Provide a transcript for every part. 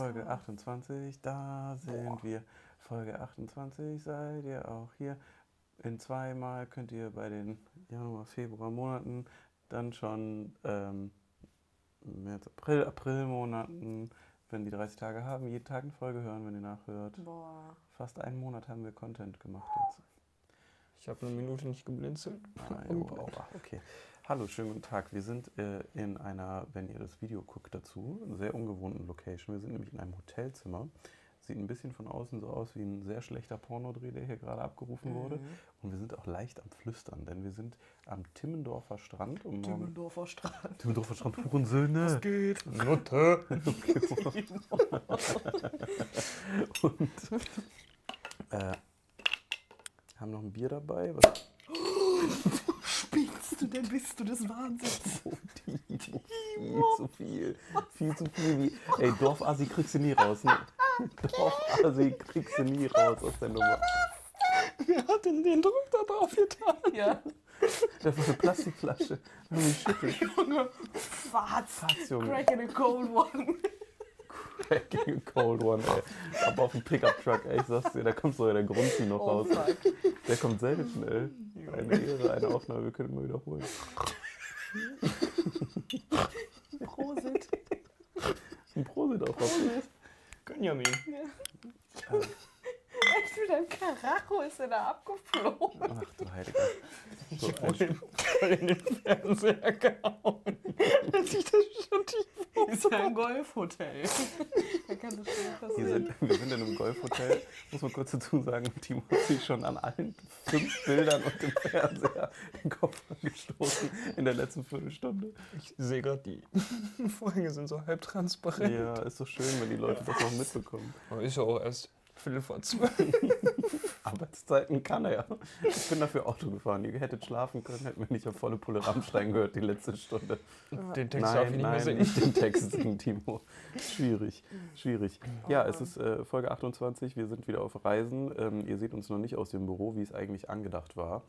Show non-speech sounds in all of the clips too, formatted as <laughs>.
Folge go. 28, da sind wir. Folge 28 seid ihr auch hier. In zweimal könnt ihr bei den Januar, Februar Monaten dann schon ähm, März, April, April-Monaten, wenn die 30 Tage haben, jeden Tag eine Folge hören, wenn ihr nachhört. Boah. Fast einen Monat haben wir Content gemacht jetzt. Ich habe eine Minute nicht geblinzelt. Ah, <laughs> jo, okay. Hallo, schönen guten Tag. Wir sind äh, in einer, wenn ihr das Video guckt dazu, sehr ungewohnten Location. Wir sind nämlich in einem Hotelzimmer. Sieht ein bisschen von außen so aus wie ein sehr schlechter Pornodreh, der hier gerade abgerufen wurde. Mhm. Und wir sind auch leicht am Flüstern, denn wir sind am Timmendorfer Strand. Um Timmendorfer Strand. Timmendorfer Strand, Hurensöhne. geht? Nutte. <laughs> Und äh, haben noch ein Bier dabei. Was <laughs> du denn? Bist du des Wahnsinns? <laughs> Oh, Timo, viel zu viel. Viel zu viel. Wie, ey, Dorfasi kriegst du nie raus. Ne? <laughs> Dorfasi kriegst du nie raus aus der Nummer. Wer hat denn den Druck da drauf getan? Ja. Das war eine Plastikflasche. Junge. Fatz. Fatz, Junge. Crack in a cold one. Cracking a cold one, ey. Aber auf dem Pickup-Truck, ey, ich sag's dir, da kommt so der Grundvieh noch Oh raus. fuck. Der kommt selten, ey. Eine Ehre, eine Aufnahme, wir können immer wiederholen. Prosit. Ein Prosit auch auf dich. Gönjamin. Echt mit deinem Karacho ist er da abgeflogen. Ach du Heiliger. So, Ich wurde ihm voll in den Fernseher gehauen. Als ich das schon tief Ist ja ein Golfhotel. Da kann das schon Hier passieren. sind, wir sind in einem Golfhotel. Muss man kurz dazu sagen, Timo hat sich schon an allen fünf Bildern und dem Fernseher den Kopf angestoßen in der letzten Viertelstunde. Ich sehe gerade, die <laughs> Folgen sind so halb transparent. Ja, ist so schön, wenn die Leute das auch mitbekommen. Aber ist ja auch erst Viertel vor zwölf. <laughs> Arbeitszeiten kann er ja. Ich bin dafür Auto gefahren. Ihr hättet schlafen können, hätten wir nicht auf volle Pulle Rammstein gehört die letzte Stunde. Den Text darf ich nein, nicht mehr nein, singen. nicht den Text singen, Timo. Schwierig, schwierig. Ja, es ist äh, Folge 28. Wir sind wieder auf Reisen. Ähm, ihr seht uns noch nicht aus dem Büro, wie es eigentlich angedacht war.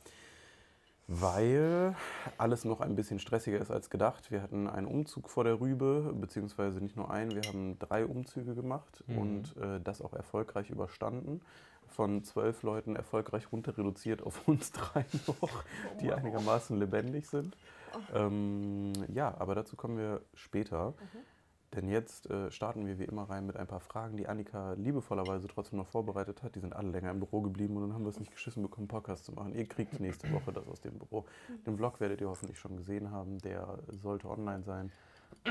Weil alles noch ein bisschen stressiger ist als gedacht. Wir hatten einen Umzug vor der Rübe, beziehungsweise nicht nur einen, wir haben drei Umzüge gemacht Mhm. und äh, das auch erfolgreich überstanden. Von zwölf Leuten erfolgreich runter reduziert auf uns drei <laughs> noch, die einigermaßen lebendig sind. Ähm, ja, aber dazu kommen wir später. Denn jetzt äh, starten wir wie immer rein mit ein paar Fragen, die Annika liebevollerweise trotzdem noch vorbereitet hat. Die sind alle länger im Büro geblieben und dann haben wir es nicht geschissen bekommen, Podcast zu machen. Ihr kriegt nächste <laughs> Woche das aus dem Büro. Den Vlog werdet ihr hoffentlich schon gesehen haben. Der sollte online sein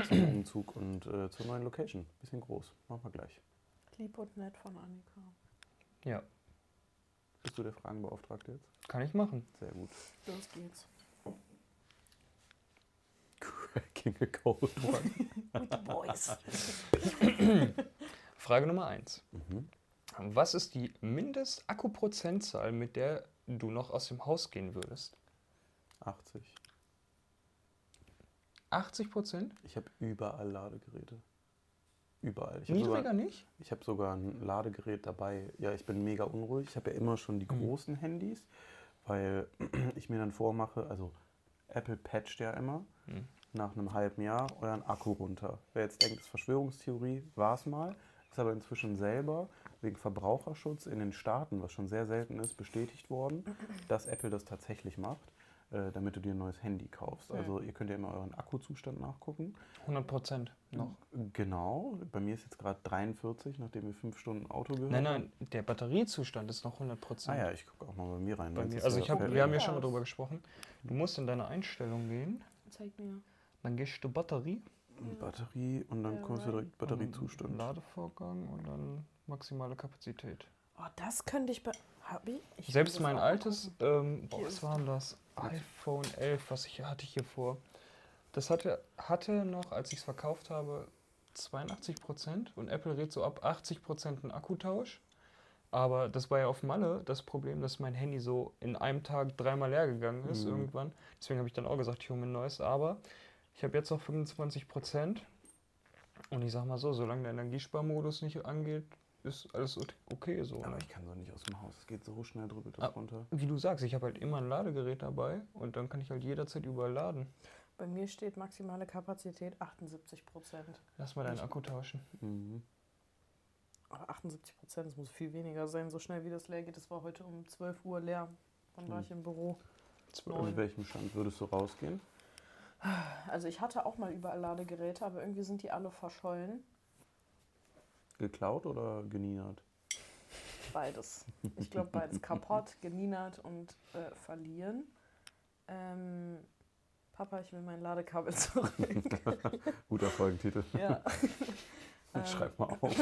zum <clears throat> Umzug und äh, zur neuen Location. Bisschen groß. Machen wir gleich. Lieb und nett von Annika. Ja, Bist du der Fragenbeauftragte jetzt? kann ich machen. Sehr gut. Los geht's. Cracking a cold one. With <laughs> the boys. <clears throat> Frage Nummer 1. Mhm. Was ist die Mindestakkuprozentzahl, mit der du noch aus dem Haus gehen würdest? 80. 80 Prozent? Ich habe überall Ladegeräte. Überall. Ich hab sogar- Niedriger nicht? Ich habe sogar ein Ladegerät dabei. Ja, ich bin mega unruhig. Ich habe ja immer schon die Mhm. großen Handys, weil <clears throat> ich mir dann vormache, also Apple patcht ja immer Mhm. Nach einem halben Jahr euren Akku runter. Wer jetzt denkt, das ist Verschwörungstheorie, war es mal. Ist aber inzwischen selber wegen Verbraucherschutz in den Staaten, was schon sehr selten ist, bestätigt worden, dass Apple das tatsächlich macht, äh, damit du dir ein neues Handy kaufst. Also ihr könnt ja immer euren Akkuzustand nachgucken. 100 Prozent noch. Genau, bei mir ist jetzt gerade 43, nachdem wir fünf Stunden Auto gehört Nein, haben. nein, der Batteriezustand ist noch 100 Ah Prozent. ja, ich gucke auch mal bei mir rein. Bei mir, also ich hab, wir haben ja schon mal drüber gesprochen. Du musst in deine Einstellung gehen, Zeig mir. Dann gehst du Batterie, Batterie und dann Ja, kommst du direkt Batteriezustand. Ladevorgang und dann maximale Kapazität. Oh, das könnte ich bei. Hab ich? ich Selbst mein altes, ähm, boah, was war denn das? iPhone 11, was ich hatte ich hier vor. Das hatte, hatte noch, als ich es verkauft habe, 82% und Apple rät so ab 80% einen Akkutausch. Aber das war ja auf Malle das Problem, dass mein Handy so in einem Tag dreimal leer gegangen ist Mhm. irgendwann. Deswegen habe ich dann auch gesagt, ich hole mir ein neues. Aber ich habe jetzt noch 25%. Und ich sag mal so, solange der Energiesparmodus nicht angeht, ist alles okay so. Aber ich kann so nicht aus dem Haus. Es geht so schnell drüber das Ah. runter. Wie du sagst, ich habe halt immer ein Ladegerät dabei und dann kann ich halt jederzeit überall laden. Bei mir steht maximale Kapazität 78 Prozent. Lass mal deinen Akku tauschen. Mhm. Aber 78 Prozent, das muss viel weniger sein, so schnell wie das leer geht. Das war heute um 12 Uhr leer. Wann war Hm. ich im Büro? Zwölf. Mit welchem Stand würdest du rausgehen? Also ich hatte auch mal überall Ladegeräte, aber irgendwie sind die alle verschollen. Geklaut oder geniert? Beides. Ich glaube beides. <laughs> Kaputt, genienert und äh, verlieren. Ähm, Papa, ich will mein Ladekabel zurück. <laughs> Guter Folgentitel. ja. <laughs> Ähm, Schreib mal auf.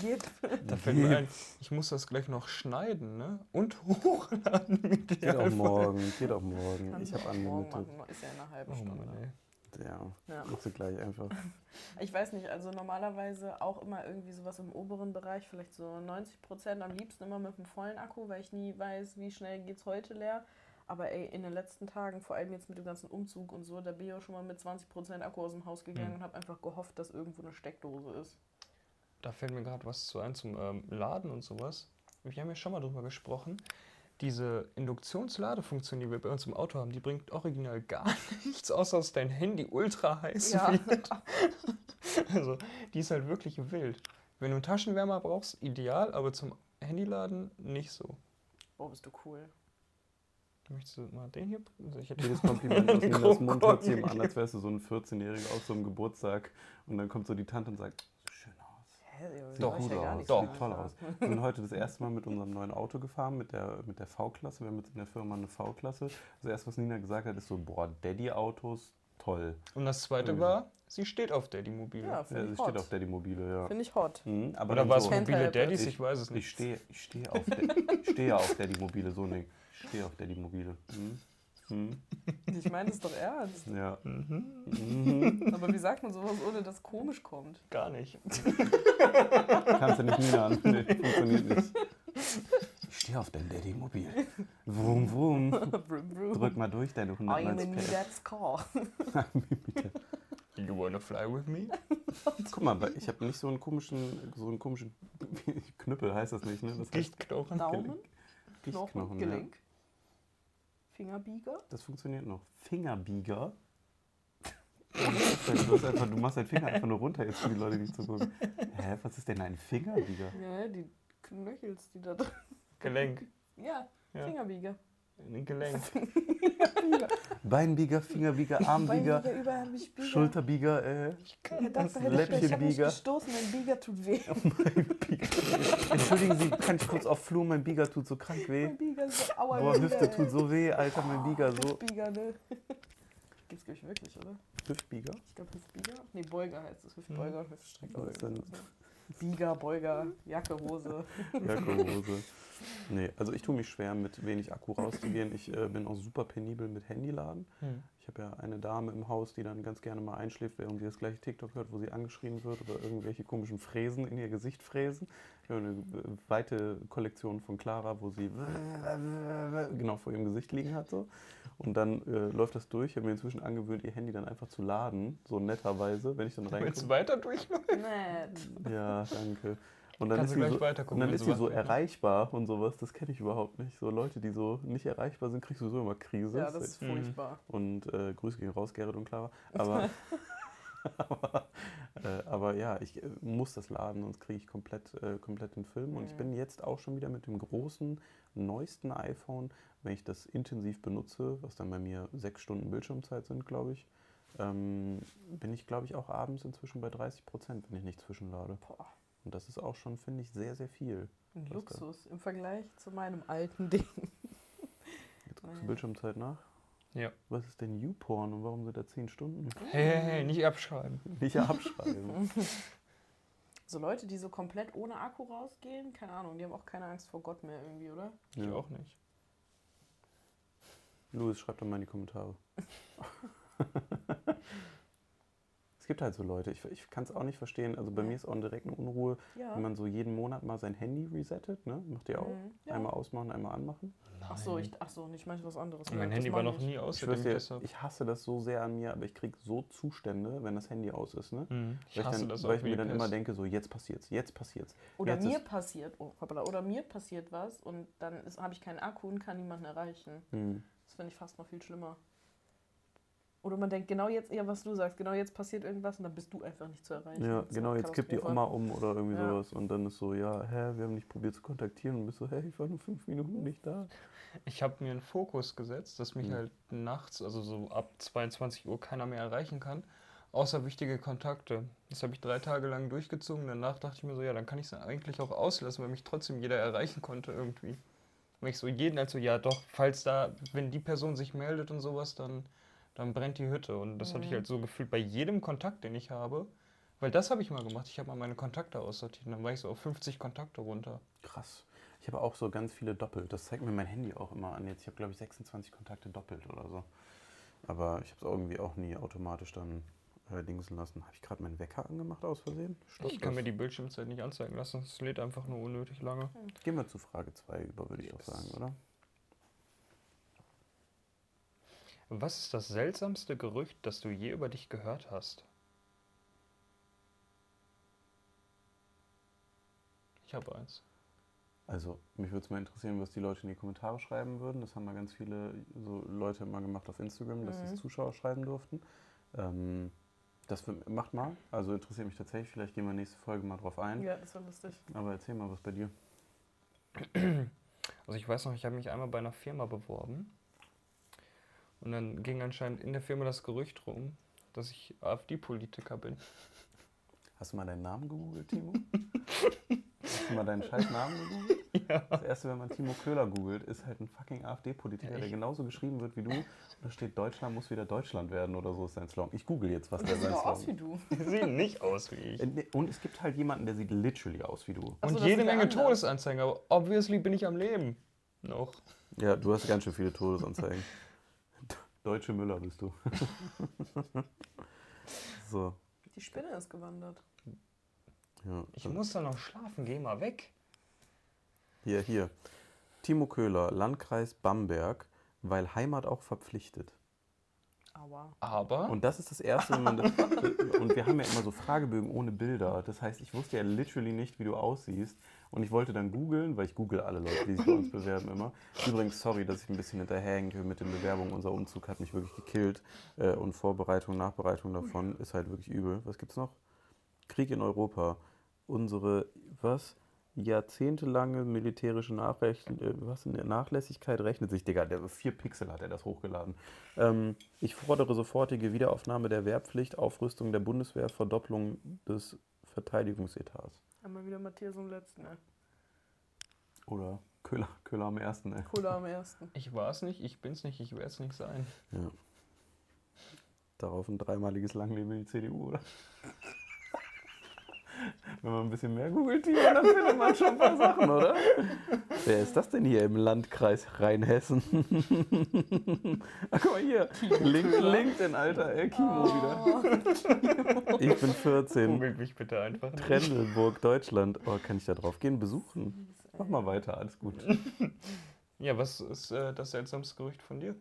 Geht. Da fällt mir ein, ich muss das gleich noch schneiden, ne? Und <laughs> hochladen mit Geht auch morgen, geht auch morgen. Kannst Ich habe machen, Ist ja in einer halben Oh Stunde. Mann. Ja, Ja. du gleich einfach. <laughs> Ich weiß nicht, also normalerweise auch immer irgendwie sowas im oberen Bereich, vielleicht so 90 Prozent, am liebsten immer mit einem vollen Akku, weil ich nie weiß, wie schnell geht es heute leer. Aber ey, in den letzten Tagen, vor allem jetzt mit dem ganzen Umzug und so, da bin ich auch schon mal mit 20 Prozent Akku aus dem Haus gegangen Hm. und habe einfach gehofft, dass irgendwo eine Steckdose ist. Da fällt mir gerade was zu ein zum ähm, Laden und sowas. Wir haben ja schon mal drüber gesprochen. Diese Induktionsladefunktion, die wir bei uns im Auto haben, die bringt original gar <laughs> nichts, außer dass dein Handy ultra heiß Ja. wird. <laughs> Also, die ist halt wirklich wild. Wenn du einen Taschenwärmer brauchst, ideal, aber zum Handyladen nicht so. Oh, bist du cool. Möchtest du mal den hier? Also ich hätte Jedes Kompliment <laughs> aus Ninas Mund hört sich eben an, als wärst du so ein 14-Jähriger auf so einem Geburtstag. Und dann kommt so die Tante und sagt. Hä, Doch, gut ja aus, doch. sieht toll aus. <laughs> Wir sind heute das erste Mal mit unserem neuen Auto gefahren, mit der, mit der V-Klasse. Wir haben jetzt in der Firma eine V-Klasse. Das erste, was Nina gesagt hat, ist so, boah, Daddy-Autos, toll. Und das zweite Mhm. war, sie steht auf Daddy Mobile. Ja, Ja, finde sie ich steht hot. auf Daddy-Mobile, ja. Finde ich hot. Mhm, aber Oder war es so, mobile Daddies? Ich- Ich weiß es ich nicht. stehe ich steh auf, ich stehe auf Daddy-Mobile, so nicht. Ich stehe auf Daddy-Mobile. Mhm. Mhm. <laughs> Ich meine es doch ernst. Ja. Mhm. Mhm. Aber wie sagt man sowas, ohne dass komisch kommt? Gar nicht. <laughs> Kannst du nicht an. Nee, funktioniert nicht. <laughs> Ich stehe auf dein Daddy-Mobil. Wum, wum. Brum. Drück mal durch deine I am 190 in PS. Dad's car. You wanna fly with me? Guck mal, ich habe nicht so einen komischen, so einen komischen Knüppel, heißt das nicht, ne? Das heißt Gichtknochen. Daumen, Gichtknochen. Gelenk, Fingerbieger. Das funktioniert noch. Fingerbieger. <laughs> Du, einfach, du machst deinen Finger einfach nur runter jetzt für die Leute, die zugucken. Hä, was ist denn ein Fingerbieger? Ja, die Knöchels, die da drin. Gelenk. Ja, Ja. Fingerbieger. Ein Gelenk. <laughs> Beinbieger, Fingerbieger, Armbieger, Beinbieger. Schulterbieger, äh, Herr Doktor, Doktor, ich mich gestoßen, mein Bieger tut weh. <laughs> Entschuldigen Sie, kann ich kurz auf Flur, mein Bieger tut so krank weh. Mein Bieger so, aua, Boah, Hüfte ey. tut so weh, Alter, mein Bieger so. Hüftbieger, ne? <laughs> Gibt's, glaube ich, wirklich, oder? Hüftbieger? Ich glaube, Hüftbieger. Nee, Beuger heißt es. Hüftbeuger und Hüftstrecker. Bieger, Beuger, Jacke, Hose. Jacke, Nee, also ich tue mich schwer, mit wenig Akku rauszugehen. Ich äh, bin auch super penibel mit Handyladen. Hm. Ich habe ja eine Dame im Haus, die dann ganz gerne mal einschläft, während sie das gleiche TikTok hört, wo sie angeschrien wird oder irgendwelche komischen Fräsen in ihr Gesicht fräsen. Ich habe eine weite Kollektion von Clara, wo sie genau vor ihrem Gesicht liegen hat. So. Und dann äh, läuft das durch. Ich habe mir inzwischen angewöhnt, ihr Handy dann einfach zu laden, so netterweise, wenn ich dann Willst du reinkomme. weiter durchlaufen? Nett. Ja, danke. Und dann Kannst ist du sie gleich so, weiter gucken, und dann ist sie so ne? erreichbar und sowas, das kenne ich überhaupt nicht. So Leute, die so nicht erreichbar sind, kriegst du so immer Krise. Ja, das ist Mhm. furchtbar. Und äh, Grüße gehen raus, Gerrit und Clara. Aber, <laughs> <laughs> aber, äh, aber ja, ich äh, muss das laden, sonst kriege ich komplett, äh, komplett den Film. Und ich Mhm. bin jetzt auch schon wieder mit dem großen, neuesten iPhone, wenn ich das intensiv benutze, was dann bei mir sechs Stunden Bildschirmzeit sind, glaube ich, ähm, bin ich, glaube ich, auch abends inzwischen bei 30 Prozent, wenn ich nicht zwischenlade. Boah, Und das ist auch schon, finde ich, sehr, sehr viel. ein Luxus im Vergleich zu meinem alten <laughs> Ding. Jetzt guckst du Bildschirmzeit nach. Ja. Was ist denn YouPorn und warum sind da 10 Stunden? Hey, hey, hey, nicht abschreiben. <laughs> Nicht abschreiben. <laughs> So Leute, die so komplett ohne Akku rausgehen, keine Ahnung, die haben auch keine Angst vor Gott mehr irgendwie, oder? Ich Ja. auch nicht. Louis, schreibt doch mal in die Kommentare. <laughs> es gibt halt so Leute, ich, ich kann es auch nicht verstehen. Also bei Ja. mir ist auch direkt eine Unruhe, Ja. wenn man so jeden Monat mal sein Handy resettet. Ne? Macht ihr auch? Mhm. ja. Einmal ausmachen, einmal anmachen. Ach so, ich, ach so, ich meinte was anderes. mein Handy war noch nie aus, Ich, dir, ich hasse das so sehr an mir, aber ich kriege so Zustände, wenn das Handy aus ist. Ne? Mhm. Ich Weil ich, hasse dann, das weil ich mir dann immer denke, so jetzt passiert's, jetzt passiert's. Oder Jetzt mir passiert, oh, hoppala, oder mir passiert was und dann habe ich keinen Akku und kann niemanden erreichen. Hm. Das finde ich fast noch viel schlimmer. Oder man denkt, genau jetzt, ja, was du sagst, genau jetzt passiert irgendwas und dann bist du einfach nicht zu erreichen. Ja, genau, jetzt kippt die. Oma um oder irgendwie Ja. sowas. Und dann ist so, ja, hä, wir haben nicht probiert zu kontaktieren. Und bist so, hä, ich war nur fünf Minuten nicht da. Ich habe mir einen Fokus gesetzt, dass mich Mhm. halt nachts, also so ab 22 Uhr, keiner mehr erreichen kann, außer wichtige Kontakte. Das habe ich drei Tage lang durchgezogen. Danach dachte ich mir so, ja, dann kann ich es eigentlich auch auslassen, weil mich trotzdem jeder erreichen konnte irgendwie. Wenn ich so jeden also, ja doch, falls da, wenn die Person sich meldet und sowas, dann, dann brennt die Hütte. Und das hatte ich Mhm. halt so gefühlt bei jedem Kontakt, den ich habe. Weil das habe ich mal gemacht. Ich habe mal meine Kontakte aussortiert. Und dann war ich so auf 50 Kontakte runter. Krass. Ich habe auch so ganz viele doppelt. Das zeigt mir mein Handy auch immer an. Jetzt, ich habe, glaube ich, 26 Kontakte doppelt oder so. Aber ich habe es irgendwie auch nie automatisch dann äh, dingsen lassen. Habe ich gerade meinen Wecker angemacht aus Versehen? Stoppt Ich kann das? mir die Bildschirmzeit nicht anzeigen lassen. Es lädt einfach nur unnötig lange. Gehen wir zu Frage 2 über, würde ich doch Yes. sagen, oder? Was ist das seltsamste Gerücht, das du je über dich gehört hast? Ich habe eins. Also, mich würde es mal interessieren, was die Leute in die Kommentare schreiben würden. Das haben mal ganz viele so Leute immer gemacht auf Instagram, dass das Mhm. Zuschauer schreiben durften. Ähm, das macht mal. Also interessiert mich tatsächlich. Vielleicht gehen wir nächste Folge mal drauf ein. Ja, das war lustig. Aber erzähl mal, was bei dir. Also ich weiß noch, ich habe mich einmal bei einer Firma beworben. Und dann ging anscheinend in der Firma das Gerücht rum, dass ich AfD-Politiker bin. Hast du mal deinen Namen gegoogelt, Timo? Hast du mal deinen scheiß Namen gegoogelt? <laughs> Ja. Das erste, wenn man Timo Köhler googelt, ist halt ein fucking AfD-Politiker, der Echt? genauso geschrieben wird wie du. Da steht, Deutschland muss wieder Deutschland werden oder so ist sein Slogan. Ich google jetzt, was Und der der sieht sein auch aus wie Slogan du. Sehen nicht aus wie ich. Äh, Und es gibt halt jemanden, der sieht literally aus wie du. So, Und jede ist der Menge andere. Todesanzeigen, aber obviously bin ich am Leben. Noch. Ja, du hast ganz schön viele Todesanzeigen. Deutsche Müller bist du. <laughs> so, Die Spinne ist gewandert. ja. Ich muss da noch schlafen, geh mal weg. Hier, hier. Timo Köhler, Landkreis Bamberg, weil Heimat auch verpflichtet. Aua. Aber Und das ist das Erste, wenn man das, <laughs> Und wir haben ja immer so Fragebögen ohne Bilder. Das heißt, ich wusste ja literally nicht, wie du aussiehst. Und ich wollte dann googeln, weil ich google alle Leute, die sich bei uns bewerben immer. Übrigens, sorry, dass ich ein bisschen hinterherhänge mit den Bewerbungen. Unser Umzug hat mich wirklich gekillt. Äh, Und Vorbereitung, Nachbereitung davon ist halt wirklich übel. Was gibt's noch? Krieg in Europa. Unsere, was? Jahrzehntelange militärische Nachrech äh, was in der Nachlässigkeit rechnet sich, Digga, der vier Pixel hat er das hochgeladen. Ähm, ich fordere sofortige Wiederaufnahme der Wehrpflicht, Aufrüstung der Bundeswehr, Verdopplung des Verteidigungsetats. Einmal wieder Matthias am letzten, ey. Oder Köhler, Köhler am ersten, ey. Cola am ersten. <laughs> ich war es nicht, ich bin's nicht, ich werde es nicht sein. Ja. Darauf ein dreimaliges Langleben in die CDU, oder? <laughs> Wenn man ein bisschen mehr googelt, Timo, dann findet man schon ein paar Sachen, oder? Wer ist das denn hier im Landkreis Rheinhessen? Ach, <laughs> guck mal hier. Link, LinkedIn, Alter. Ey, Kimo wieder. Ich bin 14. Googelt mich bitte einfach. nicht. Trendelburg, Deutschland. Oh, kann ich da drauf gehen? Besuchen? Mach mal weiter, alles gut. <laughs> Ja, was ist äh, das seltsamste Gerücht von dir?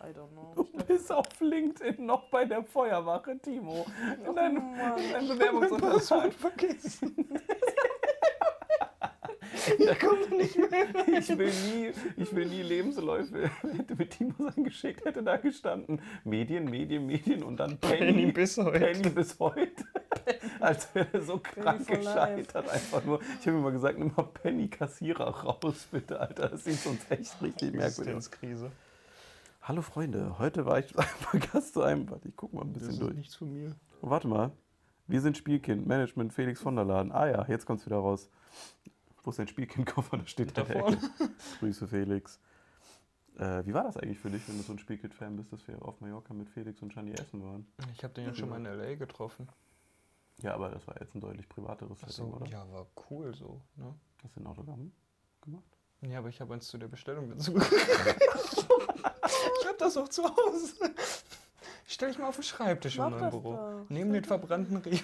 I don't know. Du bist auf LinkedIn noch bei der Feuerwache, Timo. In deinem, in deinem Bewerbungsunterlagen. vergessen. <laughs> Da kommt nicht mehr. Ich will nie, ich will nie Lebensläufe. Hätte mit Timo sein geschickt, hätte da gestanden. Medien, Medien, Medien und dann Penny Penny, <laughs> bis heute. Penny bis heute. Als wäre er so krank gescheitert. Einfach nur. Ich habe ihm mal gesagt, nimm mal Penny Kassierer raus, bitte, Alter. Das sieht sonst echt richtig merkwürdig aus. Existenzkrise. Hallo Freunde, heute war ich <laughs> einfach Gast zu einem. Warte, ich guck mal ein Das bisschen ist durch. nichts von mir. Oh, warte mal. Wir sind Spielkind, Management Felix von der Laden. Ah ja, jetzt kommt's wieder raus. Wo ist dein Spielkindkoffer? <laughs> Da steht Da vorne. <laughs> Grüße Felix. Äh, wie war das eigentlich für dich, wenn du so ein Spielkind-Fan bist, dass wir auf Mallorca mit Felix und Shani essen waren? Ich habe den ja schon mal in L.A. getroffen. Ja, aber das war jetzt ein deutlich privateres Ach Setting, so, oder? ja, war cool so. Ne? Hast du ein Autogramm gemacht? Ja, aber ich habe eins zu der Bestellung dazu. <laughs> ich habe das auch zu Hause. Stell ich mal auf den Schreibtisch Mach in meinem Büro. doch. Neben den verbrannten Rewe.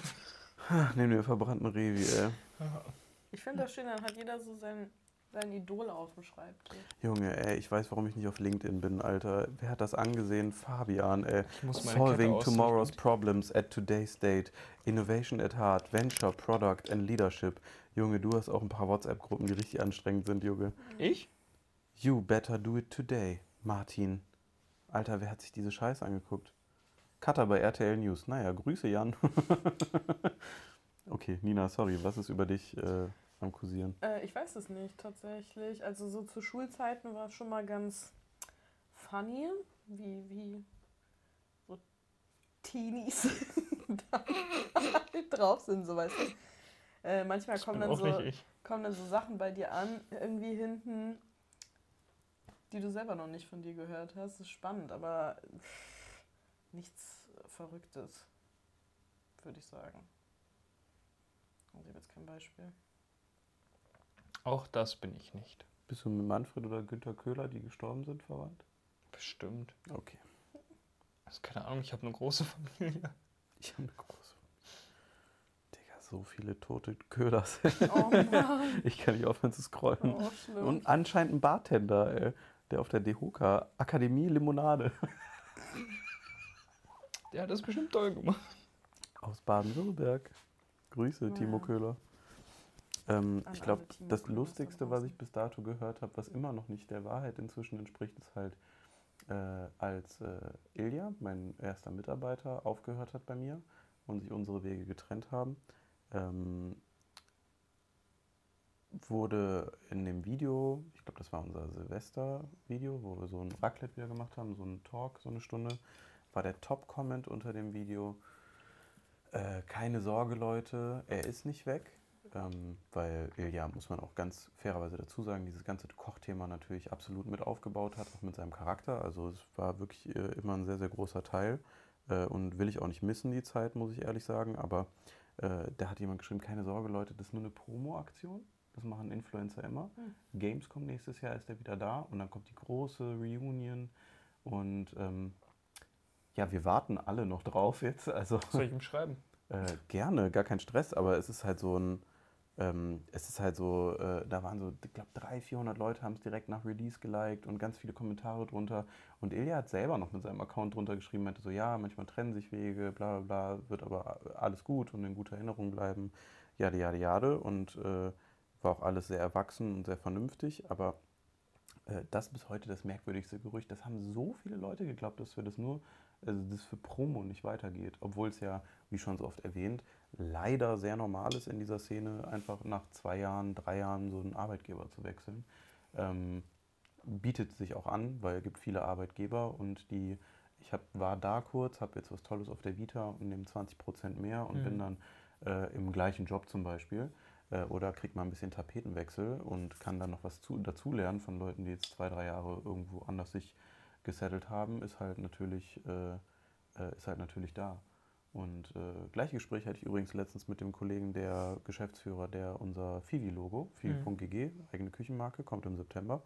<laughs> Neben dem verbrannten Revi, ey. Ich finde das schön, dann hat jeder so sein, sein Idol auf dem Schreibtisch. Junge, ey, ich weiß, warum ich nicht auf LinkedIn bin, Alter. Wer hat das angesehen? Fabian, ey. Ich muss meine Solving Kette tomorrow's problems at today's date. Innovation at heart. Venture, Product and Leadership. Junge, du hast auch ein paar WhatsApp-Gruppen, die richtig anstrengend sind, Junge. Ich? You better do it today, Martin. Alter, wer hat sich diese Scheiße angeguckt? Cutter bei RTL News. Naja, Grüße, Jan. <laughs> okay, Nina, sorry, was ist über dich äh, am Kursieren? Äh, ich weiß es nicht tatsächlich. Also so zu Schulzeiten war es schon mal ganz funny, wie, wie so Teenies <laughs> da drauf sind, so weißt du. Äh, manchmal kommen dann, so, kommen dann so Sachen bei dir an, irgendwie hinten, die du selber noch nicht von dir gehört hast. Das ist spannend, aber nichts Verrücktes, würde ich sagen. Also ich habe jetzt kein Beispiel. Auch das bin ich nicht. Bist du mit Manfred oder Günter Köhler, die gestorben sind, verwandt? Bestimmt. Okay. Also keine Ahnung, ich habe eine große Familie. Ich habe eine große. Digga, so viele tote Köhlers. Oh Mann, <laughs> ich kann nicht aufhören zu scrollen. oh, schlimm. Und anscheinend ein Bartender, ey, der auf der DEHOKA Akademie Limonade <laughs> Der hat das bestimmt toll gemacht. aus Baden-Württemberg. Grüße, Ja. Timo Köhler. Ähm, ich glaube, das Lustigste, was ich bis dato gehört habe, was immer noch nicht der Wahrheit inzwischen entspricht, ist halt, äh, als äh, Ilja, mein erster Mitarbeiter, aufgehört hat bei mir und sich unsere Wege getrennt haben, ähm, wurde in dem Video, ich glaube, das war unser Silvester-Video, wo wir so ein Raclette wieder gemacht haben, so ein Talk, so eine Stunde, war der Top-Comment unter dem Video, äh, keine Sorge, Leute, er ist nicht weg. Ähm, weil Ilja, muss man auch ganz fairerweise dazu sagen, dieses ganze Kochthema natürlich absolut mit aufgebaut hat, auch mit seinem Charakter. Also es war wirklich äh, immer ein sehr, sehr großer Teil äh, und will ich auch nicht missen, die Zeit, muss ich ehrlich sagen. Aber äh, da hat jemand geschrieben, keine Sorge, Leute, das ist nur eine Promo-Aktion. Das machen Influencer immer. Hm. Gamescom nächstes Jahr ist er wieder da und dann kommt die große Reunion und ähm, ja, wir warten alle noch drauf jetzt. Also Soll ich ihm schreiben? <laughs> äh, gerne, gar kein Stress, aber es ist halt so ein, ähm, es ist halt so, äh, da waren so, ich glaube, 300, 400 Leute haben es direkt nach Release geliked und ganz viele Kommentare drunter. Und Ilja hat selber noch mit seinem Account drunter geschrieben, meinte so, ja, manchmal trennen sich Wege, bla bla bla, wird aber alles gut und in guter Erinnerung bleiben, jade, jade, jade. Und äh, war auch alles sehr erwachsen und sehr vernünftig, aber äh, das ist bis heute das merkwürdigste Gerücht. Das haben so viele Leute geglaubt, dass wir das nur, also das für Promo nicht weitergeht, obwohl es ja, wie schon so oft erwähnt, leider sehr normal ist in dieser Szene, einfach nach zwei Jahren, drei Jahren so einen Arbeitgeber zu wechseln. Ähm, bietet sich auch an, weil es gibt viele Arbeitgeber und die, ich hab, war da kurz, habe jetzt was Tolles auf der Vita und nehme 20% mehr und Mhm. bin dann äh, im gleichen Job zum Beispiel. Äh, oder kriegt mal ein bisschen Tapetenwechsel und kann dann noch was zu, dazulernen von Leuten, die jetzt zwei, drei Jahre irgendwo anders sich gesettelt haben, ist halt natürlich, äh, äh, ist halt natürlich da. Und äh, gleiche Gespräch hatte ich übrigens letztens mit dem Kollegen, der Geschäftsführer, der unser Fivi-Logo, Fivi.gg, eigene Küchenmarke, kommt im September,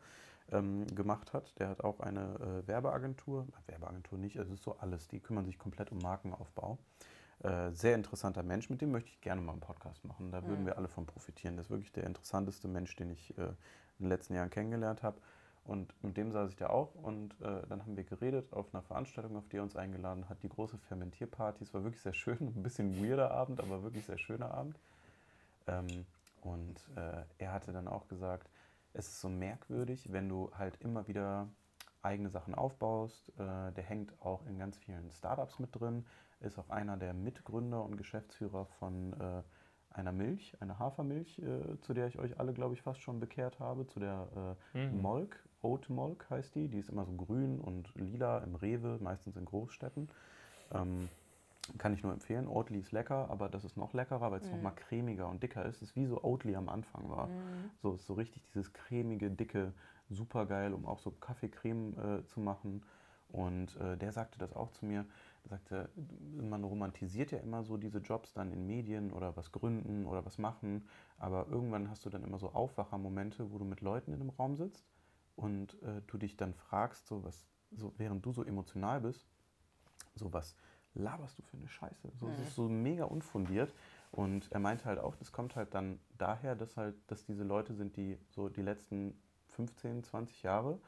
ähm, gemacht hat. Der hat auch eine äh, Werbeagentur, Werbeagentur nicht, es ist so alles, die kümmern sich komplett um Markenaufbau. Äh, sehr interessanter Mensch, mit dem möchte ich gerne mal einen Podcast machen. Da würden Mhm. wir alle von profitieren. Das ist wirklich der interessanteste Mensch, den ich äh, in den letzten Jahren kennengelernt habe. Und mit dem saß ich da auch und äh, dann haben wir geredet auf einer Veranstaltung, auf die er uns eingeladen hat, die große Fermentierparty. Es war wirklich sehr schön, <laughs> ein bisschen weirder Abend, aber wirklich sehr schöner Abend. Ähm, und äh, er hatte dann auch gesagt, es ist so merkwürdig, wenn du halt immer wieder eigene Sachen aufbaust. Äh, der hängt auch in ganz vielen Startups mit drin, ist auch einer der Mitgründer und Geschäftsführer von äh, einer Milch, einer Hafermilch, äh, zu der ich euch alle, glaube ich, fast schon bekehrt habe, zu der äh, Mhm. Molk, Oat Molk heißt die. Die ist immer so grün und lila im Rewe, meistens in Großstädten. Ähm, kann ich nur empfehlen. Oatly ist lecker, aber das ist noch leckerer, weil es Mhm. noch mal cremiger und dicker ist. Es ist wie so Oatly am Anfang war. Mhm. So ist so richtig dieses cremige, dicke, super geil, um auch so Kaffeecreme äh, zu machen. Und äh, der sagte das auch zu mir. Er sagte, man romantisiert ja immer so diese Jobs dann in Medien oder was gründen oder was machen. Aber irgendwann hast du dann immer so Aufwachermomente, wo du mit Leuten in einem Raum sitzt und äh, du dich dann fragst, so was, so während du so emotional bist, so was laberst du für eine Scheiße? So, Es Mhm. ist so mega unfundiert. Und er meinte halt auch, das kommt halt dann daher, dass halt, dass diese Leute sind, die so die letzten 15, 20 Jahre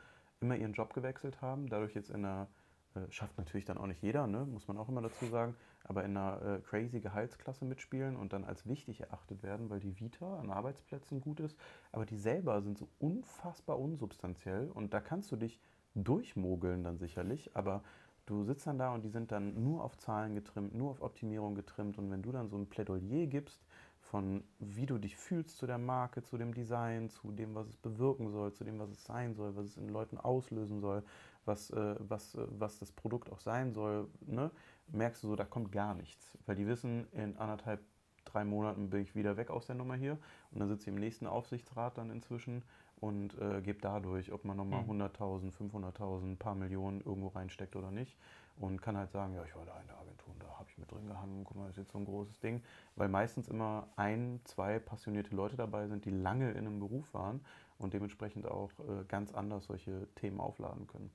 immer ihren Job gewechselt haben, dadurch jetzt in einer, äh, schafft natürlich dann auch nicht jeder, ne? muss man auch immer dazu sagen, aber in einer äh, crazy Gehaltsklasse mitspielen und dann als wichtig erachtet werden, weil die Vita an Arbeitsplätzen gut ist, aber die selber sind so unfassbar unsubstanziell und da kannst du dich durchmogeln dann sicherlich, aber du sitzt dann da und die sind dann nur auf Zahlen getrimmt, nur auf Optimierung getrimmt. Und wenn du dann so ein Plädoyer gibst, von wie du dich fühlst zu der Marke, zu dem Design, zu dem, was es bewirken soll, zu dem, was es sein soll, was es in Leuten auslösen soll, was, äh, was, äh, was das Produkt auch sein soll, ne? merkst du so, da kommt gar nichts. Weil die wissen, in anderthalb, drei Monaten bin ich wieder weg aus der Nummer hier und dann sitze ich im nächsten Aufsichtsrat dann inzwischen und äh, gebe dadurch, ob man nochmal Mhm. 100.000, 500.000, ein paar Millionen irgendwo reinsteckt oder nicht und kann halt sagen, ja, ich war da in der Agentur und da habe ich mit drin gehangen, guck mal, das ist jetzt so ein großes Ding, weil meistens immer ein, zwei passionierte Leute dabei sind, die lange in einem Beruf waren und dementsprechend auch äh, ganz anders solche Themen aufladen können.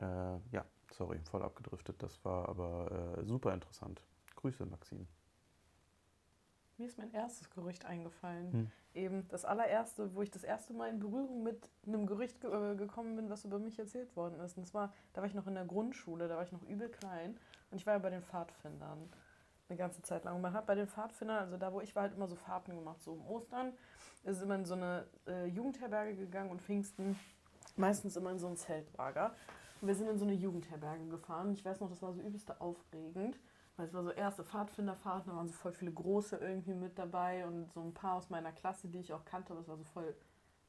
Äh, ja, sorry, voll abgedriftet, das war aber äh, super interessant. Grüße, Maxine. Mir ist mein erstes Gerücht eingefallen. Hm. Eben das allererste, wo ich das erste Mal in Berührung mit einem Gerücht ge äh, gekommen bin, was über mich erzählt worden ist. Und das war, da war ich noch in der Grundschule, da war ich noch übel klein. Und ich war ja bei den Pfadfindern eine ganze Zeit lang. Und man hat bei den Pfadfindern, also da wo ich war, halt immer so Fahrten gemacht. So um Ostern ist immer in so eine äh, Jugendherberge gegangen und Pfingsten meistens immer in so ein Zeltlager. Wir sind in so eine Jugendherberge gefahren. Ich weiß noch, das war so übelste aufregend. Weil es war so erste Pfadfinderfahrt, da waren so voll viele große irgendwie mit dabei und so ein paar aus meiner Klasse, die ich auch kannte, aber es war so voll,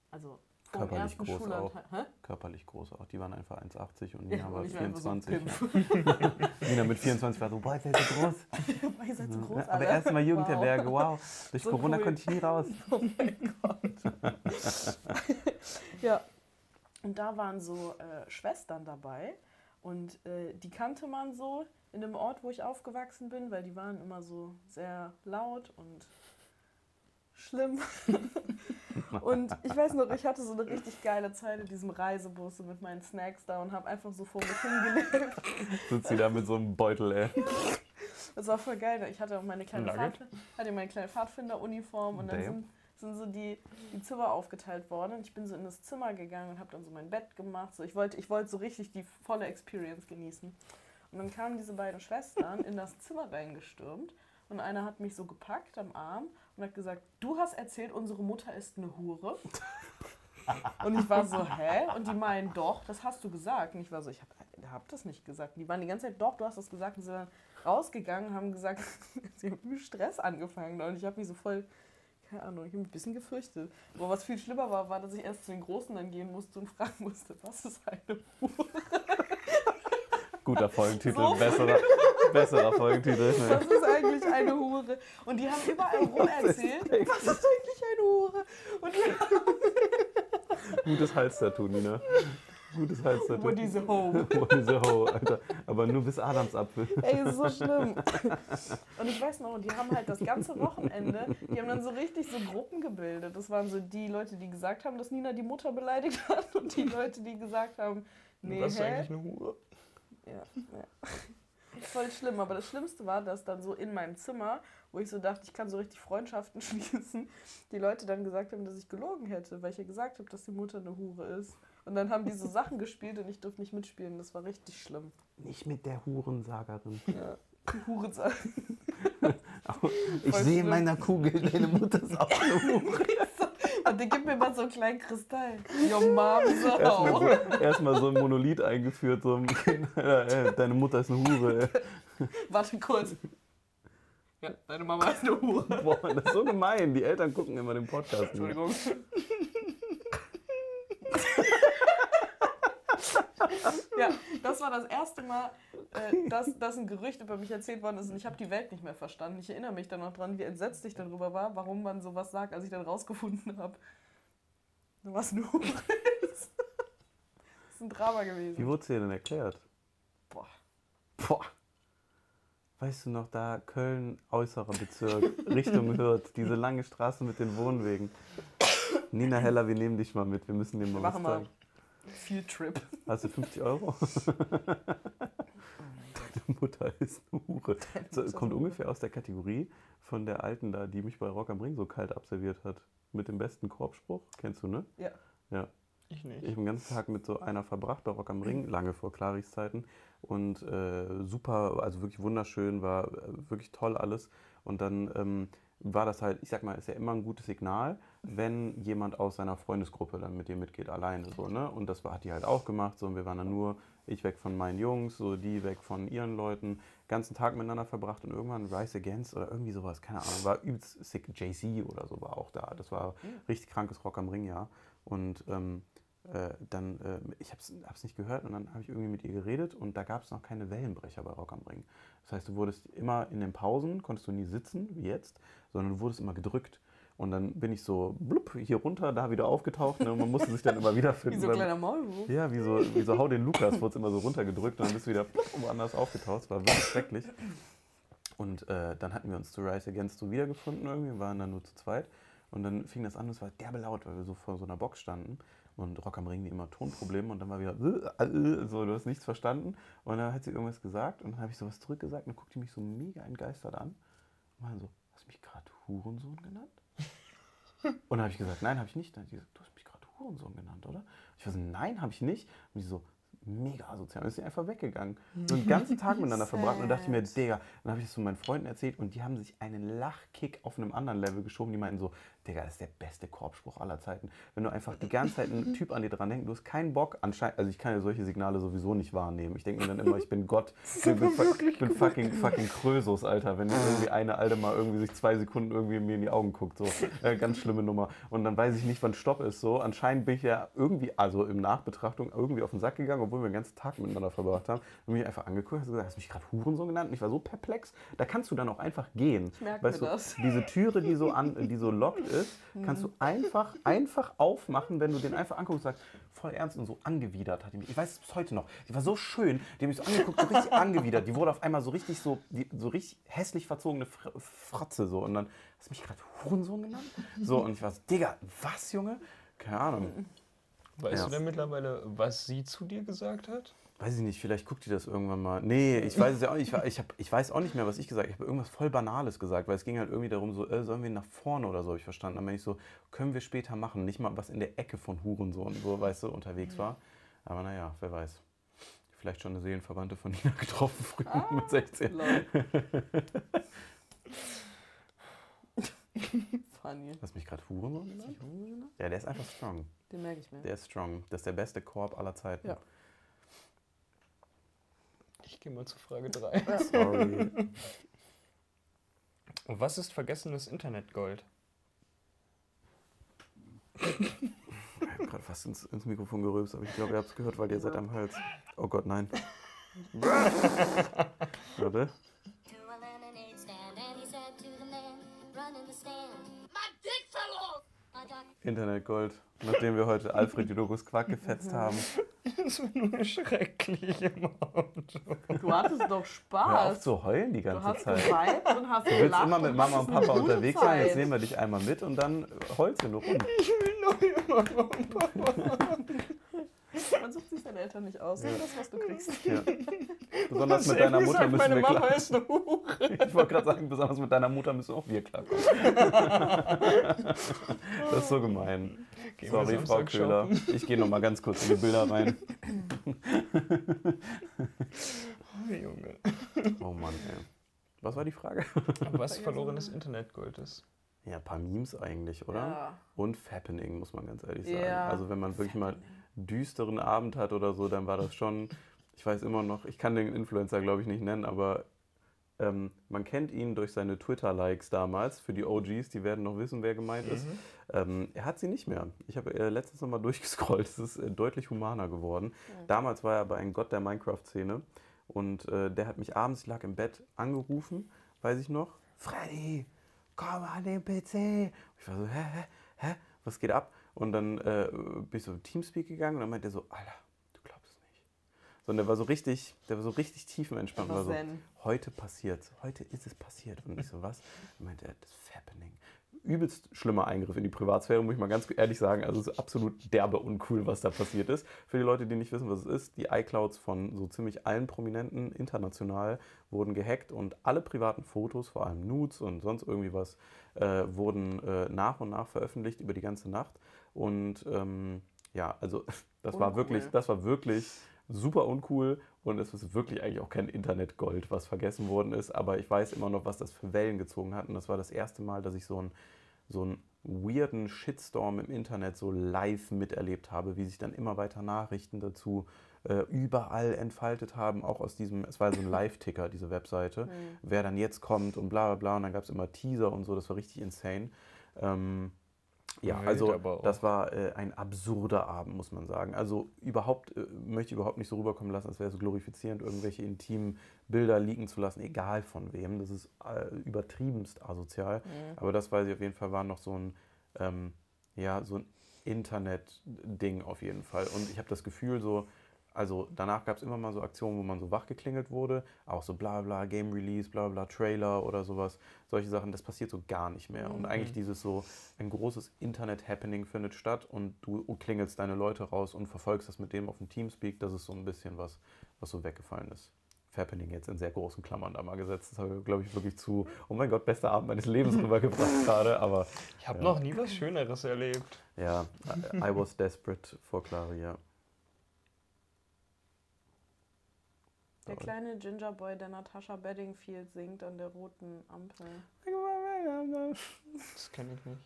also Körperlich groß Schulanteil. Hä? Körperlich groß auch. Die waren einfach 1,80 und Nina war und ich war einfach so ein 24. Pimp. <laughs> Nina mit 24 war so, boah, ist ja so groß. <laughs> Ihr seid so groß, Aber erstmal Jugendherberge, wow. Durch So Corona cool. konnte ich nie raus. <laughs> Oh mein Gott. ja. Und da waren so äh, Schwestern dabei und äh, die kannte man so in dem Ort, wo ich aufgewachsen bin, weil die waren immer so sehr laut und schlimm. <laughs> und ich weiß noch, ich hatte so eine richtig geile Zeit in diesem Reisebus mit meinen Snacks da und habe einfach so vor mich hingelebt. Sitzt sie da mit so einem Beutel, ey. Das war voll geil. Ich hatte auch meine kleine? Pfadfinder, hatte meine kleine Pfadfinderuniform und dann Damn. sind, sind so die, die Zimmer aufgeteilt worden. Und ich bin so in das Zimmer gegangen und habe dann so mein Bett gemacht. So, ich wollte ich wollte so richtig die volle Experience genießen. Und dann kamen diese beiden Schwestern in das Zimmer reingestürmt und einer hat mich so gepackt am Arm und hat gesagt, du hast erzählt, unsere Mutter ist eine Hure. Und ich war so, hä? Und die meinen, doch, das hast du gesagt. Und ich war so, ich habe hab das nicht gesagt. Und die waren die ganze Zeit, doch, du hast das gesagt. Und sie sind dann rausgegangen, haben gesagt, <laughs> sie haben Stress angefangen. Und ich habe mich so voll, keine Ahnung, ich habe mich ein bisschen gefürchtet. Aber was viel schlimmer war, war, dass ich erst zu den Großen dann gehen musste und fragen musste, was ist eine Hure? Guter Folgentitel, So. besserer, besserer Folgentitel. <laughs> Was ist eigentlich eine Hure? Und die haben überall <laughs> rum erzählt, was ist eigentlich eine Hure? Und die Gutes Halstattoo, Nina. Gutes Halstattoo. wo diese <laughs> Ho. Wo diese Ho, Alter. Aber nur bis Adamsapfel. Ey, ist so schlimm. <laughs> Und ich weiß noch, die haben halt das ganze Wochenende, die haben dann so richtig so Gruppen gebildet. Das waren so die Leute, die gesagt haben, dass Nina die Mutter beleidigt hat und die Leute, die gesagt haben, nee, Was ist eigentlich eine Hure? Ja, ja. Voll schlimm, aber das Schlimmste war, dass dann so in meinem Zimmer, wo ich so dachte, ich kann so richtig Freundschaften <laughs> schließen, die Leute dann gesagt haben, dass ich gelogen hätte, weil ich ja gesagt habe, dass die Mutter eine Hure ist. Und dann haben die so Sachen gespielt und ich durfte nicht mitspielen. Das war richtig schlimm. Nicht mit der Hurensagerin. Ja. Die Hure sagen. <laughs> Ich Voll sehe in meiner Kugel, deine Mutter ist auch eine Hure. <laughs> Und die gibt mir mal so einen kleinen Kristall. Yo, Mom, so. Erstmal so, erstmal so ein Monolith eingeführt, so ein Kind, äh, deine Mutter ist eine Hure. Warte kurz. Ja, deine Mama ist eine Hure. Boah, das ist so gemein. Die Eltern gucken immer den Podcast. nicht. Entschuldigung. <laughs> ja, das war das erste Mal, äh, dass, dass ein Gerücht über mich erzählt worden ist und ich habe die Welt nicht mehr verstanden. Ich erinnere mich dann noch dran, wie entsetzt ich darüber war, warum man sowas sagt, als ich dann rausgefunden <laughs> habe, was eine Hure ist. Das ist ein Drama Wie gewesen. wurde es dir denn erklärt? Boah. Boah. Weißt du noch, da Köln, äußerer Bezirk, Richtung Hürth, diese lange Straße mit den Wohnwegen. Nina Heller, wir nehmen dich mal mit, wir müssen dir mal was zeigen. Field Trip. Hast du 50 Euro? Deine Mutter ist eine Hure. So, Mutter kommt ungefähr aus der Kategorie von der Alten da, die mich bei Rock am Ring so kalt absolviert hat. Mit dem besten Korbspruch. Kennst du, ne? Ja. Ja. Ich nicht. Ich habe den ganzen Tag mit so einer verbracht bei Rock am Ring, lange vor Claris Zeiten. Und äh, super, also wirklich wunderschön, war äh, wirklich toll alles. Und dann ähm, war das halt, ich sag mal, ist ja immer ein gutes Signal, wenn jemand aus seiner Freundesgruppe dann mit dir mitgeht, alleine so, ne? Und das hat die halt auch gemacht, so, und wir waren dann nur, ich weg von meinen Jungs, so die weg von ihren Leuten, ganzen Tag miteinander verbracht und irgendwann Rise Against oder irgendwie sowas, keine Ahnung, war übelst sick, Jay-Z oder so war auch da. Das war richtig krankes Rock am Ring, ja. Und ähm, äh, dann, äh, ich habe es nicht gehört und dann habe ich irgendwie mit ihr geredet und da gab es noch keine Wellenbrecher bei Rock am Ring. Das heißt, du wurdest immer in den Pausen, konntest du nie sitzen, wie jetzt, sondern du wurdest immer gedrückt. Und dann bin ich so blub, hier runter, da wieder aufgetaucht. Ne? Und man musste sich dann immer wiederfinden. <laughs> Wie so ein kleiner Maulwurf. Ja, wie so, wie so Hau den Lukas, wurde es immer so runtergedrückt und dann bist du wieder blub, woanders aufgetaucht. War wirklich schrecklich. Und äh, dann hatten wir uns zu Rise Against so wiedergefunden irgendwie, wir waren dann nur zu zweit. Und dann fing das an, es war derbe laut, weil wir so vor so einer Box standen. Und Rock am Ring wie immer Tonprobleme und dann war wieder äh, äh, so, du hast nichts verstanden. Und dann hat sie irgendwas gesagt und dann habe ich sowas zurückgesagt und dann guckt die mich so mega entgeistert an. Und war so, hast du mich gerade Hurensohn genannt? <laughs> Und dann habe ich gesagt, nein, habe ich nicht. Dann hat sie gesagt, du hast mich gerade Hurensohn genannt, oder? Ich war so, nein, habe ich nicht. Und die so, mega asozial. Und ist sie einfach weggegangen. So einen ganzen Tag miteinander verbracht. Und dann dachte ich mir, Digga, dann habe ich das zu meinen Freunden erzählt und die haben sich einen Lachkick auf einem anderen Level geschoben. Die meinten so, Digga, das ist der beste Korbspruch aller Zeiten. Wenn du einfach die ganze Zeit einen <laughs> Typ an dir dran denkst, du hast keinen Bock, anscheinend, also ich kann ja solche Signale sowieso nicht wahrnehmen. Ich denke mir dann immer, ich bin Gott, <laughs> ich bin, bin, bin fucking, fucking Krösus, Alter. Wenn irgendwie eine Alte mal irgendwie sich zwei Sekunden irgendwie mir in die Augen guckt, so, äh, ganz schlimme Nummer. Und dann weiß ich nicht, wann Stopp ist, so. Anscheinend bin ich ja irgendwie, also im Nachbetrachtung, irgendwie auf den Sack gegangen, obwohl wir den ganzen Tag miteinander verbracht haben. Und mich einfach angeguckt, hast gesagt, hast du mich gerade Hurensohn genannt? Und ich war so perplex. Da kannst du dann auch einfach gehen. Ich merke weißt du, das. diese Türe, die so, an, die so lockt ist, kannst du einfach, <laughs> einfach aufmachen, wenn du den einfach anguckst und sagst, voll ernst und so angewidert hat die mich. Ich weiß es bis heute noch. Die war so schön, die hat mich so angeguckt, so richtig angewidert. Die wurde auf einmal so richtig so, die, so richtig hässlich verzogene Fr- Fratze so. Und dann hast du mich gerade Hurensohn genannt? So, und ich war so, Digga, was, Junge? Keine Ahnung. Weißt Ja. du denn mittlerweile, was sie zu dir gesagt hat? Weiß ich nicht, vielleicht guckt die das irgendwann mal. Nee, ich weiß es ja auch nicht. Ich, hab, ich weiß auch nicht mehr, was ich gesagt habe. Ich habe irgendwas voll Banales gesagt, weil es ging halt irgendwie darum, so, äh, sollen wir nach vorne oder so, habe ich verstanden. Dann bin ich so, können wir später machen. Nicht mal was in der Ecke von Hurensohn, so, weißt du, unterwegs war. Aber naja, wer weiß. Vielleicht schon eine Seelenverwandte von Nina <laughs> getroffen, früher mit 16. Lol. <laughs> Funny. Hast mich gerade Hurensohn genannt? Ja, der ist einfach strong. Den merke ich mir. Der ist strong. Das ist der beste Korb aller Zeiten. Ja. Ich gehe mal zu Frage 3. Sorry. <laughs> Was ist vergessenes Internetgold? Ich habe gerade fast ins, ins Mikrofon gerülpst, aber ich glaube, ihr habt es gehört, weil ihr seid am Hals. Oh Gott, nein. <laughs> Warte. Internetgold. Nachdem wir heute Alfred Jodorus Quack gefetzt haben. <laughs> Das war nur schrecklich im Auto. Du hattest doch Hör auf Spaß. zu heulen die Du ganze hast Zeit. und hast Du willst gelacht immer mit Mama und Papa eine unterwegs sein, jetzt nehmen wir dich einmal mit und dann heulst du nur rum. Ich will nur Mama und Papa. Man sucht sich seine Eltern nicht aus. Nur das, was du kriegst. Ja. Besonders mit du deiner Mutter müssen meine wir Mama klar. ist eine Hure. Ich wollte gerade sagen, besonders mit deiner Mutter müssen auch wir klarkommen. <laughs> Das ist so gemein. Gehen wir Sorry, Frau Köhler. Ich gehe noch mal ganz kurz in die Bilder rein. Oh, Junge. Oh Mann, ey. Was war die Frage? Was verlorenes Internetgold ist. Ja, ein paar Memes eigentlich, oder? Ja. Und Fappening, muss man ganz ehrlich sagen. Ja. Also wenn man wirklich mal düsteren Abend hat oder so, dann war das schon, ich weiß immer noch, ich kann den Influencer glaube ich nicht nennen, aber ähm, man kennt ihn durch seine Twitter-Likes damals, für die OGs, die werden noch wissen, wer gemeint ist. Ähm, er hat sie nicht mehr. Ich habe äh, letztens noch mal <laughs> durchgescrollt, es ist äh, deutlich humaner geworden. Damals war er aber ein Gott der Minecraft-Szene und äh, der hat mich abends, ich lag im Bett, angerufen, weiß ich noch, Freddy, komm an den PC. Ich war so, hä, hä, hä, was geht ab? Und dann äh, bin ich so im Teamspeak gegangen und dann meinte er so, Alter, du glaubst es nicht. So, und der war so richtig, der war so richtig tiefenentspannt. War so, heute passiert's, heute ist es passiert. Und ich so, was? Und meinte er, das Fappening. Übelst schlimmer Eingriff in die Privatsphäre, muss ich mal ganz ehrlich sagen. Also es ist absolut derbe uncool, was da passiert ist. Für die Leute, die nicht wissen, was es ist, die iClouds von so ziemlich allen Prominenten international wurden gehackt und alle privaten Fotos, vor allem Nudes und sonst irgendwie was, äh, wurden äh, nach und nach veröffentlicht über die ganze Nacht. Und ähm, ja, also <laughs> das war Uncool. wirklich, das war wirklich super uncool und es ist wirklich eigentlich auch kein Internetgold, was vergessen worden ist. Aber ich weiß immer noch, was das für Wellen gezogen hat. Und das war das erste Mal, dass ich so einen so einen weirden Shitstorm im Internet so live miterlebt habe, wie sich dann immer weiter Nachrichten dazu äh, überall entfaltet haben, auch aus diesem, es war so ein <laughs> Live-Ticker, diese Webseite, Mhm. wer dann jetzt kommt und bla bla bla. Und dann gab es immer Teaser und so, das war richtig insane. Ähm, ja, Wild also das war äh, ein absurder Abend, muss man sagen. Also überhaupt, äh, möchte ich überhaupt nicht so rüberkommen lassen, als wäre es so glorifizierend, irgendwelche intimen Bilder liegen zu lassen, egal von wem. Das ist äh, übertriebenst asozial. Mhm. Aber das weiß ich auf jeden Fall, war noch so ein, ähm, ja, so ein Internet-Ding auf jeden Fall. Und ich habe das Gefühl so, also danach gab es immer mal so Aktionen, wo man so wachgeklingelt wurde, auch so bla bla, Game Release, bla bla, Trailer oder sowas, solche Sachen, das passiert so gar nicht mehr. Und eigentlich dieses so, ein großes Internet-Happening findet statt und du klingelst deine Leute raus und verfolgst das mit dem auf dem Teamspeak, das ist so ein bisschen was, was so weggefallen ist. Happening jetzt in sehr großen Klammern da mal gesetzt. Das habe ich, glaube ich, wirklich zu, oh mein Gott, bester Abend meines Lebens <laughs> rübergebracht gerade. Aber Ich habe Ja. noch nie was Schöneres erlebt. ja, I, I was desperate for Claria. Der kleine Gingerboy, der Natasha Bedingfield singt an der roten Ampel. Das kenne ich nicht.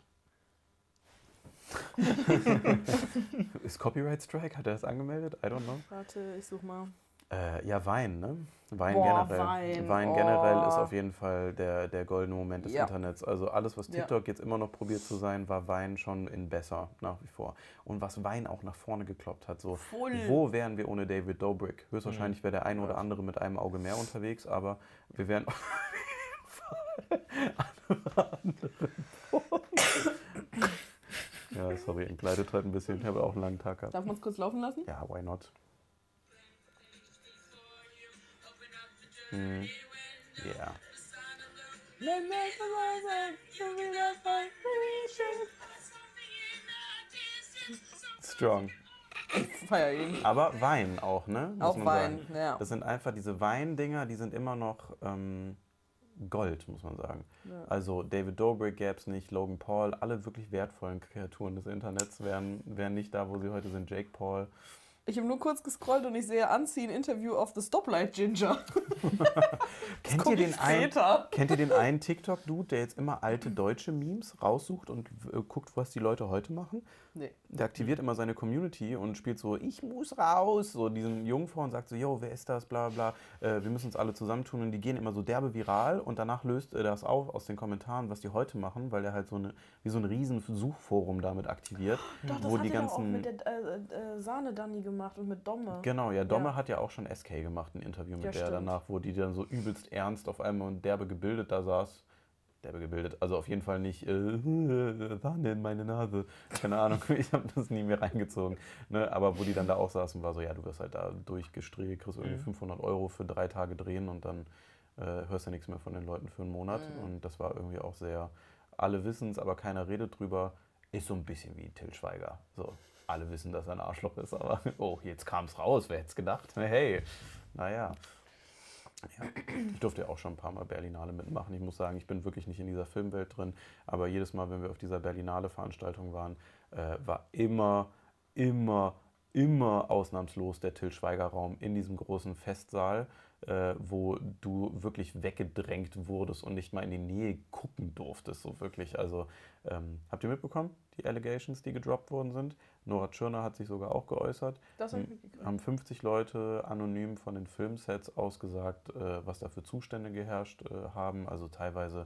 <laughs> Ist Copyright Strike? Hat er das angemeldet? I don't know. Warte, ich such mal. Äh, ja, Wein, ne? Wein Boah, generell. Wein, generell ist oh. auf jeden Fall der, der goldene Moment des Ja. Internets. Also alles, was Ja. TikTok jetzt immer noch probiert zu sein, war Wein schon in besser, nach wie vor. Und was Wein auch nach vorne gekloppt hat, so, Voll. wo wären wir ohne David Dobrik? Höchstwahrscheinlich wäre der eine oder Ja. andere mit einem Auge mehr unterwegs, aber wir wären auf jeden Fall <laughs> <laughs> Ja, sorry, entgleitet heute ein bisschen. Ich habe auch einen langen Tag gehabt. Darf man es kurz laufen lassen? Ja, why not? Hm. Ja. Strong. Feier ihn. Aber Wein auch, ne? Muss Auch Wein, sagen. ja. Das sind einfach diese Weindinger, die sind immer noch ähm, Gold, muss man sagen. Ja. Also David Dobrik gäbe es nicht, Logan Paul, alle wirklich wertvollen Kreaturen des Internets wären, wären nicht da, wo sie heute sind. Jake Paul. Ich habe nur kurz gescrollt und ich sehe Anziehen Interview of the Stoplight Ginger. <laughs> Kennt ihr, den einen, kennt ihr den einen TikTok-Dude, der jetzt immer alte deutsche Memes raussucht und äh, guckt, was die Leute heute machen? Nee. Der aktiviert immer seine Community und spielt so, ich muss raus, so diesen Jungen vor und sagt so, yo, wer ist das, bla bla, äh, wir müssen uns alle zusammentun und die gehen immer so derbe viral und danach löst er das auf aus den Kommentaren, was die heute machen, weil er halt so eine, wie so ein riesen Suchforum damit aktiviert, Doch, das wo hat die doch auch ganzen... mit der äh, äh, Sahne-Danny gemacht und mit Domme. Genau, ja, Domme Ja. hat ja auch schon SK gemacht, ein Interview mit Ja, der stimmt. danach, wo die dann so übelst ernst auf einmal und derbe gebildet da saß. Derbe gebildet, also auf jeden Fall nicht, äh, <laughs> Sahne in meine Nase. Keine Ahnung, <laughs> ich habe das nie mehr reingezogen. Ne? Aber wo die dann da auch saßen, war so, ja, du wirst halt da durchgestrickt, kriegst irgendwie Mhm. 500 Euro für drei Tage drehen und dann äh, hörst du nichts mehr von den Leuten für einen Monat. Mhm. Und das war irgendwie auch sehr, alle wissen es, aber keiner redet drüber. Ist so ein bisschen wie Till Schweiger. So, alle wissen, dass er ein Arschloch ist, aber <laughs> oh, jetzt kam es raus, wer hätte es gedacht? Hey, naja. Ja, ich durfte ja auch schon ein paar Mal Berlinale mitmachen. Ich muss sagen, ich bin wirklich nicht in dieser Filmwelt drin, aber jedes Mal, wenn wir auf dieser Berlinale-Veranstaltung waren, äh, war immer, immer, immer ausnahmslos der Till Schweiger-Raum in diesem großen Festsaal, äh, wo du wirklich weggedrängt wurdest und nicht mal in die Nähe gucken durftest, so wirklich. Also, ähm, habt ihr mitbekommen, die Allegations, die gedroppt worden sind? Nora Tschirner hat sich sogar auch geäußert Das haben 50 Leute anonym von den Filmsets ausgesagt, äh, was da für Zustände geherrscht äh, haben. Also teilweise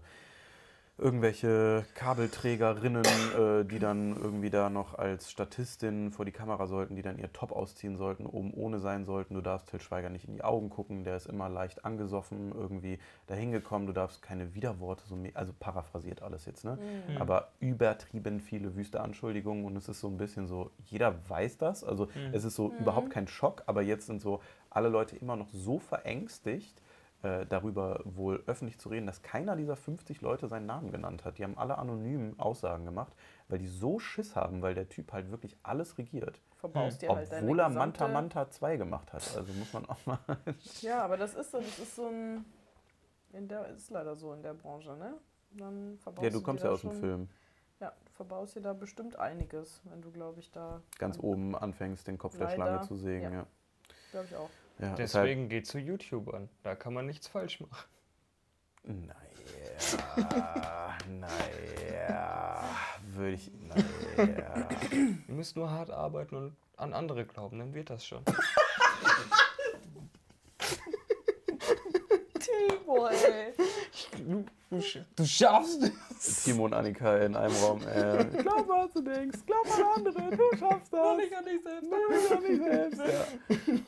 irgendwelche Kabelträgerinnen, äh, die dann irgendwie da noch als Statistinnen vor die Kamera sollten, die dann ihr Top ausziehen sollten, oben ohne sein sollten. Du darfst Till Schweiger nicht in die Augen gucken, der ist immer leicht angesoffen, irgendwie dahin gekommen. Du darfst keine Widerworte, so, also paraphrasiert alles jetzt, ne? Mhm. aber übertrieben viele wüste Anschuldigungen und es ist so ein bisschen so, jeder weiß das, also Mhm. es ist so Mhm. überhaupt kein Schock, aber jetzt sind so alle Leute immer noch so verängstigt, äh, darüber wohl öffentlich zu reden, dass keiner dieser 50 Leute seinen Namen genannt hat. Die haben alle anonym Aussagen gemacht, weil die so Schiss haben, weil der Typ halt wirklich alles regiert. Verbaust dir halt deine Obwohl er. Manta Manta 2 gemacht hat. Also muss man auch mal. <laughs> Ja, aber das ist so, das ist so ein... In der, ist leider so in der Branche, ne? Dann verbaust ja, du kommst ja aus dem Film. Ja, du verbaust dir da bestimmt einiges, wenn du, glaube ich, da... Ganz an- oben anfängst, den Kopf der Leider, Schlange zu sägen. ja. Ja. Glaube ich auch. Ja, halt, Deswegen geht zu YouTubern. Da kann man nichts falsch machen. naja, naja, würde ich, naja. Ihr müsst nur hart arbeiten und an andere glauben, dann wird das schon. Ey. Du, du, sch- du schaffst es! Timo und Annika in einem Raum. Äh, <laughs> glaub mal zu nichts, glaub an andere, du schaffst das. Ich kann nicht selbst. Du bist doch nicht selbst.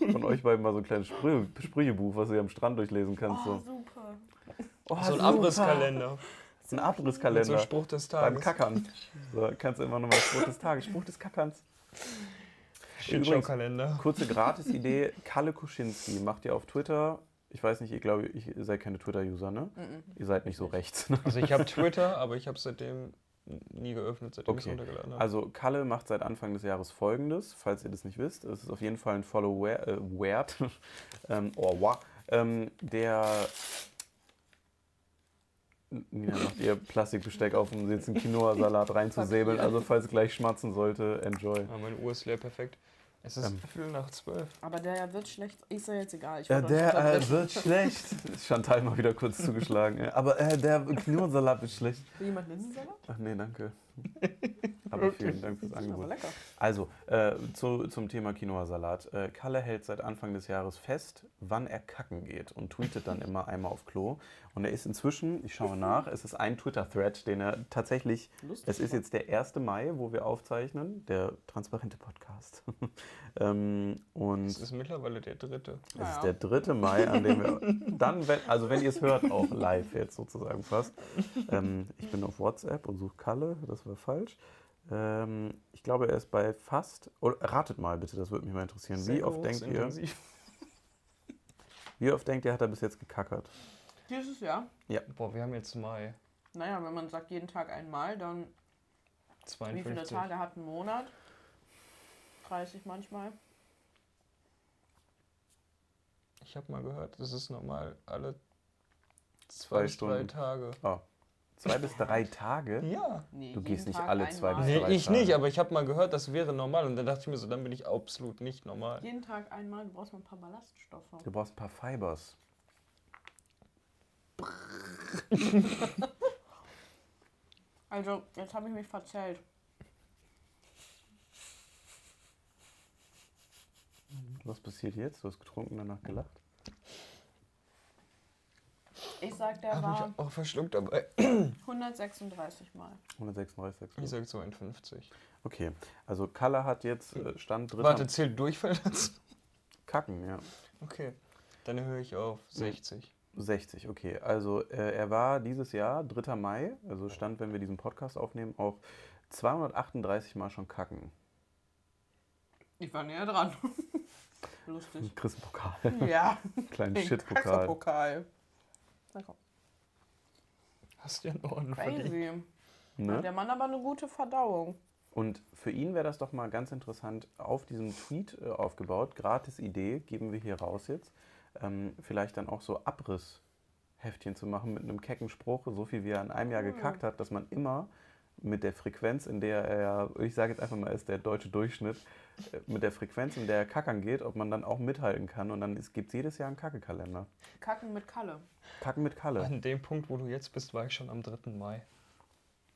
Ja. Von euch beiden mal so ein kleines Sprüche, Sprüchebuch, was du hier am Strand durchlesen kannst. Oh, So, super. oh, So ein super. Abrisskalender. Ein So ein Abrisskalender. Spruch des Beim Tages. Kackern. So, kannst du immer nochmal Spruch des Tages, Spruch des Kackerns. Shitshow-Kalender. Kurze Gratis-Idee: Kalle Kuschinski macht ihr auf Twitter. Ich weiß nicht, ihr glaube, ich, ihr seid keine Twitter-User, ne? Ihr seid nicht so rechts. Ne? <laughs> Also ich habe Twitter, aber ich habe seitdem nie geöffnet, seitdem ich es Okay. runtergeladen habe. Also Kalle macht seit Anfang des Jahres folgendes, falls ihr das nicht wisst. Es ist auf jeden Fall ein Follow wer- äh, wert, <laughs> ähm, oh, wow, ähm, der Nina macht ihr Plastikbesteck auf, um jetzt einen Quinoa-Salat <laughs> reinzusäbeln. Also falls es gleich schmatzen sollte, enjoy. Ja, meine Uhr ist leer, perfekt. Es ist Ähm. Viertel nach zwölf. Aber der wird schlecht. Ist ja jetzt egal. Ich Ja, der äh, wird <laughs> schlecht. Chantal mal wieder kurz zugeschlagen. ja. Aber äh, der Quinoa-Salat wird schlecht. Will jemand Linsensalat? Ach nee, danke. Aber vielen Dank fürs Das ist aber Angebot. lecker. Also, äh, zu, zum Thema Quinoa-Salat. Äh, Kalle hält seit Anfang des Jahres fest, wann er kacken geht und tweetet dann immer einmal auf Klo. Und er ist inzwischen, ich schaue nach, es ist ein Twitter-Thread, den er tatsächlich, Lustig. es ist jetzt der 1. Mai, wo wir aufzeichnen, der transparente Podcast. <laughs> ähm, und Es ist mittlerweile der dritte. es Ja, ist der 3. Mai, an dem wir dann, wenn, also wenn ihr es hört, auch live jetzt sozusagen fast. Ähm, ich bin auf WhatsApp und suche Kalle, das war falsch. Ähm, ich glaube, er ist bei fast. Oder, ratet mal bitte, das würde mich mal interessieren. Wie Sehr oft, denkt ihr, berufsintensiv. <laughs> wie oft denkt ihr, hat er bis jetzt gekackert? Dieses Jahr. Boah, wir haben jetzt Mai. Naja, wenn man sagt jeden Tag einmal, dann wie 52. viele Tage hat ein Monat? 30 manchmal. Ich habe mal gehört, das ist normal alle zwei, Zwei bis drei Stunden. Tage. Oh, zwei bis drei Tage? Ja. Nee, Du jeden gehst nicht Tag alle zwei einmal. bis Nee, drei ich Tage. nicht, aber ich habe mal gehört, das wäre normal. Und dann dachte ich mir so, dann bin ich absolut nicht normal. Jeden Tag einmal, du brauchst mal ein paar Ballaststoffe. Du brauchst ein paar Fibers. <laughs> Also, jetzt habe ich mich verzählt. Was passiert jetzt? Du hast getrunken, danach gelacht? Ich sag, der war ich auch verschluckt dabei. 136 Mal. 136. Ich sag 52. Okay, also Kalle hat jetzt äh, Stand dritter Warte, zählt Durchfall dazu? Kacken, ja. Okay. Dann höre ich auf 60. 60, okay. Also äh, er war dieses Jahr, 3. Mai, also stand, wenn wir diesen Podcast aufnehmen, auch 238 Mal schon kacken. Ich war näher dran. <laughs> Lustig. Chris Pokal, Ja, <laughs> kleinen Shit-Pokal. Komm. Hast du ja einen Orden verdient. Crazy. Hat Ne? der Mann aber eine gute Verdauung. Und für ihn wäre das doch mal ganz interessant, auf diesem Tweet äh, aufgebaut, gratis Idee, geben wir hier raus jetzt, ähm, vielleicht dann auch so Abrissheftchen zu machen mit einem kecken Spruch, so viel wie er in einem Jahr gekackt hat, dass man immer mit der Frequenz, in der er, ich sage jetzt einfach mal, ist der deutsche Durchschnitt, äh, mit der Frequenz, in der er kackern geht, ob man dann auch mithalten kann. Und dann gibt es jedes Jahr einen Kackekalender. Kacken mit Kalle. Kacken mit Kalle. An dem Punkt, wo du jetzt bist, war ich schon am 3. Mai.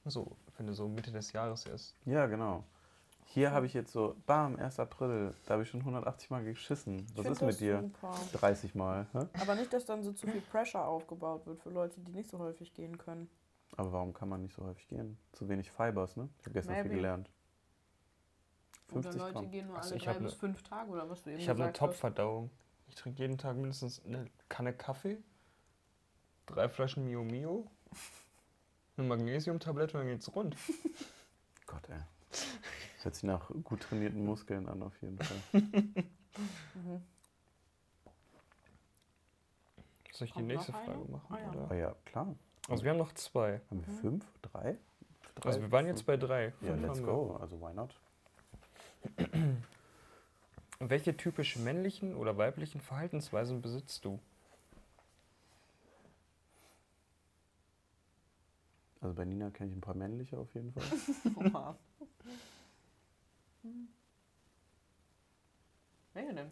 So, wenn du so Mitte des Jahres erst. Ja, genau. Hier habe ich jetzt so, bam, 1. April, da habe ich schon 180 Mal geschissen. Was ist mit dir? Super. 30 Mal. Hä? Aber nicht, dass dann so zu viel Pressure aufgebaut wird für Leute, die nicht so häufig gehen können. Aber warum kann man nicht so häufig gehen? Zu wenig Fibers, ne? Ich habe gestern viel Maybe. gelernt. Oder 50 Leute Gramm. gehen nur Also alle ich drei hab bis ne- fünf Tage oder was du eben Ich habe eine. Top-Verdauung. Ich trinke jeden Tag mindestens eine Kanne Kaffee, drei Flaschen Mio Mio, eine Magnesiumtablette und dann geht's rund. <laughs> Gott, ey. Hört sich nach gut trainierten Muskeln an, auf jeden Fall. Mhm. Soll ich die Kommt nächste noch eine? Frage machen? Ah ja. Oder? Ah ja, klar. Also wir haben noch zwei. Haben wir Mhm. fünf? Drei? Drei? Also wir waren jetzt bei drei. Ja, Fünf let's haben wir. go. Also why not? <clears throat> Welche typisch männlichen oder weiblichen Verhaltensweisen besitzt du? Also bei Nina kenne ich ein paar männliche auf jeden Fall. <laughs> Oha. <laughs> Welche denn?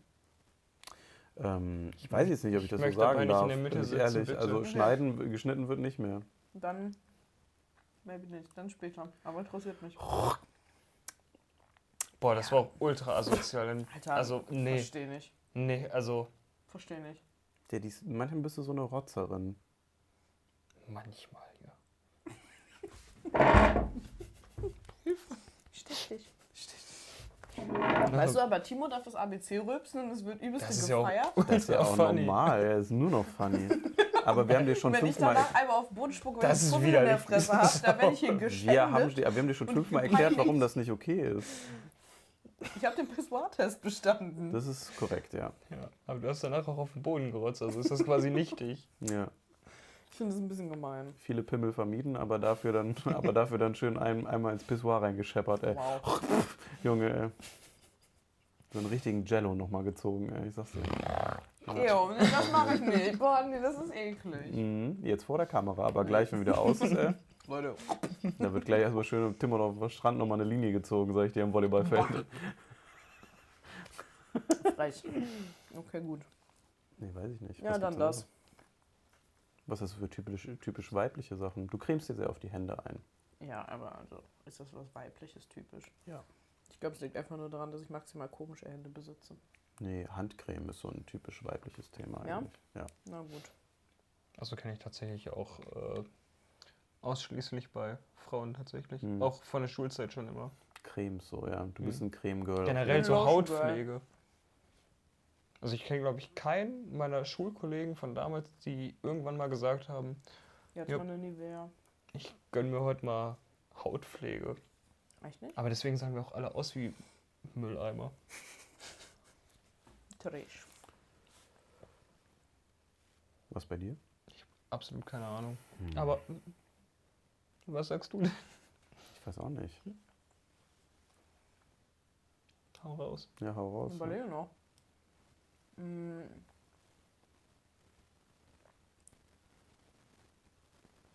Ähm, ich weiß jetzt nicht, ob ich das so sagen nicht in darf. der Mitte ich sitzen, ehrlich. bitte. Also schneiden, geschnitten wird nicht mehr. Dann, maybe nicht, dann später. Aber interessiert mich. Boah, das war auch ultra asozial. <laughs> Alter, Also, nee, Versteh nicht. nee, also Versteh nicht. Ja, die, manchmal bist du so eine Rotzerin. manchmal, ja. <laughs> Stich dich. Weißt du, aber Timo darf das ABC rülpsen und es wird übelst Das ist ja auch gefeiert. Das ist ja auch funny. normal, er ist nur noch funny. Aber wir haben dir schon Wenn ich fünfmal. danach einmal auf den Boden spucke, wenn Das ich in der. Fresse habe, dann werde ich hier Wir haben, geschändet. dir- aber wir haben dir schon fünfmal erklärt, warum das nicht okay ist. Ich habe den Pissoir-Test bestanden. Das ist korrekt, ja. ja. Aber du hast danach auch auf den Boden gerotzt, also ist das quasi nichtig. ja. Ich finde das ein bisschen gemein. Viele Pimmel vermieden, aber dafür dann, <laughs> aber dafür dann schön ein, einmal ins Pissoir reingescheppert, ey. Wow. <laughs> Junge, ey. So einen richtigen Jello nochmal gezogen, ey. Ich sag's dir. Ew, das mache ich nicht. Boah, nee, das ist eklig. Mhm, jetzt vor der Kamera, aber gleich, wenn wieder aus ist, ey. <laughs> Leute, Da wird gleich erstmal schön im Timon auf dem Strand nochmal eine Linie gezogen, sag ich dir, am Volleyballfeld. frech. Okay, gut. Nee, weiß ich nicht. Ja, Was dann das. Was ist das für typisch, typisch weibliche Sachen? Du cremst dir sehr auf die Hände ein. Ja, aber also, ist das was Weibliches typisch? Ja. Ich glaube, es liegt einfach nur daran, dass ich maximal komische Hände besitze. Nee, Handcreme ist so ein typisch weibliches Thema Ja? eigentlich. Ja. Na gut. Also kenne ich tatsächlich auch äh, ausschließlich bei Frauen tatsächlich. Mhm. Auch von der Schulzeit schon immer. Cremes so, ja. Du Mhm. bist ein Creme-Girl. Generell so. Hautpflege. Also ich kenne, glaube ich, keinen meiner Schulkollegen von damals, die irgendwann mal gesagt haben, Jetzt Ja. mal eine Nivea. ich gönne mir heute mal Hautpflege. Echt nicht? Aber deswegen sahen wir auch alle aus wie Mülleimer. Trish. Was bei dir? Absolut keine Ahnung. Hm. Aber was sagst du denn? Ich weiß auch nicht. Hau raus. Ja, hau raus. Ich überlege noch. Mm.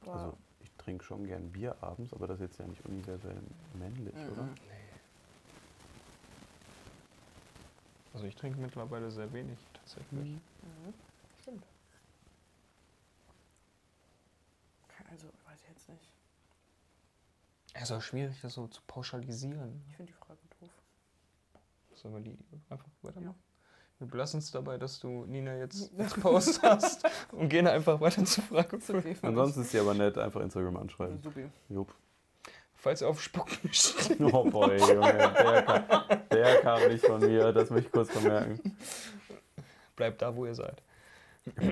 Boah. Also, ich trinke schon gern Bier abends, aber das ist jetzt ja nicht universell männlich, Mhm. oder? Also ich trinke mittlerweile sehr wenig tatsächlich. Mhm. Stimmt. Also, weiß ich jetzt nicht. Es ist auch schwierig, das so zu pauschalisieren. Ich finde die Frage doof. Sollen wir die einfach weitermachen? Ja. Wir belassen es dabei, dass du Nina jetzt <laughs> Post hast und gehen einfach weiter zur Frage. Okay Ansonsten ist sie aber nett, einfach Instagram anschreiben. Supi. Jupp. Falls ihr auf Spucken steht. <laughs> Oh boy, Junge, der kam, der kam nicht von mir, das möchte ich kurz vermerken. Bleibt da, wo ihr seid. <laughs>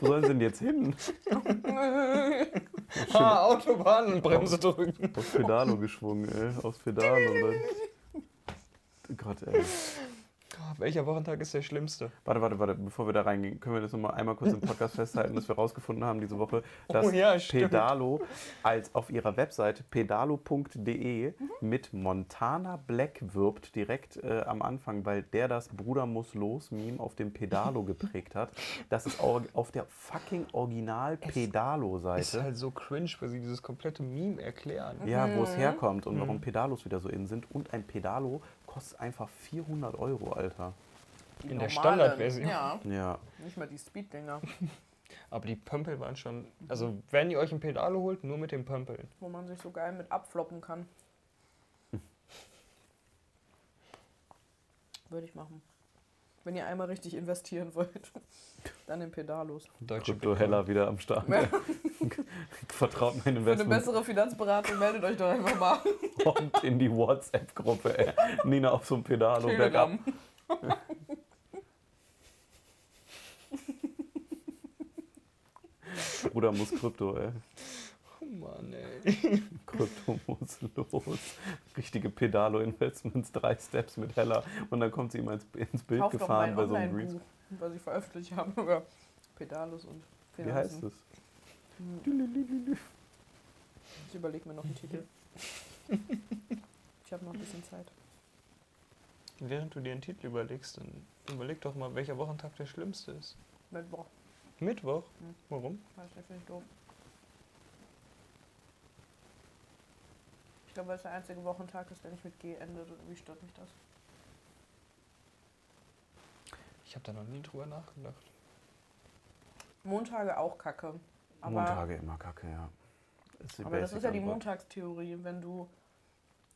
Wo sollen sie denn jetzt hin? Ah, Autobahnbremse drücken. Aufs Pedalo geschwungen, ey. Aufs Pedal und dann. Gott, ey. Welcher Wochentag ist der schlimmste? Warte, warte, warte, bevor wir da reingehen, können wir das nochmal einmal kurz im Podcast festhalten, dass wir rausgefunden haben diese Woche, <laughs> dass Oh ja. Pedalo als auf ihrer Webseite pedalo.de mit Montana Black wirbt, direkt äh, am Anfang, weil der das Bruder muss los Meme auf dem Pedalo <laughs> geprägt hat. Das ist au- auf der fucking Original Ist Pedalo-Seite. halt so cringe, weil sie dieses komplette Meme erklären. Ja, wo es Mhm. herkommt und warum Pedalos wieder so innen sind. Und ein Pedalo kostet einfach 400 Euro, Alter. Die In der normalen, Standardversion. Ja, Ja, nicht mal die Speed-Dinger, <laughs> Aber die Pömpel waren schon. Also, wenn ihr euch ein Pedalo holt, nur mit den Pömpeln. wo man sich so geil mit abfloppen kann. Würde ich machen. Wenn ihr einmal richtig investieren wollt, <laughs> dann in Pedalos. Krypto. Heller wieder am Start. Ja. <laughs> Vertraut mein Für eine Investment bessere Finanzberatung meldet euch doch einfach mal. <laughs> kommt in die WhatsApp-Gruppe. ey. Nina auf so einem Pedalo bergab. Bruder muss Krypto, ey. Oh Mann, ey. <laughs> Krypto muss los. Richtige Pedalo-Investments, drei Steps mit Heller. Und dann kommt sie immer ins, Bild doch gefahren mein bei so einem. Online-Buch, was ich veröffentlicht habe <laughs> über Pedalos und Wie Finanzen. heißt es? Hm, Ich überlege mir noch einen Titel. <laughs> Ich habe noch ein bisschen Zeit. Während du dir einen Titel überlegst, dann überleg doch mal, welcher Wochentag der schlimmste ist. Mittwoch. Mittwoch? Hm. Warum? Weiß nicht, finde ich doof. Ich glaube, weil es der einzige Wochentag ist, der nicht mit G endet. Oder wie stört mich das? Ich habe da noch nie drüber nachgedacht. Montage auch kacke. Aber, Montage immer kacke, ja. Ist aber das ist ja die. Montagstheorie. Wenn du.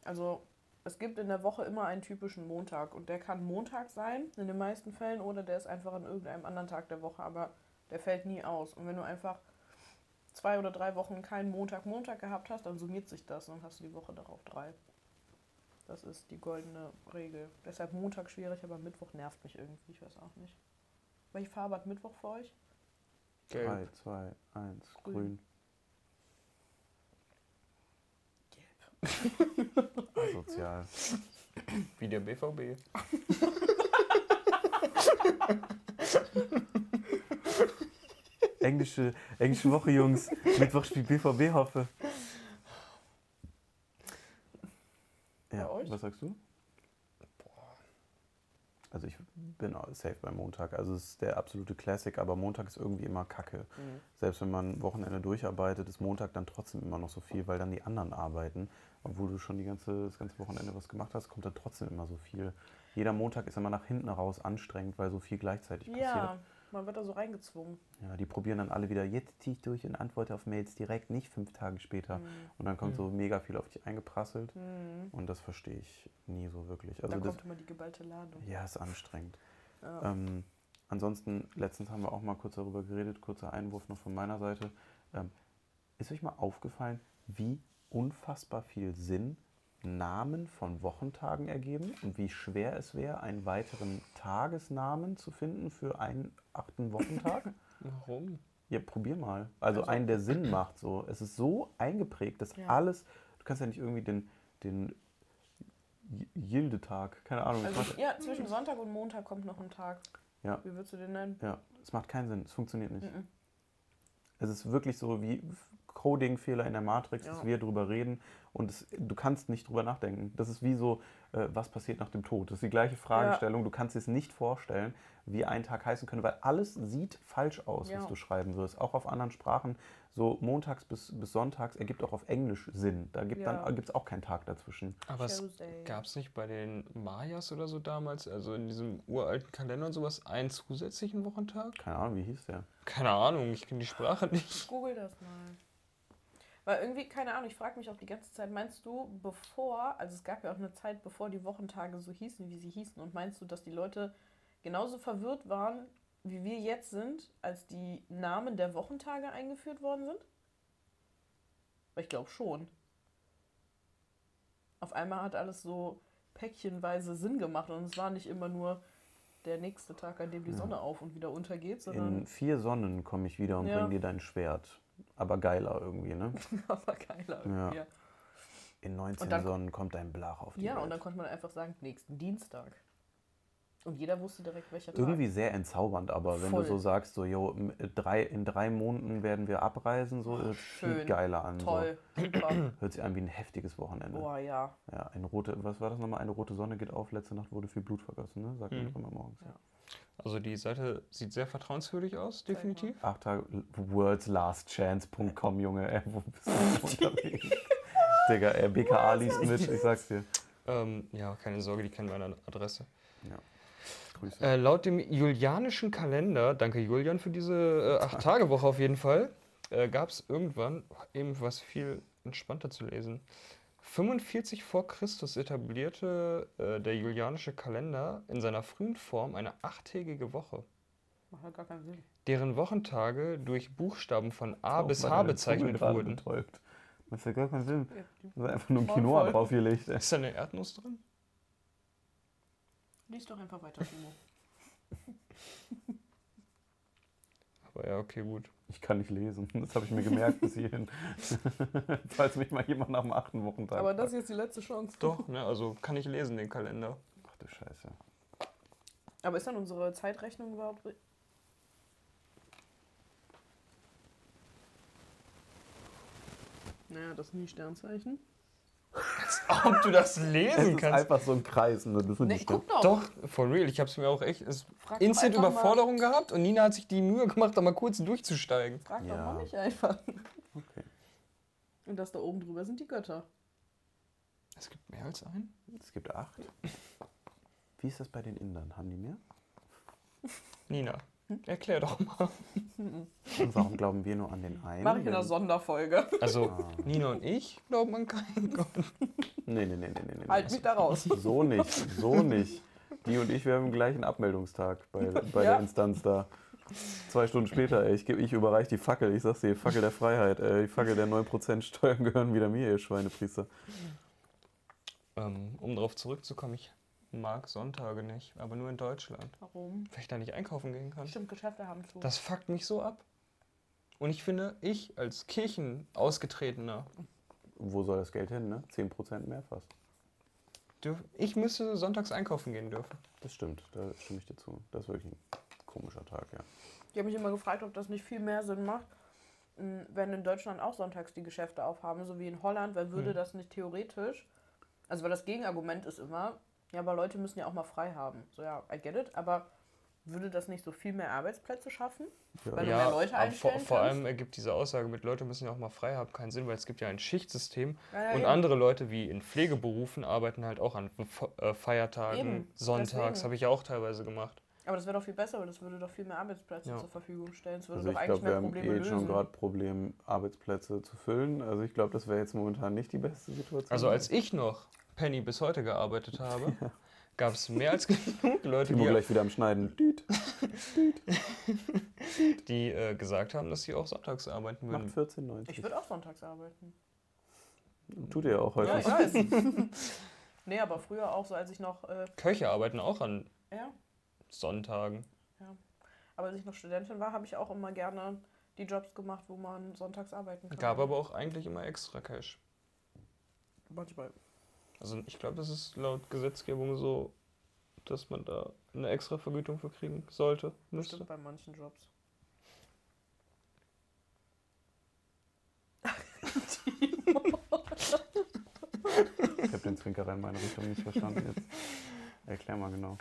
Also, es gibt in der Woche immer einen typischen Montag. Und der kann Montag sein, in den meisten Fällen, oder der ist einfach an irgendeinem anderen Tag der Woche. Aber der fällt nie aus. Und wenn du einfach zwei oder drei Wochen keinen Montag, Montag gehabt hast, dann summiert sich das und dann hast du die Woche darauf drei. Das ist die goldene Regel. Deshalb Montag schwierig, aber Mittwoch nervt mich irgendwie. Ich weiß auch nicht. Welche Farbe hat Mittwoch für euch? 3, 2, 1, Grün. grün. <laughs> Asozial. Wie der BVB. <laughs> Englische, englische Woche, Jungs. Mittwoch spielt BVB, hoffe. Ja, Bei was sagst du? Also ich bin safe beim Montag. Also es ist der absolute Classic, aber Montag ist irgendwie immer Kacke. Mhm. Selbst wenn man Wochenende durcharbeitet, ist Montag dann trotzdem immer noch so viel, weil dann die anderen arbeiten. Obwohl du schon die ganze, das ganze Wochenende was gemacht hast, kommt dann trotzdem immer so viel. Jeder Montag ist immer nach hinten raus anstrengend, weil so viel gleichzeitig passiert. Man wird da so reingezwungen. Ja, die probieren dann alle wieder, jetzt ziehe ich durch und antworte auf Mails direkt, nicht fünf Tage später. Mhm. Und dann kommt so mega viel auf dich eingeprasselt. Mhm. Und das verstehe ich nie so wirklich. da Also das, kommt immer die geballte Ladung. ja, ist anstrengend. Ja. Ähm, ansonsten, letztens haben wir auch mal kurz darüber geredet, kurzer Einwurf noch von meiner Seite. Ähm, ist euch mal aufgefallen, wie unfassbar viel Sinn Namen von Wochentagen ergeben und wie schwer es wäre, einen weiteren Tagesnamen zu finden für einen achten Wochentag? <laughs> Warum? Ja, probier mal. Also, Also- einen, der Sinn macht. So. Es ist so eingeprägt, dass Ja. alles. Du kannst ja nicht irgendwie den, den Yilde-Tag, keine Ahnung. Also, macht, ja, zwischen Sonntag und Montag kommt noch ein Tag. Ja. Wie würdest du den nennen? ja, es macht keinen Sinn. Es funktioniert nicht. Mhm. Es ist wirklich so wie Coding-Fehler in der Matrix, dass Ja. wir drüber reden und es, du kannst nicht drüber nachdenken. Das ist wie so, äh, was passiert nach dem Tod? Das ist die gleiche Fragestellung. Du kannst dir es nicht vorstellen, wie ein Tag heißen könnte, weil alles sieht falsch aus, Ja. was du schreiben wirst. Auch auf anderen Sprachen. So montags bis, bis sonntags ergibt auch auf Englisch Sinn. Da gibt Ja. es auch keinen Tag dazwischen. Aber es gab es nicht bei den Mayas oder so damals, also in diesem uralten Kalender und sowas, einen zusätzlichen Wochentag? Keine Ahnung, wie hieß der? Keine Ahnung, ich kenne die Sprache nicht. Google das mal. Weil irgendwie, keine Ahnung, ich frage mich auch die ganze Zeit, meinst du, bevor, also es gab ja auch eine Zeit, bevor die Wochentage so hießen, wie sie hießen, und meinst du, dass die Leute genauso verwirrt waren, wie wir jetzt sind, als die Namen der Wochentage eingeführt worden sind? Weil ich glaube schon. Auf einmal hat alles so päckchenweise Sinn gemacht und es war nicht immer nur der nächste Tag, an dem die Ja. Sonne auf und wieder untergeht, sondern In vier Sonnen komme ich wieder und Ja. bring dir dein Schwert. Aber geiler irgendwie, ne? <laughs> aber geiler irgendwie. Ja. In 19 Und dann- Sonnen kommt dein Blach auf die Ja, Welt. und dann konnte man einfach sagen, nächsten Dienstag. Und jeder wusste direkt, welcher Tag. Irgendwie sehr entzaubernd, aber wenn Voll. du so sagst, so, jo, drei, in drei Monaten werden wir abreisen, so, hört viel geiler an. Toll, super. So. <clears throat> Hört sich an wie ein heftiges Wochenende. Boah, ja. Ja, eine rote, was war das nochmal? Eine rote Sonne geht auf, letzte Nacht wurde viel Blut vergossen, ne? Sagt man Mhm. doch immer morgens. Ja. Also die Seite sieht sehr vertrauenswürdig aus, definitiv. Acht Tage, worldslastchance.com, Junge, ey, wo bist du <laughs> unterwegs? Digga, ey, BKA liest mit, ich sag's dir. Ähm, ja, keine Sorge, die kennen meine Adresse. Grüße. Äh, laut dem julianischen Kalender, danke Julian für diese äh, Acht-Tage-Woche auf jeden Fall, äh, gab es irgendwann eben was viel entspannter zu lesen. 45 vor Christus etablierte äh, der julianische Kalender in seiner frühen Form eine achttägige Woche, Macht ja gar keinen Sinn. deren Wochentage durch Buchstaben von A Auch bis H bezeichnet wurden. Betäubt. Das hat gar keinen Sinn. Ja, die- Da ist einfach nur ein Quinoa draufgelegt. ey. Ist da eine Erdnuss drin? Lies doch einfach weiter, Timo. <laughs> Aber ja, okay, gut. Ich kann nicht lesen. <laughs> Das habe ich mir gemerkt bis hierhin. <laughs> Falls mich mal jemand nach dem achten Wochentag Aber das ist die letzte Chance. Doch, ne, also kann ich lesen, den Kalender. Ach du Scheiße. Aber ist dann unsere Zeitrechnung überhaupt. ri- Naja, das ist nie Sternzeichen. <laughs> Ob du das <laughs> Es lesen ist kannst? einfach so ein Kreis. Ne? Das Nee, guck doch. Doch, for real. Ich habe es mir auch echt doch instant Überforderung gehabt und Nina hat sich die Mühe gemacht, da mal kurz durchzusteigen. Mal, frag doch Ja. mal mich einfach. Okay. Und das da oben drüber sind die Götter. Es gibt mehr als einen? Es gibt acht. Wie ist das bei den Indern? Haben die mehr? Nina, erklär doch mal. Und warum glauben wir nur an den einen? Mach ich in einer Sonderfolge. Also, Ah. Nina und ich glauben an keinen Gott. Nee, nee, nee, nee, nee. nee. Halt mich da raus. So nicht, so nicht. Die und ich, wir haben gleich einen Abmeldungstag bei, bei Ja. der Instanz da. Zwei Stunden später, ey, ich, geb- ich überreiche die Fackel. Ich sag's dir, die Fackel der Freiheit. Ey, die Fackel der 9% Steuern gehören wieder mir, ihr Schweinepriester. Ähm, um darauf zurückzukommen, ich mag Sonntage nicht, aber nur in Deutschland. Warum? Weil ich da nicht einkaufen gehen kann. Stimmt, Geschäfte haben zu. Das fuckt mich so ab. Und ich finde, ich als Kirchenausgetretener, Wo soll das Geld hin, ne? 10% mehr fast. ich müsste sonntags einkaufen gehen dürfen. Das stimmt, da stimme ich dir zu. Das ist wirklich ein komischer Tag, ja. Ich habe mich immer gefragt, ob das nicht viel mehr Sinn macht, mh, wenn in Deutschland auch sonntags die Geschäfte aufhaben, so wie in Holland, weil würde Hm. das nicht theoretisch, also weil das Gegenargument ist immer, ja, aber Leute müssen ja auch mal frei haben. So ja, I get it, aber würde das nicht so viel mehr Arbeitsplätze schaffen? Ja, Weil du mehr Leute vor, einstellen vor kannst? allem ergibt diese Aussage mit Leute müssen ja auch mal frei haben keinen Sinn, weil es gibt ja ein Schichtsystem Ja, ja, und eben. andere Leute wie in Pflegeberufen arbeiten halt auch an äh, Feiertagen, Eben, sonntags, habe ich ja auch teilweise gemacht. Aber das wäre doch viel besser, weil das würde doch viel mehr Arbeitsplätze Ja. zur Verfügung stellen. Es würde Also doch ich eigentlich glaube, wir mehr haben Probleme eh schon gerade Problem, Arbeitsplätze zu füllen. Also ich glaube, das wäre jetzt momentan nicht die beste Situation. Also als ich noch Penny bis heute gearbeitet habe, <laughs> gab es mehr als genug Leute, Timo die, gleich wieder am Schneiden. <laughs> Düt, die äh, gesagt haben, dass sie auch sonntags arbeiten macht würden. 14,90. ich würde auch sonntags arbeiten. Tut ihr ja auch häufig. Ja, ich weiß. <laughs> nee, aber früher auch so, als ich noch, äh, Köche arbeiten auch an ja, Sonntagen. aber als ich noch Studentin war, habe ich auch immer gerne die Jobs gemacht, wo man sonntags arbeiten kann. Gab aber auch eigentlich immer extra Cash. Manchmal. Also ich glaube, das ist laut Gesetzgebung so, dass man da eine extra Vergütung für kriegen sollte, müsste. Bestimmt bei manchen Jobs. Ich habe den Zwinkerer in meine Richtung nicht verstanden jetzt. Erklär mal genau.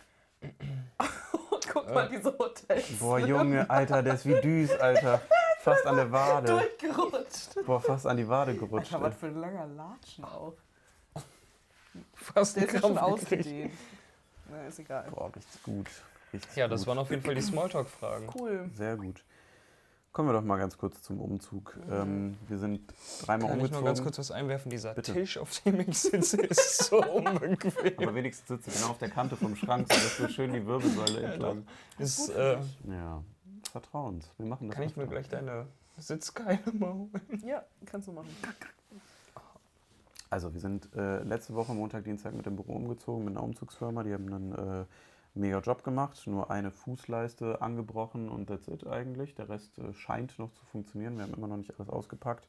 Guck Äh. mal, diese Hotels. Boah, Junge, Alter, der ist wie Düs, Alter. Fast an der Wade. Durchgerutscht. Boah, fast an die Wade gerutscht. Alter, was für ein langer Latschen auch. Fast Der ist ja schon ausgedehnt. Na, ist egal. Boah, richtig gut. Richtig Ja, das gut. waren auf jeden Fall die Smalltalk-Fragen. Cool. Sehr gut. Kommen wir doch mal ganz kurz zum Umzug. Ähm, wir sind dreimal Kann ich noch umgezogen. ganz kurz was einwerfen? Dieser Bitte. Tisch, auf dem ich sitze, ist so <laughs> unbequem. Aber wenigstens sitzt du genau auf der Kante vom Schrank, sodass du schön die Wirbelsäule entlang. Ist, Gut für äh. Ja, Vertrauens. Wir machen das. kann ich mir gleich deine Sitzkeile mal holen? Ja, kannst du machen. Also, wir sind äh, letzte Woche Montag, Dienstag mit dem Büro umgezogen, mit einer Umzugsfirma. Die haben einen äh, mega Job gemacht. Nur eine Fußleiste angebrochen und that's it eigentlich. Der Rest äh, scheint noch zu funktionieren. Wir haben immer noch nicht alles ausgepackt.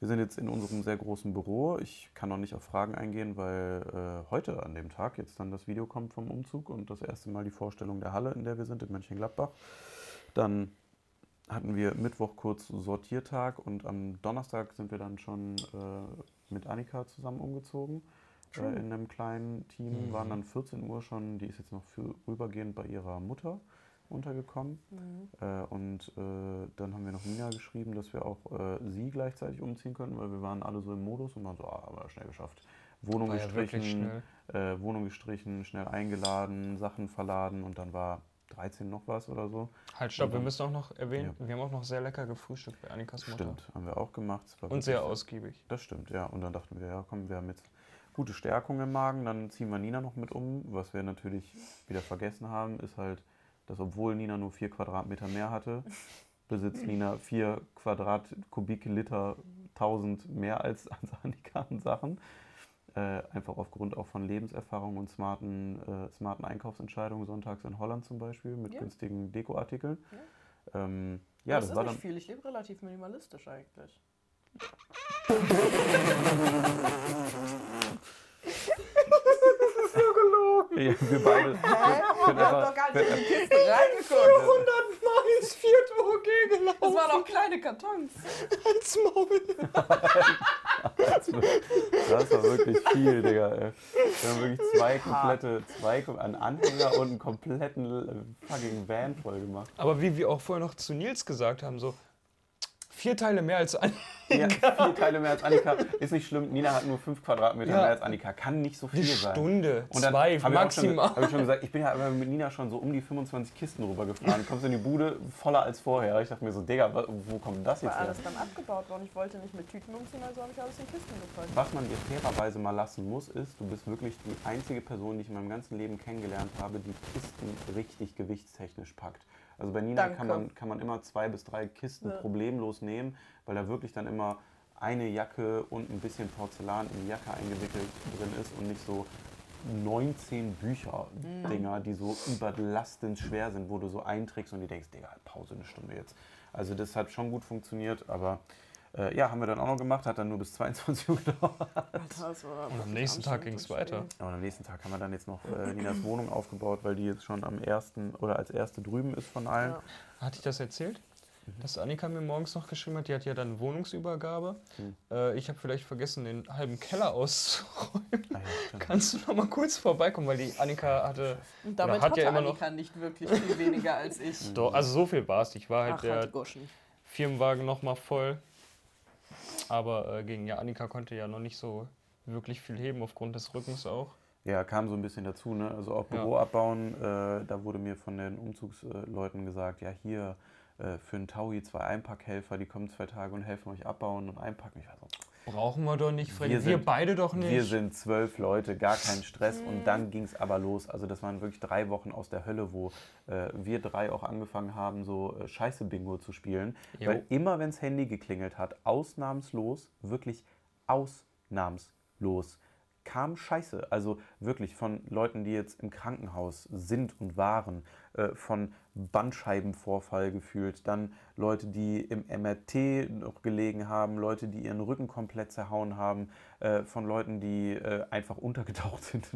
Wir sind jetzt in unserem sehr großen Büro. Ich kann noch nicht auf Fragen eingehen, weil äh, heute an dem Tag jetzt dann das Video kommt vom Umzug und das erste Mal die Vorstellung der Halle, in der wir sind, in Mönchengladbach. Dann hatten wir Mittwoch kurz Sortiertag und am Donnerstag sind wir dann schon äh, mit Annika zusammen umgezogen. Äh, in einem kleinen Team Mhm. waren dann 14 Uhr schon, die ist jetzt noch für, rübergehend bei ihrer Mutter untergekommen. Mhm. Äh, und äh, dann haben wir noch Nina geschrieben, dass wir auch äh, sie gleichzeitig umziehen könnten, weil wir waren alle so im Modus und waren so, ah, aber schnell geschafft. Wohnung War ja gestrichen, schnell. äh, Wohnung gestrichen, schnell eingeladen, Sachen verladen und dann war 13 noch was oder so. Halt, stopp, wir müssen auch noch erwähnen, wir haben auch noch sehr lecker gefrühstückt bei Annikas Mutter. Stimmt, haben wir auch gemacht. Und sehr ausgiebig. Das stimmt, ja. Und dann dachten wir, ja, komm, wir haben jetzt gute Stärkung im Magen, dann ziehen wir Nina noch mit um. Was wir natürlich wieder vergessen haben, ist halt, dass obwohl Nina nur vier Quadratmeter mehr hatte, besitzt Nina vier Quadratkubikiliter, 1000 mehr als, als Annika an Sachen. Äh, einfach aufgrund auch von Lebenserfahrung und smarten, äh, smarten Einkaufsentscheidungen, sonntags in Holland zum Beispiel, mit Ja. günstigen Dekoartikeln. Ja. Ähm, ja, das, das, ist war nicht dann. viel. Ich lebe relativ minimalistisch eigentlich. Ja, wir beide. Hä? können Wir haben doch gar nicht in die Kiste reingeguckt. 100 Mal ins vierte OG gelaufen. Das waren auch kleine Kartons. Als Maul. <laughs> Das war wirklich viel, Digga. Ey. Wir haben wirklich zwei komplette, zwei, einen Anhänger und einen kompletten äh, fucking Van voll gemacht. Aber wie wir auch vorher noch zu Nils gesagt haben, so vier Teile mehr als Annika. Ja, vier Teile mehr als Annika. Ist nicht schlimm. Nina hat nur fünf Quadratmeter Ja. mehr als Annika. Kann nicht so viel Eine sein. Stunde, Und dann zwei hab maximal. Habe ich schon gesagt, ich bin ja mit Nina schon so um die 25 Kisten rübergefahren. Kommst in die Bude voller als vorher. Ich dachte mir so, Digga, wo kommt das War jetzt her? alles dann abgebaut worden. Ich wollte nicht mit Tüten umziehen, also habe ich alles in Kisten gepackt. Was man dir fairerweise mal lassen muss, ist, du bist wirklich die einzige Person, die ich in meinem ganzen Leben kennengelernt habe, die Kisten richtig gewichtstechnisch packt. Also bei Nina kann man, kann man immer zwei bis drei Kisten Ja. problemlos nehmen, weil da wirklich dann immer eine Jacke und ein bisschen Porzellan in die Jacke eingewickelt drin ist und nicht so 19 Bücher-Dinger, die so überlastend schwer sind, wo du so einträgst und die denkst, Digga, Pause eine Stunde jetzt. Also das hat schon gut funktioniert, aber äh, ja, haben wir dann auch noch gemacht, hat dann nur bis <laughs> 22 Uhr gedauert. Alter, das war Und am nächsten Tag ging es und weiter. Aber am nächsten Tag haben wir dann jetzt noch äh, Ninas Wohnung aufgebaut, weil die jetzt schon am ersten oder als erste drüben ist von allen. Ja. Hatte ich das erzählt? Mhm. Dass Annika mir morgens noch geschrieben hat, die hat ja dann Wohnungsübergabe. Hm. Äh, ich habe vielleicht vergessen, den halben Keller auszuräumen. Ah, ja. Kannst du noch mal kurz vorbeikommen, weil die Annika hatte. Und damit hat hatte ja immer noch- Annika nicht wirklich viel weniger als ich. <laughs> Doch, also so viel war es. Ich war halt Ach, der Goschen. Firmenwagen noch mal voll. Aber äh, gegen ja, Annika konnte ja noch nicht so wirklich viel heben aufgrund des Rückens auch. Ja, kam so ein bisschen dazu, ne? Also auch Ja. Büro abbauen, äh, da wurde mir von den Umzugsleuten gesagt, ja hier äh, für einen Taui zwei Einpackhelfer, die kommen zwei Tage und helfen euch abbauen und einpacken. Ich war so, Brauchen wir doch nicht, Freddy. Wir Wir, sind- beide doch nicht. Wir sind zwölf Leute, gar kein Stress. <laughs> Und dann ging es aber los. Also das waren wirklich drei Wochen aus der Hölle, wo äh, wir drei auch angefangen haben, so äh, Scheiße-Bingo zu spielen. Jo. Weil immer, wenn das Handy geklingelt hat, ausnahmslos, wirklich ausnahmslos, kam Scheiße. Also wirklich von Leuten, die jetzt im Krankenhaus sind und waren, äh, von Bandscheibenvorfall gefühlt, dann Leute, die im MRT noch gelegen haben, Leute, die ihren Rücken komplett zerhauen haben, äh, von Leuten, die äh, einfach untergetaucht <laughs> sind,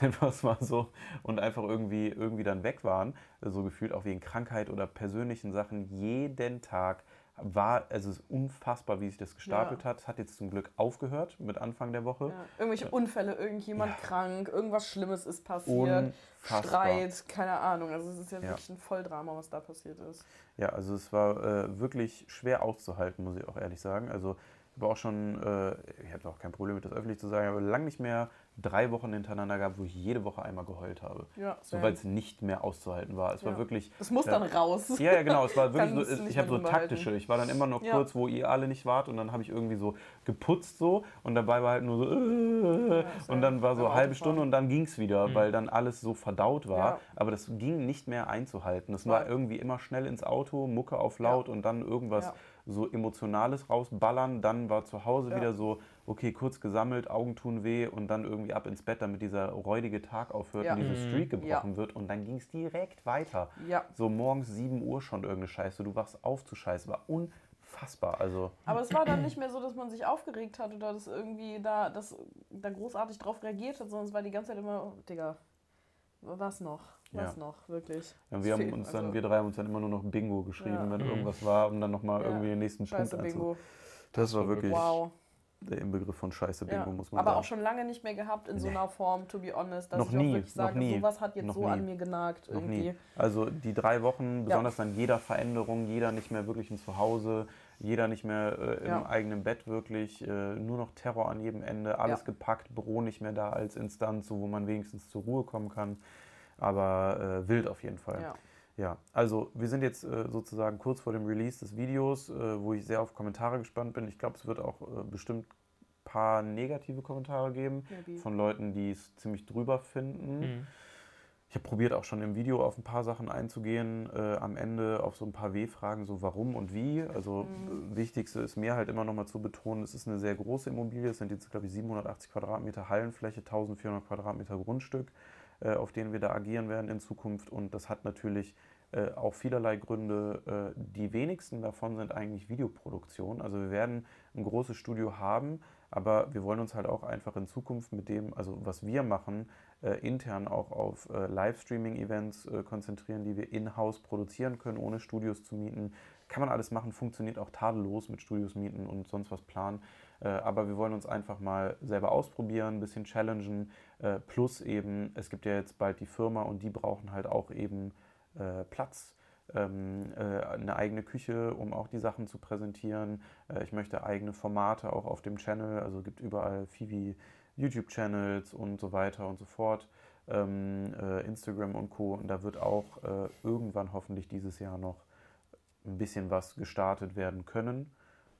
nennen wir es mal so, und einfach irgendwie, irgendwie dann weg waren, so gefühlt auch wegen Krankheit oder persönlichen Sachen, jeden Tag war, also es ist unfassbar, wie sich das gestapelt Ja. hat. Es hat jetzt zum Glück aufgehört mit Anfang der Woche. Ja. Irgendwelche Unfälle, irgendjemand Ja. krank, irgendwas Schlimmes ist passiert, Unfassbar. Streit, keine Ahnung. Also es ist ja, Ja. wirklich ein Volldrama, was da passiert ist. Ja, also es war äh, wirklich schwer auszuhalten, muss ich auch ehrlich sagen. Also ich habe auch schon, äh, ich hatte auch kein Problem mit das öffentlich zu sagen, aber lange nicht mehr drei Wochen hintereinander gehabt, wo ich jede Woche einmal geheult habe. Ja, So, weil es nicht mehr auszuhalten war. Es war Ja. wirklich. das muss äh, dann raus. Ja, ja, genau. Es war <laughs> wirklich so, ich habe so taktische. Ich war dann immer noch Ja. kurz, wo ihr alle nicht wart und dann habe ich irgendwie so geputzt so und dabei war halt nur so äh, und dann war so Beim halbe. Stunde und dann ging es wieder, weil dann alles so verdaut war. Ja. Aber das ging nicht mehr einzuhalten. Das war irgendwie immer schnell ins Auto, Mucke auf laut und dann irgendwas Ja. So Emotionales rausballern. Dann war zu Hause Ja. wieder so, okay, kurz gesammelt, Augen tun weh und dann irgendwie ab ins Bett, damit dieser räudige Tag aufhört Ja. und diese Mhm. Streak gebrochen Ja. wird und dann ging es direkt weiter. Ja. So morgens 7 Uhr schon irgendeine Scheiße, du wachst auf zu Scheiße, war unfassbar. Also, Aber es war dann nicht mehr so, dass man sich aufgeregt hat oder dass irgendwie da, dass da großartig drauf reagiert hat, sondern es war die ganze Zeit immer, oh, Digga, was noch? Was Ja. noch? Wirklich. ja, wir haben uns dann, also, wir drei haben uns dann immer nur noch Bingo geschrieben, Ja. wenn Mhm. irgendwas war, um dann nochmal Ja. irgendwie den nächsten Punkt Scheiße einzu. Bingo. Das war wirklich Wow. der Inbegriff von Scheiße Bingo, Ja. muss man Aber sagen. auch schon lange nicht mehr gehabt in so einer Form, to be honest, dass Noch ich nie, auch wirklich sage, nie, sowas hat jetzt noch so nie. an mir genagt Noch irgendwie. nie. Also die drei Wochen, besonders an jeder Veränderung, jeder nicht mehr wirklich ein Zuhause, jeder nicht mehr äh, im Ja. eigenen Bett wirklich, äh, nur noch Terror an jedem Ende, alles Ja. gepackt, Büro nicht mehr da als Instanz, so wo man wenigstens zur Ruhe kommen kann. Aber äh, wild auf jeden Fall. Ja. Ja, also wir sind jetzt äh, sozusagen kurz vor dem Release des Videos, äh, wo ich sehr auf Kommentare gespannt bin. Ich glaube, es wird auch äh, bestimmt ein paar negative Kommentare geben Maybe. von Leuten, die es ziemlich drüber finden. Mhm. Ich habe probiert auch schon im Video auf ein paar Sachen einzugehen, äh, am Ende auf so ein paar W-Fragen, so warum und wie. Also Mhm. äh, wichtigste ist mir halt immer noch mal zu betonen, es ist eine sehr große Immobilie, es sind jetzt glaube ich 780 Quadratmeter Hallenfläche, 1400 Quadratmeter Grundstück, auf denen wir da agieren werden in Zukunft und das hat natürlich äh, auch vielerlei Gründe. Äh, die wenigsten davon sind eigentlich Videoproduktion. Also wir werden ein großes Studio haben, aber wir wollen uns halt auch einfach in Zukunft mit dem, also was wir machen, äh, intern auch auf äh, Livestreaming-Events äh, konzentrieren, die wir in-house produzieren können, ohne Studios zu mieten. Kann man alles machen, funktioniert auch tadellos mit Studios mieten und sonst was planen. Äh, aber wir wollen uns einfach mal selber ausprobieren, ein bisschen challengen. Äh, plus eben, es gibt ja jetzt bald die Firma und die brauchen halt auch eben äh, Platz. ähm, äh, eine eigene Küche, um auch die Sachen zu präsentieren. Ich möchte eigene Formate auch auf dem Channel, also es gibt überall Fivi YouTube-Channels und so weiter und so fort. Ähm, äh, Instagram und Co. Und da wird auch irgendwann hoffentlich dieses Jahr noch ein bisschen was gestartet werden können,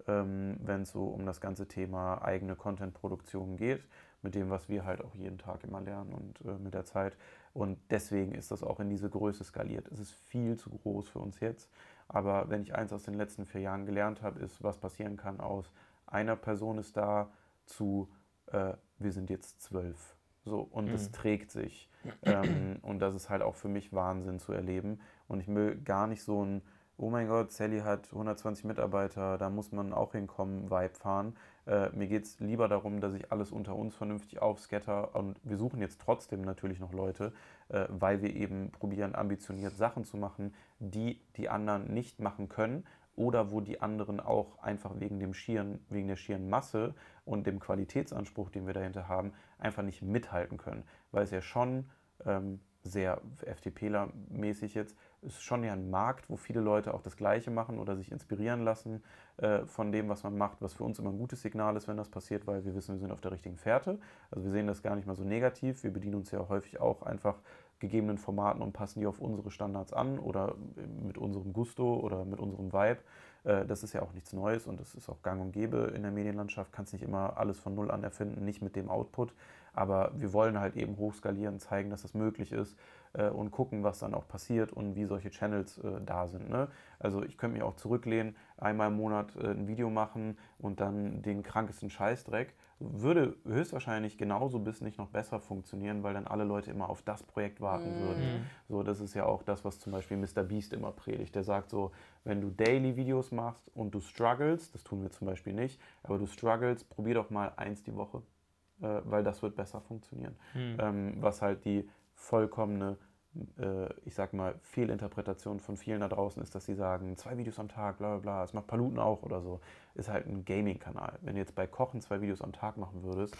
ähm, wenn es so um das ganze Thema eigene Content-Produktion geht, mit dem, was wir halt auch jeden Tag immer lernen und äh, mit der Zeit. Und deswegen ist das auch in diese Größe skaliert. Es ist viel zu groß für uns jetzt. Aber wenn ich eins aus den letzten vier Jahren gelernt habe, ist, was passieren kann aus einer Person ist da zu, äh, wir sind jetzt zwölf. So, und es Mhm. trägt sich. Ähm, und das ist halt auch für mich Wahnsinn zu erleben. Und ich will gar nicht so ein, oh mein Gott, Sally hat 120 Mitarbeiter, da muss man auch hinkommen, Vibe fahren. Äh, mir geht es lieber darum, dass ich alles unter uns vernünftig aufscatter. Und wir suchen jetzt trotzdem natürlich noch Leute, äh, weil wir eben probieren, ambitioniert Sachen zu machen, die die anderen nicht machen können. Oder wo die anderen auch einfach wegen, dem schieren, wegen der schieren Masse und dem Qualitätsanspruch, den wir dahinter haben, einfach nicht mithalten können. Weil es ja schon ähm, sehr FDPler-mäßig jetzt, ist schon ja ein Markt, wo viele Leute auch das Gleiche machen oder sich inspirieren lassen äh, von dem, was man macht, was für uns immer ein gutes Signal ist, wenn das passiert, weil wir wissen, wir sind auf der richtigen Fährte. Also wir sehen das gar nicht mal so negativ. Wir bedienen uns ja häufig auch einfach gegebenen Formaten und passen die auf unsere Standards an oder mit unserem Gusto oder mit unserem Vibe. Äh, Das ist ja auch nichts Neues und das ist auch gang und gäbe in der Medienlandschaft. Kannst nicht immer alles von Null an erfinden, nicht mit dem Output. Aber wir wollen halt eben hochskalieren, zeigen, dass das möglich ist äh, und gucken, was dann auch passiert und wie solche Channels äh, da sind. Ne? Also ich könnte mich auch zurücklehnen, einmal im Monat äh, ein Video machen und dann den krankesten Scheißdreck. Würde höchstwahrscheinlich genauso bis nicht noch besser funktionieren, weil dann alle Leute immer auf das Projekt warten Mhm. würden. So, das ist ja auch das, was zum Beispiel Mr. Beast immer predigt. Der sagt so, wenn du Daily-Videos machst und du struggles, das tun wir zum Beispiel nicht, aber du struggles, probier doch mal eins die Woche, äh, weil das wird besser funktionieren. Hm. Ähm, was halt die vollkommene, äh, ich sag mal, Fehlinterpretation von vielen da draußen ist, dass sie sagen, zwei Videos am Tag, bla bla bla, das macht Paluten auch oder so. Ist halt ein Gaming-Kanal. Wenn du jetzt bei Kochen zwei Videos am Tag machen würdest,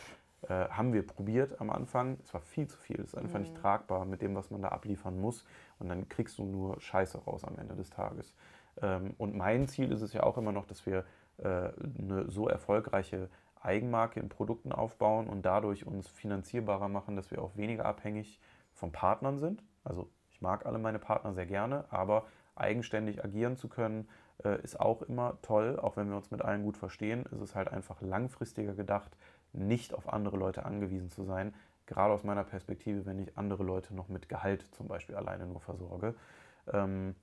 äh, haben wir probiert am Anfang. Es war viel zu viel. Es ist einfach nicht Mhm. tragbar mit dem, was man da abliefern muss. Und dann kriegst du nur Scheiße raus am Ende des Tages. Ähm, und mein Ziel ist es ja auch immer noch, dass wir äh, eine so erfolgreiche Eigenmarke in Produkten aufbauen und dadurch uns finanzierbarer machen, dass wir auch weniger abhängig von Partnern sind. Also ich mag alle meine Partner sehr gerne, aber eigenständig agieren zu können, äh, ist auch immer toll, auch wenn wir uns mit allen gut verstehen, ist es halt einfach langfristiger gedacht, nicht auf andere Leute angewiesen zu sein. Gerade aus meiner Perspektive, wenn ich andere Leute noch mit Gehalt zum Beispiel alleine nur versorge. Ähm,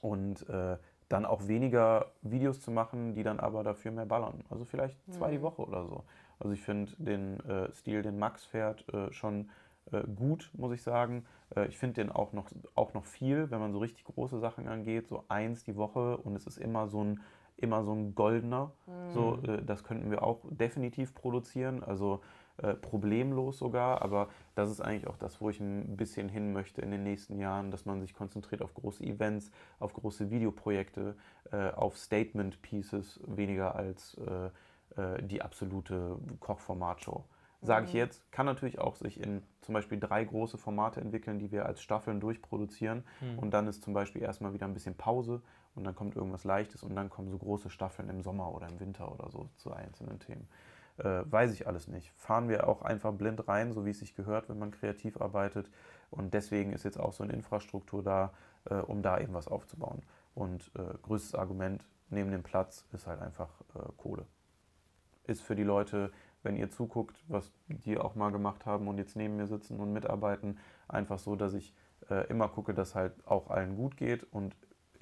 und äh, dann auch weniger Videos zu machen, die dann aber dafür mehr ballern. Also vielleicht zwei die Mhm. Woche oder so. Also ich finde den äh, Stil, den Max fährt, äh, schon äh, gut, muss ich sagen. Äh, ich finde den auch noch, auch noch viel, wenn man so richtig große Sachen angeht, so eins die Woche und es ist immer so ein, immer so ein goldener. So, Mhm. äh, das könnten wir auch definitiv produzieren, also äh, problemlos sogar, aber das ist eigentlich auch das, wo ich ein bisschen hin möchte in den nächsten Jahren, dass man sich konzentriert auf große Events, auf große Videoprojekte, äh, auf Statement Pieces, weniger als äh, die absolute Kochformatshow. Sage ich Mhm. jetzt, kann natürlich auch sich in zum Beispiel drei große Formate entwickeln, die wir als Staffeln durchproduzieren. Hm. Und dann ist zum Beispiel erstmal wieder ein bisschen Pause und dann kommt irgendwas Leichtes und dann kommen so große Staffeln im Sommer oder im Winter oder so zu einzelnen Themen. Äh, weiß ich alles nicht. Fahren wir auch einfach blind rein, so wie es sich gehört, wenn man kreativ arbeitet. Und deswegen ist jetzt auch so eine Infrastruktur da, äh, um da eben was aufzubauen. Und äh, größtes Argument neben dem Platz ist halt einfach äh, Kohle. Ist für die Leute, wenn ihr zuguckt, was die auch mal gemacht haben und jetzt neben mir sitzen und mitarbeiten, einfach so, dass ich äh, immer gucke, dass halt auch allen gut geht und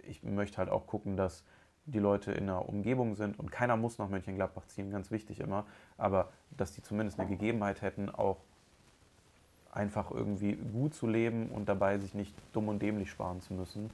ich möchte halt auch gucken, dass die Leute in einer Umgebung sind und keiner muss nach Mönchengladbach ziehen, ganz wichtig immer, aber dass die zumindest eine Gegebenheit hätten, auch einfach irgendwie gut zu leben und dabei sich nicht dumm und dämlich sparen zu müssen.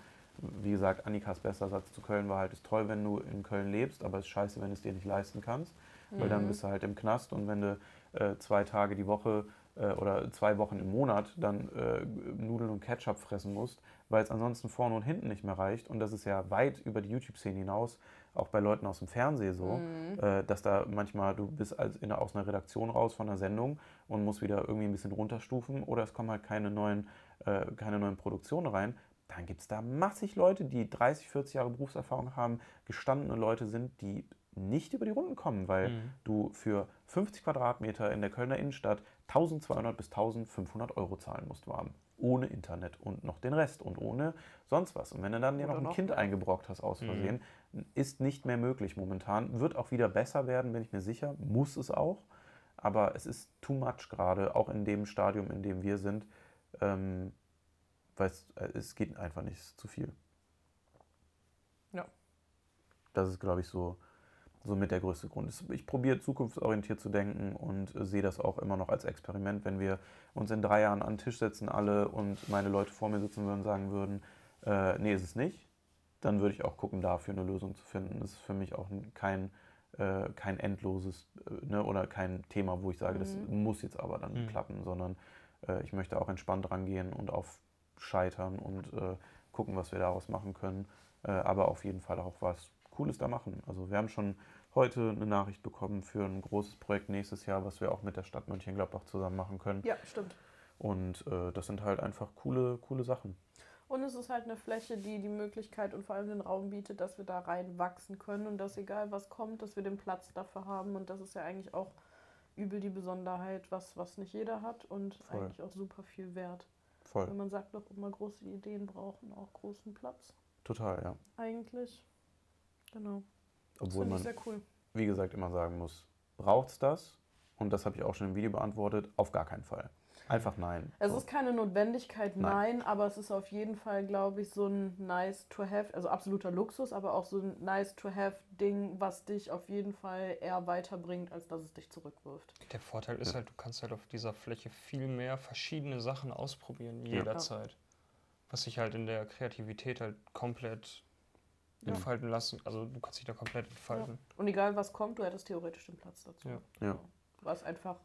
Wie gesagt, Annikas bester Satz zu Köln war halt, ist toll, wenn du in Köln lebst, aber es ist scheiße, wenn du es dir nicht leisten kannst, weil dann Mhm. bist du halt im Knast und wenn du äh, zwei Tage die Woche äh, oder zwei Wochen im Monat dann äh, Nudeln und Ketchup fressen musst, weil es ansonsten vorne und hinten nicht mehr reicht. Und das ist ja weit über die YouTube-Szene hinaus, auch bei Leuten aus dem Fernsehen so, Mhm. äh, dass da manchmal du bist als in, aus einer Redaktion raus von einer Sendung und musst wieder irgendwie ein bisschen runterstufen oder es kommen halt keine neuen, äh, keine neuen Produktionen rein. dann gibt es da massig Leute, die 30, 40 Jahre Berufserfahrung haben, gestandene Leute sind, die nicht über die Runden kommen, weil Mhm. du für 50 Quadratmeter in der Kölner Innenstadt 1200 bis 1500 Euro zahlen musst warm. Ohne Internet und noch den Rest und ohne sonst was. Und wenn du dann dir Oder noch ein noch Kind mehr. eingebrockt hast aus Mhm. Versehen, ist nicht mehr möglich momentan. Wird auch wieder besser werden, bin ich mir sicher. Muss es auch. Aber es ist too much gerade, auch in dem Stadium, in dem wir sind. Ähm, weil es, äh, es geht einfach nicht, es ist zu viel. Ja. Das ist, glaube ich, so, so mit der größte Grund. Ich probiere zukunftsorientiert zu denken und äh, sehe das auch immer noch als Experiment, wenn wir uns in drei Jahren an den Tisch setzen alle und meine Leute vor mir sitzen würden und sagen würden, äh, nee, ist es nicht, dann würde ich auch gucken, dafür eine Lösung zu finden. Das ist für mich auch kein, äh, kein endloses äh, ne, oder kein Thema, wo ich sage, das Mhm. muss jetzt aber dann Mhm. klappen, sondern äh, ich möchte auch entspannt rangehen und auf Scheitern und äh, gucken, was wir daraus machen können. Äh, aber auf jeden Fall auch was Cooles da machen. Also wir haben schon heute eine Nachricht bekommen für ein großes Projekt nächstes Jahr, was wir auch mit der Stadt Mönchengladbach zusammen machen können. Ja, stimmt. Und äh, das sind halt einfach coole, coole Sachen. Und es ist halt eine Fläche, die die Möglichkeit und vor allem den Raum bietet, dass wir da reinwachsen können und dass egal was kommt, dass wir den Platz dafür haben. Und das ist ja eigentlich auch übel die Besonderheit, was, was nicht jeder hat und Voll. eigentlich auch super viel wert. Voll. Wenn man sagt doch immer, große Ideen brauchen auch großen Platz. Total, ja. Eigentlich. Genau. Das Obwohl finde ich man, sehr cool. wie gesagt, immer sagen muss, braucht es das? Und das habe ich auch schon im Video beantwortet, auf gar keinen Fall. Einfach nein. Es So. ist keine Notwendigkeit, Nein. nein, aber es ist auf jeden Fall, glaube ich, so ein nice to have, also absoluter Luxus, aber auch so ein nice to have Ding, was dich auf jeden Fall eher weiterbringt, als dass es dich zurückwirft. Der Vorteil ist Ja. halt, du kannst halt auf dieser Fläche viel mehr verschiedene Sachen ausprobieren, Ja. jederzeit. Was sich halt in der Kreativität halt komplett Ja. Entfalten lassen. Also du kannst dich da komplett entfalten. Und egal was kommt, du hättest theoretisch den Platz dazu. Ja. Ja. Was einfach,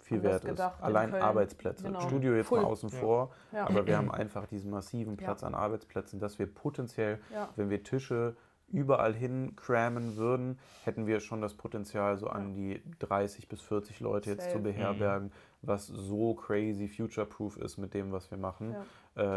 viel wert ist. gedacht in Allein Köln. Arbeitsplätze. Genau. Studio jetzt Full. mal außen Ja. vor, ja. aber wir haben einfach diesen massiven Platz an Arbeitsplätzen, dass wir potenziell, ja. wenn wir Tische überall hin crammen würden, hätten wir schon das Potenzial, so an die 30 bis 40 Leute jetzt zu beherbergen, was so crazy future-proof ist mit dem, was wir machen. Ja.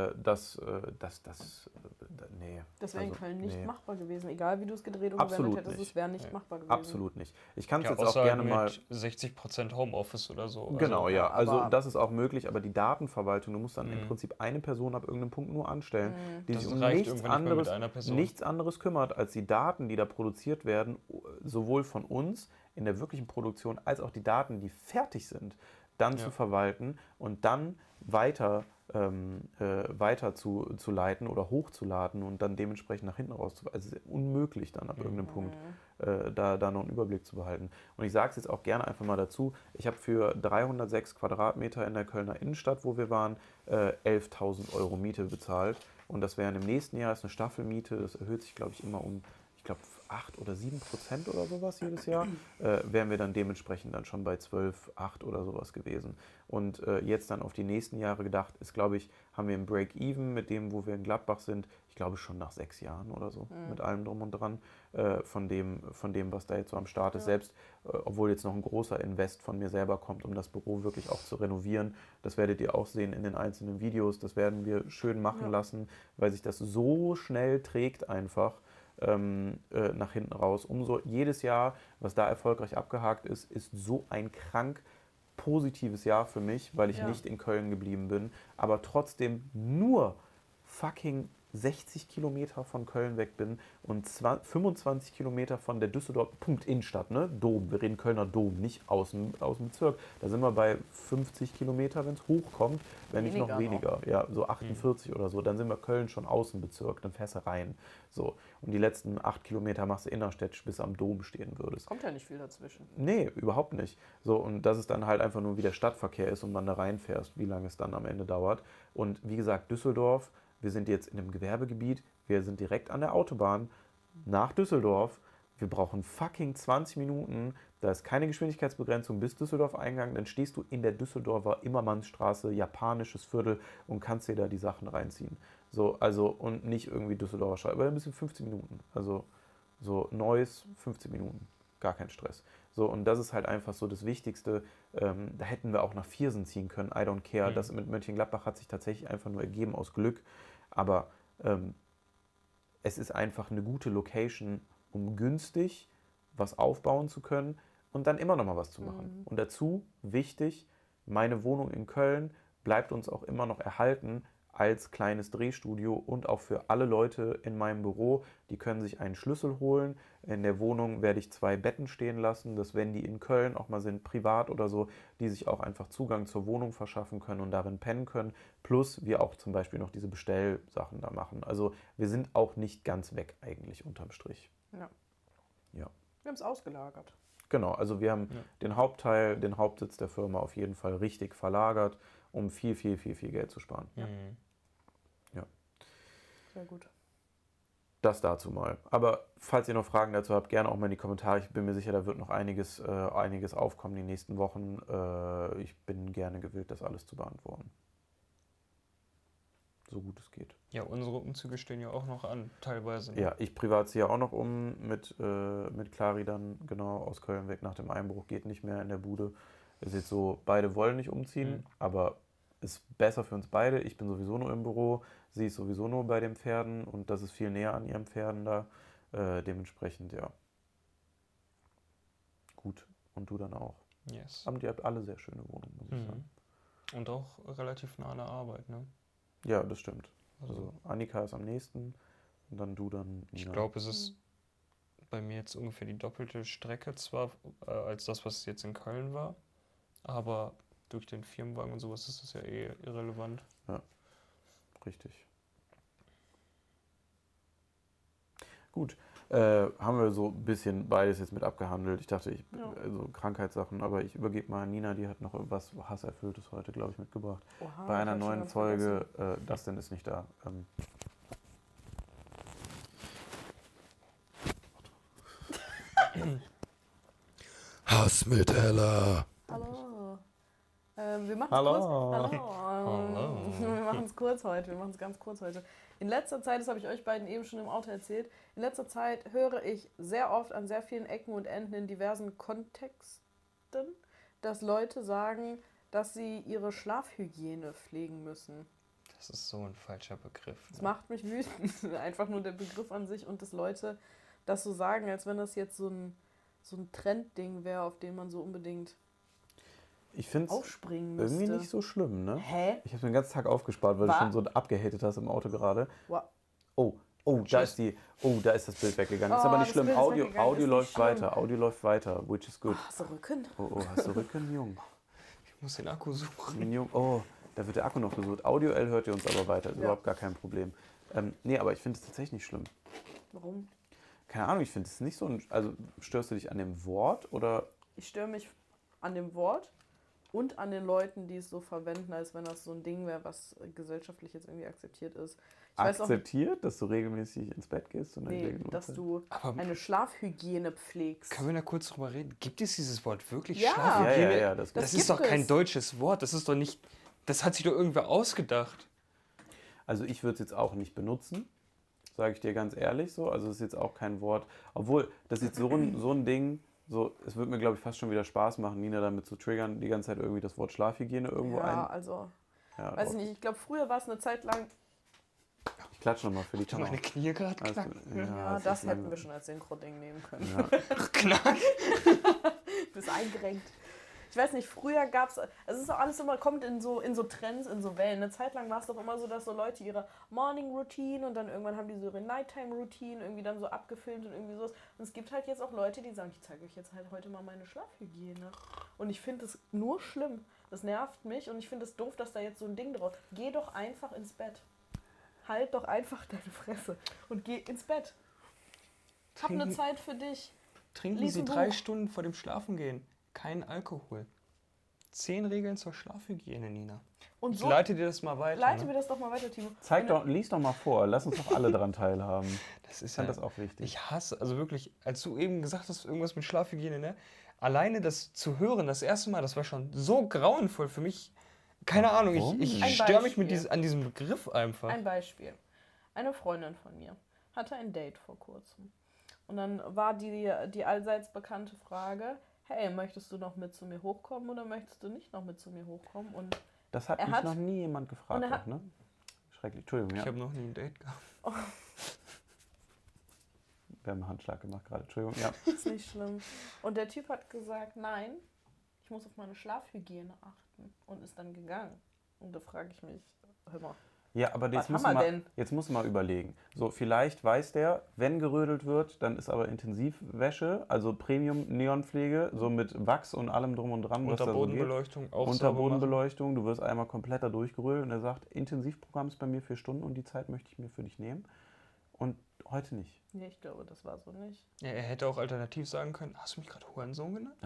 Äh, das, äh, das, das, äh, nee. Das wäre in Also, Köln nicht nee. machbar gewesen. Egal wie du es gedreht und Absolut gewendet hättest, nicht. es wäre nicht Nee. machbar gewesen. Absolut nicht. Ich kann es Ja, jetzt auch gerne mit mal 60% Homeoffice oder so. Genau, Also, ja. Also aber- das ist auch möglich, aber die Datenverwaltung, du musst dann im Mhm. Prinzip eine Person ab irgendeinem Punkt nur anstellen, Mhm. die Das sich um nichts nicht anderes, einer Person. nichts anderes kümmert, als die Daten, die da produziert werden, sowohl von uns in der wirklichen Produktion, als auch die Daten, die fertig sind, dann Ja. zu verwalten und dann weiter, ähm, äh, weiter zu, zu leiten oder hochzuladen und dann dementsprechend nach hinten raus zu. Also es ist unmöglich dann ab Mhm. irgendeinem Punkt äh, da, da noch einen Überblick zu behalten. Und ich sage es jetzt auch gerne einfach mal dazu, ich habe für 306 Quadratmeter in der Kölner Innenstadt, wo wir waren, äh, 11.000 Euro Miete bezahlt. Und das wären im nächsten Jahr ist eine Staffelmiete, das erhöht sich, glaube ich, immer um, ich glaube, 8 oder 7 Prozent oder sowas jedes Jahr, äh, wären wir dann dementsprechend dann schon bei 12, 8 oder sowas gewesen. Und äh, jetzt dann auf die nächsten Jahre gedacht, ist, glaube ich, haben wir ein Break-Even mit dem, wo wir in Gladbach sind, ich glaube schon nach sechs Jahren oder so, Mhm. mit allem drum und dran, äh, von, dem, von dem, was da jetzt so am Start ist. Ja. Selbst, äh, obwohl jetzt noch ein großer Invest von mir selber kommt, um das Büro wirklich auch zu renovieren. Das werdet ihr auch sehen in den einzelnen Videos. Das werden wir schön machen Ja. lassen, weil sich das so schnell trägt einfach ähm, äh, nach hinten raus. Umso jedes Jahr, was da erfolgreich abgehakt ist, ist so ein krank positives Jahr für mich, weil ich Ja. nicht in Köln geblieben bin, aber trotzdem nur fucking 60 Kilometer von Köln weg bin und 20, 25 Kilometer von der Düsseldorf, Punkt Innenstadt, ne? Dom, wir reden Kölner Dom, nicht aus dem, aus dem Bezirk. Da sind wir bei 50 Kilometer, wenn es hochkommt, wenn nicht noch Weniger weniger. Ja, so 48 oder so. Dann sind wir Köln schon Außenbezirk, dann fährst du rein. So. Und die letzten 8 Kilometer machst du innerstädtisch, bis am Dom stehen würdest. Kommt ja nicht viel dazwischen. Nee, überhaupt nicht. So, und dass es dann halt einfach nur wie der Stadtverkehr ist und man da reinfährst, wie lange es dann am Ende dauert. Und wie gesagt, Düsseldorf, wir sind jetzt in einem Gewerbegebiet, wir sind direkt an der Autobahn nach Düsseldorf. Wir brauchen fucking 20 Minuten. Da ist keine Geschwindigkeitsbegrenzung bis Düsseldorf Eingang. Dann stehst du in der Düsseldorfer Immermannsstraße, japanisches Viertel und kannst dir da die Sachen reinziehen. So, also, und nicht irgendwie Düsseldorfer Straße, aber ein bisschen 15 Minuten. Also, so Neues 15 Minuten. Gar kein Stress. So, und das ist halt einfach so das Wichtigste. Ähm, da hätten wir auch nach Viersen ziehen können. I don't care. Mhm. Das mit Mönchengladbach hat sich tatsächlich einfach nur ergeben aus Glück. Aber ähm, es ist einfach eine gute Location, um günstig was aufbauen zu können und dann immer noch mal was zu machen. Und dazu wichtig, meine Wohnung in Köln bleibt uns auch immer noch erhalten als kleines Drehstudio und auch für alle Leute in meinem Büro, die können sich einen Schlüssel holen. In der Wohnung werde ich zwei Betten stehen lassen, dass wenn die in Köln auch mal sind, privat oder so, die sich auch einfach Zugang zur Wohnung verschaffen können und darin pennen können. Plus wir auch zum Beispiel noch diese Bestellsachen da machen. Also wir sind auch nicht ganz weg eigentlich unterm Strich. Ja. Ja. Wir haben es ausgelagert. Genau, also wir haben Ja. den Hauptteil, den Hauptsitz der Firma auf jeden Fall richtig verlagert, um viel, viel, viel, viel Geld zu sparen. Mhm. Sehr gut. Das dazu mal. Aber falls ihr noch Fragen dazu habt, gerne auch mal in die Kommentare. Ich bin mir sicher, da wird noch einiges, äh, einiges aufkommen die nächsten Wochen. Äh, ich bin gerne gewillt, das alles zu beantworten. So gut es geht. Ja, unsere Umzüge stehen ja auch noch an, teilweise. ne? Ja, ich privat ziehe auch noch um mit, äh, mit Clari dann genau aus Köln weg nach dem Einbruch. Geht nicht mehr in der Bude. Es ist jetzt so, beide wollen nicht umziehen, Mhm. aber ist besser für uns beide. Ich bin sowieso nur im Büro, sie ist sowieso nur bei den Pferden und das ist viel näher an ihren Pferden da. Äh, dementsprechend, ja. Gut. Und du dann auch. Yes. Aber ihr habt alle sehr schöne Wohnungen, muss ich Mhm. sagen. Und auch relativ nah an der Arbeit, ne? Ja, das stimmt. Also, Also Annika ist am nächsten und dann du dann. ich Nina. glaube, es ist bei mir jetzt ungefähr die doppelte Strecke zwar äh, als das, was jetzt in Köln war, aber durch den Firmenwagen und sowas ist das ja eh irrelevant. Richtig. Gut. Äh, haben wir so ein bisschen beides jetzt mit abgehandelt. Ich dachte, ich, Ja. also Krankheitssachen, aber ich übergebe mal an Nina, die hat noch was Hasserfülltes heute, glaube ich, mitgebracht. Oha, Bei einer neuen Folge, äh, Dustin ist nicht da. Ähm, Hass mit Ella. Hallo. Wir machen es kurz. Hallo. Hallo. <laughs> Wir machen es kurz heute. Wir machen es ganz kurz heute. In letzter Zeit, das habe ich euch beiden eben schon im Auto erzählt, in letzter Zeit höre ich sehr oft an sehr vielen Ecken und Enden in diversen Kontexten, dass Leute sagen, dass sie ihre Schlafhygiene pflegen müssen. Das ist so ein falscher Begriff. Das ne? macht mich wütend. <laughs> Einfach nur der Begriff an sich und dass Leute das so sagen, als wenn das jetzt so ein, so ein Trendding wäre, auf den man so unbedingt ich finde es irgendwie nicht so schlimm, ne? Hä? Ich habe den ganzen Tag aufgespart, weil Wa- du schon so abgehatet hast im Auto gerade. Wow. Oh, oh, da ist die. Oh, da ist das Bild weggegangen. ist Oh, aber nicht schlimm. Bild ist Audio, Audio ist läuft schlimm. weiter. Audio läuft weiter, which is good. Hast du Rücken? Oh, oh, hast du Rücken, Jung? Ich muss den Akku suchen. Jung. Oh, da wird der Akku noch gesucht. Audioell hört ihr uns aber weiter. Ist Ja. überhaupt gar kein Problem. Ähm, nee, aber ich finde es tatsächlich nicht schlimm. Warum? Keine Ahnung, ich finde es nicht so. Ein, also störst du dich an dem Wort oder. Ich störe mich an dem Wort und an den Leuten, die es so verwenden, als wenn das so ein Ding wäre, was gesellschaftlich jetzt irgendwie akzeptiert ist. Ich weiß auch akzeptiert, dass du regelmäßig ins Bett gehst? Und nee, dass du Aber eine Schlafhygiene pflegst. können wir da kurz drüber reden? Gibt es dieses Wort wirklich? Ja. Ja, Schlafhygiene? ja, ja. Das, Das, Das ist doch gibt kein es. deutsches Wort. Das ist doch nicht. Das hat sich doch irgendwer ausgedacht. Also ich würde es jetzt auch nicht benutzen, sage ich dir ganz ehrlich so. Also es ist jetzt auch kein Wort, obwohl das ist jetzt so ein, so ein Ding, so, es würde mir glaube ich fast schon wieder Spaß machen, Nina damit zu triggern, die ganze Zeit irgendwie das Wort Schlafhygiene irgendwo ja, ein. also, Ja, weiß ich nicht. Ich glaube, früher war es eine Zeit lang, Ich klatsche nochmal für die Kamera. meine Knie gerade knacken. ja, es das ist hätten wir schon als Synchro-Ding nehmen können. Ja. Knack. <laughs> Du bist eingerenkt. Ich weiß nicht, früher gab es, es ist auch alles immer, kommt in so, in so Trends, in so Wellen. Eine Zeit lang war es doch immer so, dass so Leute ihre Morning Routine und dann irgendwann haben die so ihre Nighttime Routine irgendwie dann so abgefilmt und irgendwie sowas. Und es gibt halt jetzt auch Leute, die sagen, ich zeige euch jetzt halt heute mal meine Schlafhygiene. Und ich finde es nur schlimm. Das nervt mich und ich finde es doof, dass da jetzt so ein Ding drauf. Geh doch einfach ins Bett. Halt doch einfach deine Fresse und geh ins Bett. Hab eine Zeit für dich. Trinken Lies Sie drei Buch. Stunden vor dem Schlafengehen. Kein Alkohol. Zehn Regeln zur Schlafhygiene, Nina. Und Ich so leite dir das mal weiter. leite ne? mir das doch mal weiter, Timo. Zeig doch, lies doch mal vor, lass uns doch alle daran teilhaben. <laughs> Das Ich ist ja, das auch wichtig. Ich hasse, also wirklich, als du eben gesagt hast, irgendwas mit Schlafhygiene, ne? Alleine das zu hören, das erste Mal, das war schon so grauenvoll für mich. Keine Ahnung, Warum? ich, ich störe mich mit dies, an diesem Begriff einfach. Ein Beispiel. Eine Freundin von mir hatte ein Date vor kurzem. Und dann war die, die allseits bekannte Frage, hey, möchtest du noch mit zu mir hochkommen oder möchtest du nicht noch mit zu mir hochkommen? Und Das hat Er mich hat- noch nie jemand gefragt, auch, ne? Schrecklich. Entschuldigung, ja. Ich habe noch nie ein Date gehabt. <laughs> Wir haben einen Handschlag gemacht gerade. Entschuldigung, ja. <laughs> Ist nicht schlimm. Und der Typ hat gesagt, nein, ich muss auf meine Schlafhygiene achten. Und ist dann gegangen. Und da frage ich mich, hör mal, Ja, aber jetzt muss, mal, jetzt muss man mal überlegen. So, vielleicht weiß der, wenn gerödelt wird, dann ist aber Intensivwäsche, also Premium-Neonpflege, so mit Wachs und allem drum und dran, was da so geht. Unterbodenbeleuchtung auch. Unterbodenbeleuchtung, du wirst einmal komplett da durchgerölt und er sagt, Intensivprogramm ist bei mir vier Stunden und die Zeit möchte ich mir für dich nehmen. Und heute nicht. nee, ich glaube, das war so nicht. Ja, er hätte auch alternativ sagen können, hast du mich gerade Hurensohn genannt?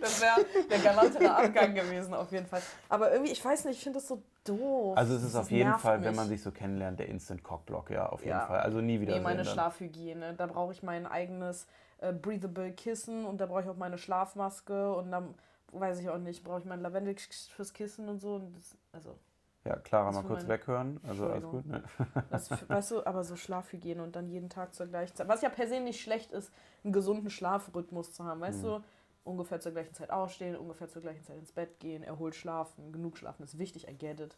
Das wäre der galantere Abgang gewesen, auf jeden Fall. Aber irgendwie, ich weiß nicht, ich finde das so doof. Also es ist Das auf jeden Fall, wenn mich. man sich so kennenlernt, der Instant Cockblock, ja, auf jeden Ja. Fall. Also nie wieder Nee, meine dann. Schlafhygiene. Da brauche ich mein eigenes äh, breathable Kissen und da brauche ich auch meine Schlafmaske und dann weiß ich auch nicht, brauche ich mein Lavendel fürs Kissen und so. Und das, also, Ja, Clara, mal kurz weghören. Also alles gut, ne? das, weißt du, aber so Schlafhygiene und dann jeden Tag zur gleichen Zeit. Was ja per se nicht schlecht ist, einen gesunden Schlafrhythmus zu haben. Weißt Mhm. du, ungefähr zur gleichen Zeit aufstehen, ungefähr zur gleichen Zeit ins Bett gehen, erholt schlafen, genug schlafen ist wichtig, I get it.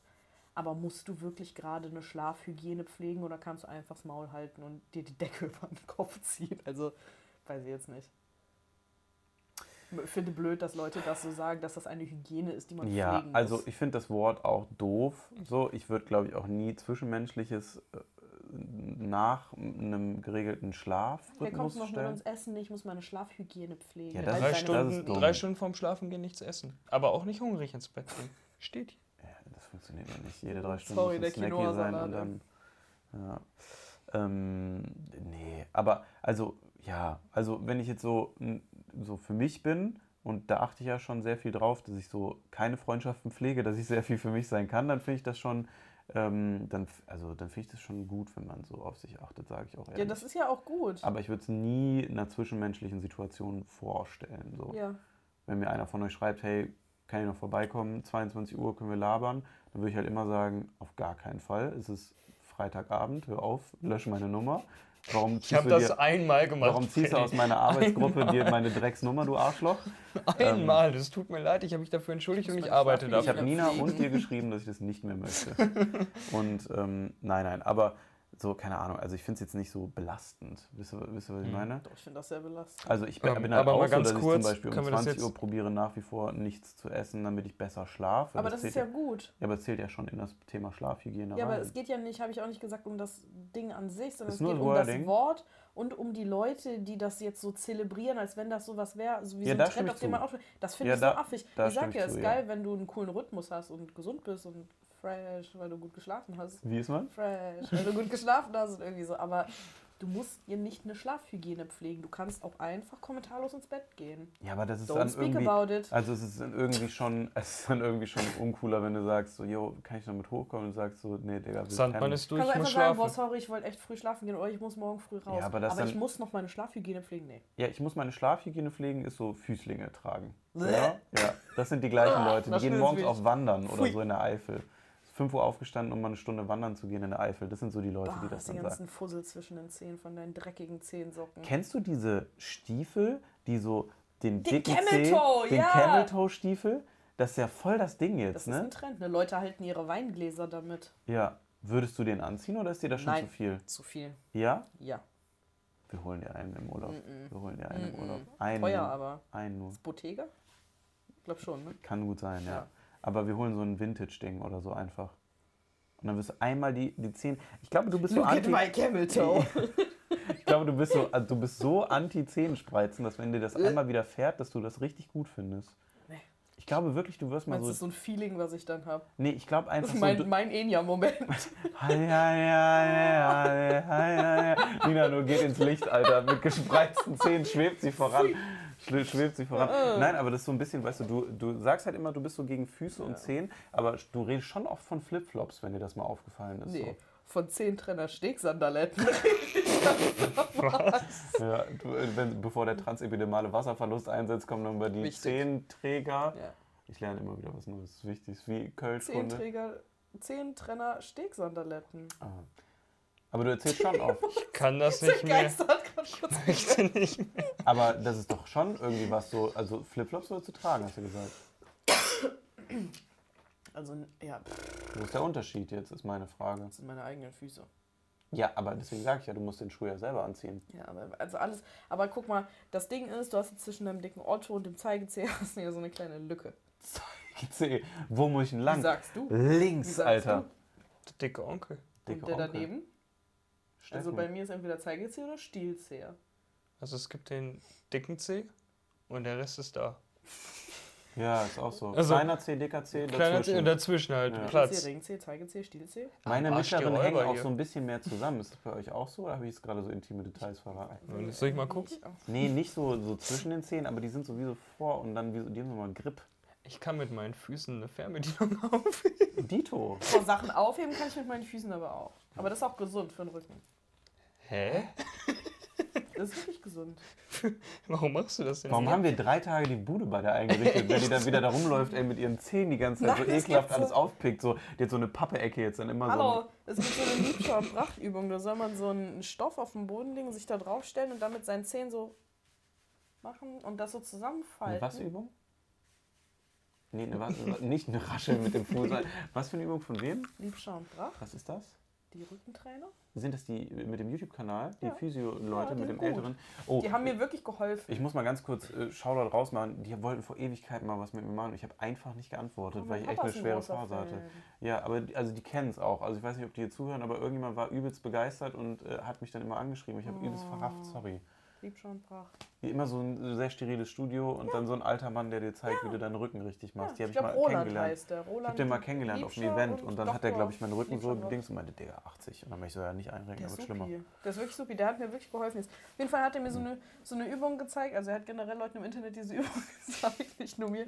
Aber musst du wirklich gerade eine Schlafhygiene pflegen oder kannst du einfach das Maul halten und dir die Decke <laughs> über den Kopf ziehen? Also, weiß ich jetzt nicht. Ich finde blöd, dass Leute das so sagen, dass das eine Hygiene ist, die man Ja, pflegen muss. also ich finde das Wort auch doof. So, ich würde, glaube ich, auch nie Zwischenmenschliches äh, nach einem geregelten Hier Schlafrhythmus kommst du noch mit stellen. uns essen, ich muss meine Schlafhygiene pflegen. Ja, das Drei, ist- deine- das Stunden, drei Stunden vorm Schlafen gehen nichts essen. Aber auch nicht hungrig ins Bett gehen. Steht hier. Ja, das funktioniert ja nicht. Jede drei Stunden Sorry, muss ein der Snack hier sein und dann. Ja. Ähm, nee, aber also, ja, also wenn ich jetzt so, so für mich bin, und da achte ich ja schon sehr viel drauf, dass ich so keine Freundschaften pflege, dass ich sehr viel für mich sein kann, dann finde ich das schon, ähm, dann, also dann finde ich das schon gut, wenn man so auf sich achtet, sage ich auch ehrlich. ja, das ist ja auch gut. aber ich würde es nie in einer zwischenmenschlichen Situation vorstellen. So. ja. Wenn mir einer von euch schreibt, hey, kann ich noch vorbeikommen, 22 Uhr können wir labern, dann würde ich halt immer sagen, auf gar keinen Fall. Es ist Freitagabend, hör auf, lösche meine Nummer. Warum Ich ziehst, habe du, das dir, einmal gemacht. warum ziehst du aus meiner <laughs> Arbeitsgruppe dir meine Drecksnummer, du Arschloch? <laughs> Einmal, das tut mir leid, ich habe mich dafür entschuldigt Ich und ich arbeite Ich dafür. habe Nina <laughs> und dir geschrieben, dass ich das nicht mehr möchte. Und ähm, nein, nein, aber so, keine Ahnung, also ich finde es jetzt nicht so belastend. Wisst ihr, wisst ihr was ich Mhm. meine? Doch, ich finde das sehr belastend. Also ich bin, Ähm, bin halt aber auch mal so, ganz dass ich kurz, zum Beispiel um können wir das 20 Uhr probiere nach wie vor nichts zu essen, damit ich besser schlafe. aber das, ist zählt ja gut. Ja, aber es zählt ja schon in das Thema Schlafhygiene Ja, aber rein. es geht ja nicht, habe ich auch nicht gesagt, um das Ding an sich, sondern Ist es nur geht das um das. Wort und um die Leute, die das jetzt so zelebrieren, als wenn das sowas wäre, so wie Ja, so ein Trend, ich auf den man aufspringt. Das finde Ja, ich so da- affig. da ich sag stimme ja, ich es ist ja. geil, wenn du einen coolen Rhythmus hast und gesund bist und fresh, weil du gut geschlafen hast. Wie ist man? Fresh, weil du gut geschlafen hast und irgendwie so. Aber du musst dir nicht eine Schlafhygiene pflegen. Du kannst auch einfach kommentarlos ins Bett gehen. Ja, aber das ist Don't dann speak irgendwie. about it. Also es ist dann irgendwie schon, <laughs> es ist dann irgendwie schon uncooler, wenn du sagst, so, yo, kann ich damit hochkommen? Und sagst so, nee, Digga, wir Sandmann ist Du durch, ich muss einfach sagen, boah, schlafen. sorry, ich wollte echt früh schlafen gehen oder ich muss morgen früh raus. Ja, aber das aber ich muss noch meine Schlafhygiene pflegen. Nee. Ja, ich muss meine Schlafhygiene pflegen, ist so Füßlinge tragen. Ja, ja, das sind die gleichen Leute. Die gehen morgens auf Wandern oder so in der Eifel. 5 Uhr aufgestanden, um mal eine Stunde wandern zu gehen in der Eifel. Das sind so die Leute, Boah, die das das die dann ganzen sagen. Fussel zwischen den Zehen von deinen dreckigen Zehensocken. Kennst du diese Stiefel, die so den, Den dicken Camel Zeh, den ja. Camel Toe Stiefel? Das ist ja voll das Ding jetzt, Das ist ne? ein Trend. Ne? Leute halten ihre Weingläser damit. Ja. Würdest du den anziehen oder ist dir das schon Nein. zu viel? Zu viel. Ja? Ja. Wir holen dir einen im Urlaub. Mm-mm. Wir holen dir einen im Mm-mm. Urlaub. Einen Teuer aber. Einen nur. Bottega? Ich glaube schon, ne? Kann gut sein, ja. Ja. Aber wir holen so ein Vintage-Ding oder so einfach. Und dann wirst du einmal die, die Zehen. Ich glaube, du bist so Look at anti. my camel toe. <laughs> Ich glaube, du bist so, also du bist so anti-Zehenspreizen, dass wenn dir das einmal wieder fährt, dass du das richtig gut findest. Nee. Ich glaube wirklich, du wirst mal Meinst du, das ist so. so ein Feeling, was ich dann habe? Nee, ich glaube Das einfach ist so. mein, du- mein Enya-Moment. <laughs> Nina nur geht ins Licht, Alter. Mit gespreizten Zähnen schwebt sie voran. <laughs> Schwebt sie voran. Nein, aber das ist so ein bisschen, weißt du, du, du sagst halt immer, du bist so gegen Füße und Zehen, aber du redest schon oft von Flipflops, wenn dir das mal aufgefallen ist. Nee, von zehn Trenner Stegsandaletten. <laughs> So. Ja, du, äh, wenn, bevor der transepidemale Wasserverlust einsetzt, kommen dann über die Wichtig. Zehenträger. ja. Ich lerne immer wieder was Neues. Das ist wichtig. Das ist wie Kölschkunde. Zehnträger, zehn Trenner Stegsandaletten. Ah. Aber du erzählst schon oft. <laughs> Ich kann das nicht mehr. Ich möchte nicht mehr. Aber das ist doch schon irgendwie was so. Also Flipflops sollst du tragen, hast du gesagt. Also, ja, Wo ist der Unterschied jetzt, ist meine Frage. das sind meine eigenen Füße. Ja, aber deswegen sage ich ja, du musst den Schuh ja selber anziehen. Ja, aber also alles. Aber guck mal, das Ding ist, du hast jetzt zwischen deinem dicken Otto und dem Zeigezeh <laughs> hast du ja so eine kleine Lücke. Zeigezeh. Wo muss ich denn lang? Wie sagst du? Wie Links, sagst Alter. Der dicke Onkel. Dicke und der Onkel. daneben? Also Steffen. bei mir ist entweder Zeigezeh oder Stielzeh. Also es gibt den dicken C und der Rest ist da. <laughs> Ja, ist auch so. Also- Kleiner C, dicker C, Kleiner C dazwischen. und dazwischen halt Ja. Platz. Platz. Ringzeh, Zeigezeh, Stielzeh. Meine Arsch mittleren hängen auch hier. so ein bisschen mehr zusammen. Ist das bei euch auch so oder habe ich es gerade so intime Details verraten? Soll ich mal gucken? Nee, nicht so, so zwischen den Zähnen, aber die sind so wie so vor und dann wie so, die haben so mal einen Grip. Ich kann mit meinen Füßen eine Fernbedienung auf. Dito. Vor Sachen aufheben kann ich mit meinen Füßen aber auch. Aber das ist auch gesund für den Rücken. Hä? Das ist wirklich gesund. <laughs> Warum machst du das denn? Warum haben wir drei Tage die Bude bei der eingerichtet, wenn die dann wieder da rumläuft, ey, mit ihren Zähnen die ganze Zeit so Nein, das ekelhaft alles so. aufpickt? So, die hat so eine Pappe-Ecke jetzt dann immer Hallo, es gibt so eine Liebschau- und Prachtübung. Da soll man so einen Stoff auf den Boden legen, sich da draufstellen und dann mit seinen Zähnen so machen und das so so eine zusammenfalten. was Übung? Nee, eine was, <laughs> nicht eine Raschel mit dem Fuß. <laughs> Was für eine Übung von wem? Liebschau und Pracht, Was ist das? Die Rückentrainer. Sind das die mit dem YouTube-Kanal, die Ja. Physio-Leute Ja, mit dem gut. Älteren? Oh, Die haben mir wirklich geholfen. Ich muss mal ganz kurz äh, Shoutout rausmachen. Die wollten vor Ewigkeiten mal was mit mir machen. Ich habe einfach nicht geantwortet, Oh, weil ich echt Papa eine ist ein schwere Phase hatte. Ja, aber die- also die kennen es auch. Also ich weiß nicht, ob die hier zuhören, aber irgendjemand war übelst begeistert und äh, hat mich dann immer angeschrieben. Ich habe übelst Oh. verrafft, sorry. Liebschau und Pracht. Wie immer so ein sehr steriles Studio und dann so ein alter Mann, der dir zeigt, wie du deinen Rücken richtig Ja, machst. Die habe ich ich mal Roland kennengelernt. heißt der. Ich Roland habe den mal kennengelernt auf einem Event und dann hat er, glaube ich, meinen Rücken so Liebschau gedings und meinte, Digga, 80. Und dann meinte ich so, ja, nicht einrenken, Der wird schlimmer. Der ist wirklich supi. Der hat mir wirklich geholfen. Jetzt. Auf jeden Fall hat er mir so eine, so eine Übung gezeigt. Also er hat generell Leuten im Internet diese <laughs> Übung gezeigt, nicht nur mir.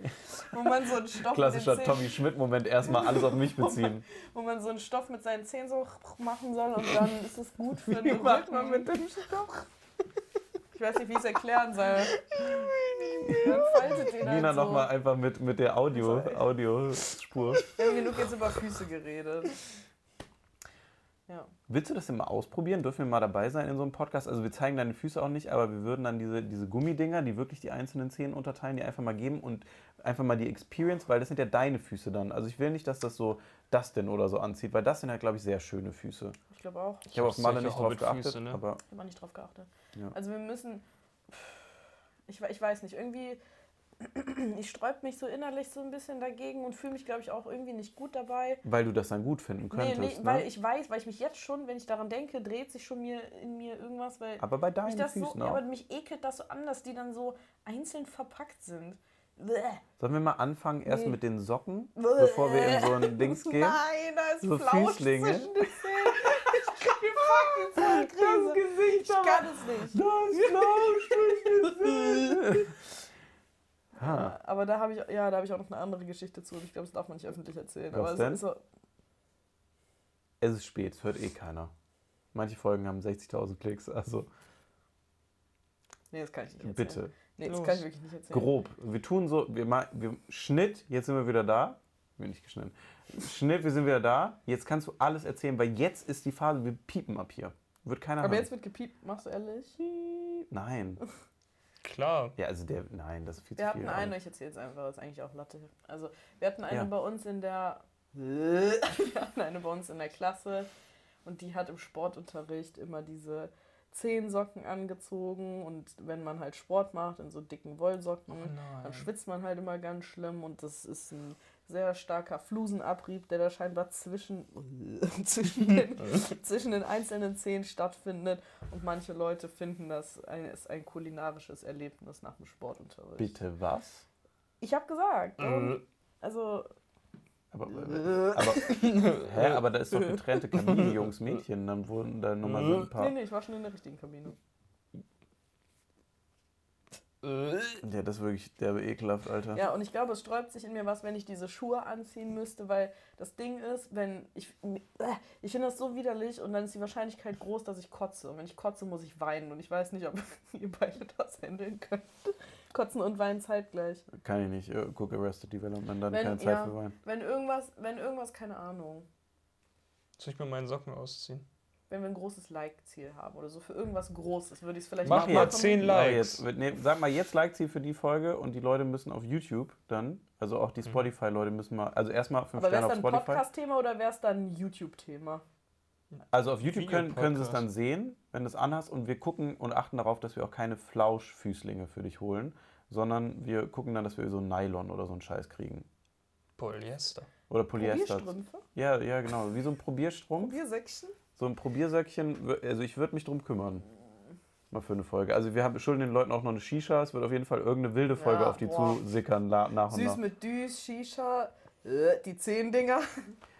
Wo man so einen Stoff Klassischer Tommy Schmidt-Moment, erstmal alles auf mich <laughs> beziehen. wo man so einen Stoff mit seinen Zähnen so machen soll und dann ist es gut für <laughs> den Rücken. mit dem Stoff? Ich weiß nicht, wie ich es erklären soll. <laughs> Dann faltet den Nina halt so. nochmal einfach mit, mit der Audio, Sorry. Audiospur. Wir haben genug jetzt über Füße geredet. Ja. Willst du das denn mal ausprobieren? Dürfen wir mal dabei sein in so einem Podcast? Also wir zeigen deine Füße auch nicht, aber wir würden dann diese, diese Gummidinger, die wirklich die einzelnen Zehen unterteilen, die einfach mal geben und einfach mal die Experience, weil das sind ja deine Füße dann. Also ich will nicht, dass das so Dustin oder so anzieht, weil das sind halt, glaube ich, sehr schöne Füße. Ich glaube auch. Ich habe auf Malle nicht drauf geachtet, ne? aber Ich habe nicht drauf geachtet. Ja. Also wir müssen. Ich, ich weiß nicht, irgendwie. <clears throat> Ich sträub mich so innerlich so ein bisschen dagegen und fühle mich, glaube ich, auch irgendwie nicht gut dabei. weil du das dann gut finden Nee, könntest. nee, ne? weil ich weiß, weil ich mich jetzt schon, wenn ich daran denke, dreht sich schon mir in mir irgendwas, weil aber bei mich deinen das so, Füßen ja, auch. aber mich ekelt das so an, dass die dann so einzeln verpackt sind. Sollen wir mal anfangen erst Nee. mit den Socken, bevor wir in so ein <laughs> Dings gehen? Nein, da ist So Füßlinge. zwischen den. Ich kriege fucking <laughs> Zahnkrise. Gesicht, Ich kann es nicht. Das Flausch <laughs> Ja, aber da habe ich, ja, da habe ich auch noch eine andere Geschichte zu. und Ich glaube, das darf man nicht öffentlich erzählen. Was denn? es ist so, Es ist spät, es hört eh keiner. Manche Folgen haben 60.000 Klicks, also nee, das kann ich nicht erzählen. bitte. Nee, das Los. kann ich wirklich nicht erzählen. Grob. Wir tun so, wir, ma- wir Schnitt, jetzt sind wir wieder da. Wir nicht geschnitten. Schnitt, wir sind wieder da. Jetzt kannst du alles erzählen, weil jetzt ist die Phase, wir piepen ab hier. Wird keiner Aber hören. jetzt wird gepiept, machst du ehrlich? Nein. <laughs> Klar. Ja, also der, nein, das ist viel Wir zu hatten viel. eine, ich erzähle es einfach, das ist eigentlich auch Latte. Also, wir hatten eine Ja. bei uns in der. <laughs> wir hatten eine bei uns in der Klasse und die hat im Sportunterricht immer diese Zehensocken angezogen und wenn man halt Sport macht in so dicken Wollsocken, Oh dann schwitzt man halt immer ganz schlimm und das ist ein sehr starker Flusenabrieb, der da scheinbar zwischen, <laughs> zwischen, den, <laughs> zwischen den einzelnen Zehen stattfindet. Und manche Leute finden das ein, ist ein kulinarisches Erlebnis nach dem Sportunterricht. Bitte was? Ich habe gesagt. warum- Äh, Also, Aber, aber, <laughs> hä, aber da ist doch getrennte Kabine, Jungs, Mädchen. Dann wurden da nochmal so ein paar. nee, nee, ich war schon in der richtigen Kabine. äh, Ja, das ist wirklich derbe ekelhaft, Alter. Ja, und ich glaube, es sträubt sich in mir was, wenn ich diese Schuhe anziehen müsste, weil das Ding ist, wenn ich. äh, Ich finde das so widerlich und dann ist die Wahrscheinlichkeit groß, dass ich kotze. Und wenn ich kotze, muss ich weinen. Und ich weiß nicht, ob <laughs> ihr beide das handeln könnt. Kotzen und weinen zeitgleich. Kann ich nicht. Äh, Guck Arrested Development, dann Wenn- keine Zeit ja. für Wein. Wenn irgendwas, wenn irgendwas, keine Ahnung. Soll ich mir meinen Socken ausziehen? wenn wir ein großes Like-Ziel haben oder so für irgendwas Großes, würde ich es vielleicht Mach mal mal machen. 10 Ja, Likes. jetzt, nee, sag mal jetzt Like-Ziel für die Folge und die Leute müssen auf YouTube dann, also auch die Spotify-Leute müssen mal, also erstmal 5 Aber wäre Sterne es auf dann ein Spotify. Podcast-Thema oder wäre es dann ein YouTube-Thema? Also auf YouTube können, können sie es dann sehen, wenn du es anhast und wir gucken und achten darauf, dass wir auch keine Flauschfüßlinge für dich holen, sondern wir gucken dann, dass wir so Nylon oder so einen Scheiß kriegen. Polyester. Oder Polyester. Probierstrümpfe? Ja, ja, genau. Wie so ein Probierstrumpf. Probiersäckchen? So ein Probiersöckchen, wür- also ich würde mich drum kümmern. Mal für eine Folge. Also wir haben schulden den Leuten auch noch eine Shisha. Es wird auf jeden Fall irgendeine wilde Folge Ja, auf die boah. zusickern nach und Süß nach. mit Düs, Shisha, äh, die zehn Dinger.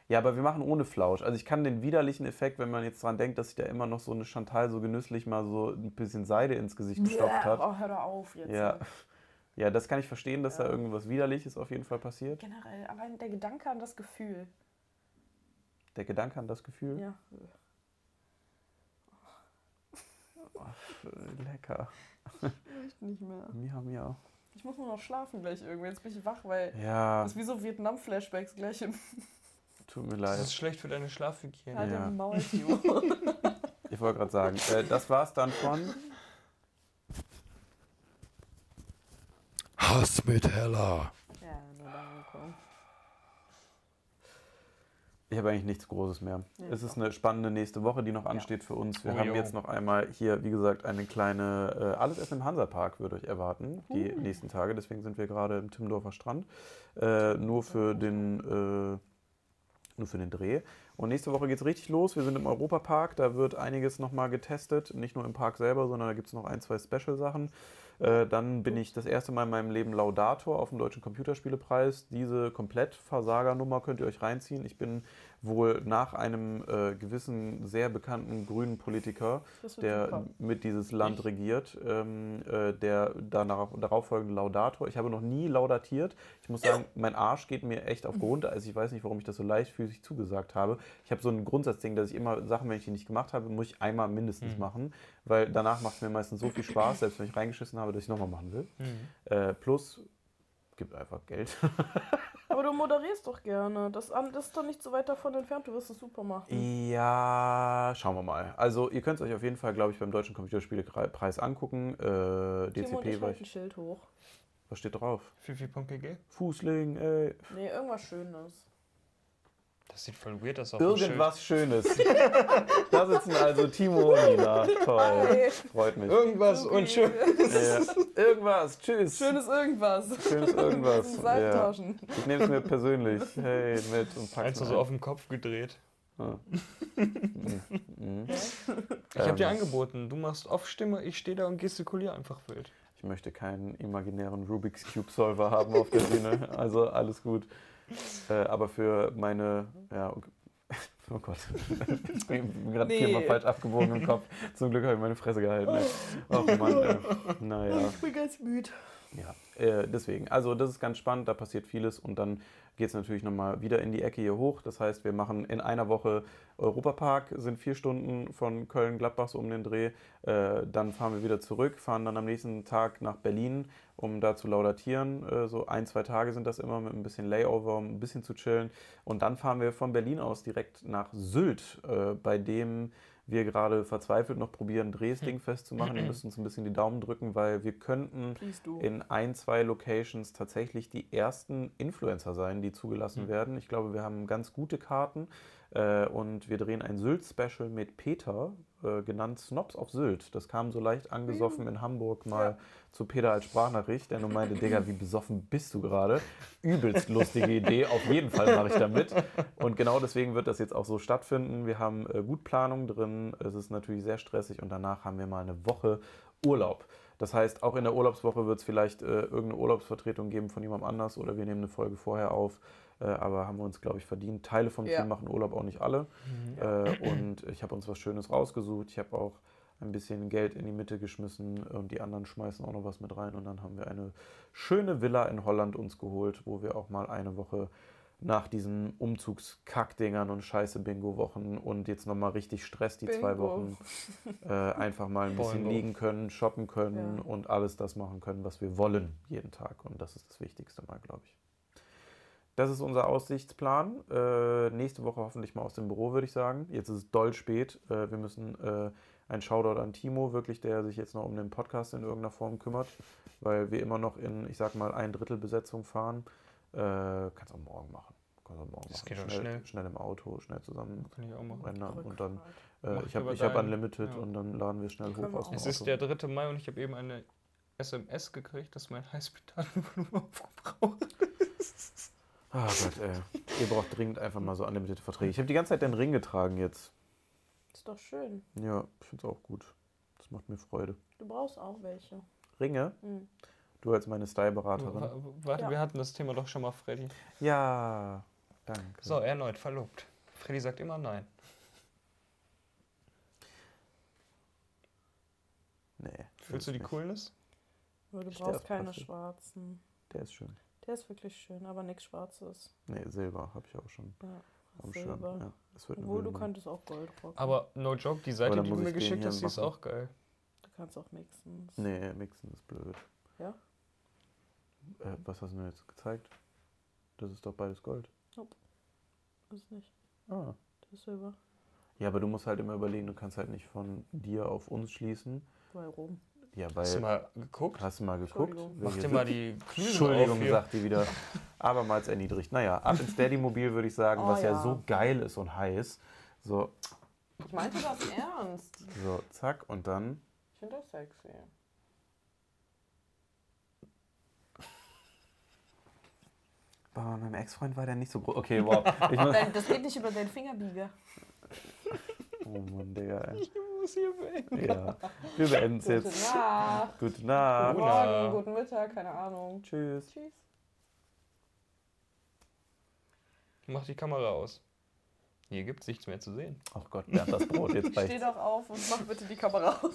Ja, aber wir machen ohne Flausch. Also ich kann den widerlichen Effekt, wenn man jetzt dran denkt, dass sich da immer noch so eine Chantal so genüsslich mal so ein bisschen Seide ins Gesicht gestopft hat. Oh, hör doch auf jetzt. Ja. ja, das kann ich verstehen, dass da Ja. irgendwas Widerliches auf jeden Fall passiert. Generell, allein der Gedanke an das Gefühl. Der Gedanke an das Gefühl. Ja. Lecker. Echt nicht mehr. Miau, miau. Ich muss nur noch schlafen gleich irgendwie. Jetzt bin ich wach, weil Ja, das ist wie so Vietnam-Flashbacks gleich im tut mir Das leid. ist schlecht für deine Schlafhygiene. halt Ja. Maul. <laughs> Ich wollte gerade sagen, äh, das war's dann von. Hass mit Hella. ja, nur danke. Ich habe eigentlich nichts Großes mehr. Nee, es ist eine spannende nächste Woche, die noch ansteht für uns. Wir Oh, haben jo. jetzt noch einmal hier, wie gesagt, eine kleine äh, Alles Essen im Hansapark wird euch erwarten, die Uh. nächsten Tage. Deswegen sind wir gerade im Timmendorfer Strand. Äh, nur für den äh, nur für den Dreh. Und nächste Woche geht es richtig los. Wir sind im Europapark. Da wird einiges nochmal getestet. Nicht nur im Park selber, sondern da gibt es noch ein, zwei Special-Sachen. Äh, dann bin ich das erste Mal in meinem Leben Laudator auf dem Deutschen Computerspielepreis. Diese Komplett-Versagernummer könnt ihr euch reinziehen. Ich bin wohl nach einem äh, gewissen, sehr bekannten grünen Politiker, der mit dieses Land Ich? regiert, ähm, äh, der danach, darauffolgende Laudator. Ich habe noch nie laudatiert. Ich muss sagen, mein Arsch geht mir echt auf Grund. Also ich weiß nicht, warum ich das so leichtfüßig zugesagt habe. Ich habe so ein Grundsatzding, dass ich immer Sachen, wenn ich die nicht gemacht habe, muss ich einmal mindestens Mhm. machen, weil danach macht es mir meistens so viel Spaß, selbst wenn ich reingeschissen habe, dass ich nochmal machen will. Mhm. Äh, plus, gibt einfach Geld. <laughs> Aber du moderierst doch gerne. Das, an- das ist doch nicht so weit davon entfernt. Du wirst es super machen. Ja, schauen wir mal. Also ihr könnt es euch auf jeden Fall, glaube ich, beim Deutschen Computerspielepreis angucken. Äh, Timo DCP, ich war halten ein ich, Schild hoch. was steht drauf? Fifi.gg? Fußling, ey. Nee, irgendwas Schönes. Das sieht voll weird aus auf Irgendwas Schönes. <laughs> da sitzen also Timo und Nina. Toll. Hi. Freut mich. Irgendwas und schön. Ja. Irgendwas. Tschüss. Schönes irgendwas. Schönes irgendwas. Ja. Ich nehme es mir persönlich. Hey, mit und pack's Eins mir so auf den Kopf gedreht. Ah. Mhm. Mhm. Ich habe dir Ähm. angeboten, du machst Off-Stimme, ich stehe da und gestikuliere einfach wild. Ich möchte keinen imaginären Rubik's Cube Solver haben auf der Bühne. Also alles gut. Äh, aber für meine, ja, okay. <laughs> oh Gott, ich bin gerade Nee. viermal falsch abgebogen im Kopf. Zum Glück habe ich meine Fresse gehalten. ey. Ach Mann, ey. naja. Ich bin ganz müde. Ja, äh, deswegen. Also das ist ganz spannend, da passiert vieles und dann geht es natürlich nochmal wieder in die Ecke hier hoch. Das heißt, wir machen in einer Woche Europapark, sind vier Stunden von Köln-Gladbach so um den Dreh. Äh, dann fahren wir wieder zurück, fahren dann am nächsten Tag nach Berlin, um da zu laudatieren. Äh, so ein, zwei Tage sind das immer mit ein bisschen Layover, um ein bisschen zu chillen. Und dann fahren wir von Berlin aus direkt nach Sylt, äh, bei dem wir gerade verzweifelt noch probieren, Dres Ding festzumachen. Ihr <clears throat> müsst uns ein bisschen die Daumen drücken, weil wir könnten in ein, zwei Locations tatsächlich die ersten Influencer sein, die zugelassen Mhm. werden. Ich glaube, wir haben ganz gute Karten äh, und wir drehen ein Sylt-Special mit Peter, äh, genannt Snobs auf Sylt. Das kam so leicht angesoffen in Hamburg mal zu Peter als Sprachnachricht, der nur meinte, Digga, wie besoffen bist du gerade? Übelst lustige Idee, auf jeden Fall mache ich da mit. Und genau deswegen wird das jetzt auch so stattfinden. Wir haben äh, gut Planung drin, es ist natürlich sehr stressig und danach haben wir mal eine Woche Urlaub. Das heißt, auch in der Urlaubswoche wird es vielleicht äh, irgendeine Urlaubsvertretung geben von jemandem anders oder wir nehmen eine Folge vorher auf. Äh, aber haben wir uns, glaube ich, verdient. Teile vom Ja. Team machen Urlaub auch nicht alle. Äh, und ich habe uns was Schönes rausgesucht. Ich habe auch ein bisschen Geld in die Mitte geschmissen und die anderen schmeißen auch noch was mit rein. Und dann haben wir eine schöne Villa in Holland uns geholt, wo wir auch mal eine Woche nach diesen Umzugskackdingern und Scheiße-Bingo-Wochen und jetzt nochmal richtig Stress die zwei Bingo. Wochen äh, einfach mal ein bisschen Boingo. liegen können, shoppen können Ja. und alles das machen können, was wir wollen jeden Tag. Und das ist das Wichtigste mal, glaube ich. Das ist unser Aussichtsplan. Äh, nächste Woche hoffentlich mal aus dem Büro, würde ich sagen. Jetzt ist es doll spät. Äh, wir müssen äh, ein Shoutout an Timo, wirklich, der sich jetzt noch um den Podcast in irgendeiner Form kümmert, weil wir immer noch in, ich sag mal, ein Drittel Besetzung fahren. Äh, kannst auch morgen machen. Kannst auch morgen Das machen. geht schnell, schnell. schnell im Auto, schnell zusammen Kann ich auch machen. und dann. Äh, ich habe ich hab Unlimited ja. und dann laden wir schnell hoch aus dem. Es Auto. ist der 3. Mai und ich habe eben eine SMS gekriegt, dass mein Highspeed-Datenvolumen <laughs> aufgebraucht ist. Ah Gott, ey. Ihr braucht dringend einfach mal so Unlimited Verträge. Ich habe die ganze Zeit den Ring getragen jetzt. Ist doch schön. Ja, ich finde es auch gut. Das macht mir Freude. Du brauchst auch welche. Ringe? Mhm. Du als meine Styleberaterin. Wa- Warte, Ja. wir hatten das Thema doch schon mal, Freddy. Ja, danke. So, erneut verlobt. Freddy sagt immer nein. Nee. Fühlst du die nicht. Coolness? Nur du brauchst keine schwarzen. Der ist schön. Der ist wirklich schön, aber nichts Schwarzes. Nee, Silber habe ich auch schon Ja, am Schirm. Silber. Ja, Obwohl du könntest auch Gold rocken. Aber no joke, die Seite, die du mir geschickt hast, die ist auch geil. Du kannst auch mixen. Nee, mixen ist blöd. Ja? Äh, was hast du mir jetzt gezeigt? Das ist doch beides Gold. Ist nicht. Ah. Das ist Silber. Ja, aber du musst halt immer überlegen, du kannst halt nicht von dir auf uns schließen. Warum? Ja, weil. Hast du mal geguckt? Hast du mal geguckt? Mach dir mal die Klüsen Entschuldigung, auf sagt die wieder. <laughs> Abermals erniedrigt. Naja, ab ins Daddy-Mobil würde ich sagen, Oh was ja. ja. so geil ist und heiß. So, Ich meinte das ernst. so, zack, und dann. Ich finde das sexy. Bei meinem Ex-Freund war der nicht so groß. Okay, wow. <laughs> Das geht nicht über deinen Fingerbieger. oh Mann, Digga, ey. Muss hier beenden. Ja. Wir beenden es Gute jetzt. Nacht. Gute Guten Nacht. Gute Morgen, guten Mittag, keine Ahnung. Tschüss. Tschüss. Mach die Kamera aus. Hier gibt's nichts mehr zu sehen. Ach Gott, Bernd, das Brot jetzt <laughs> bei. Steh doch auf und mach bitte die Kamera aus.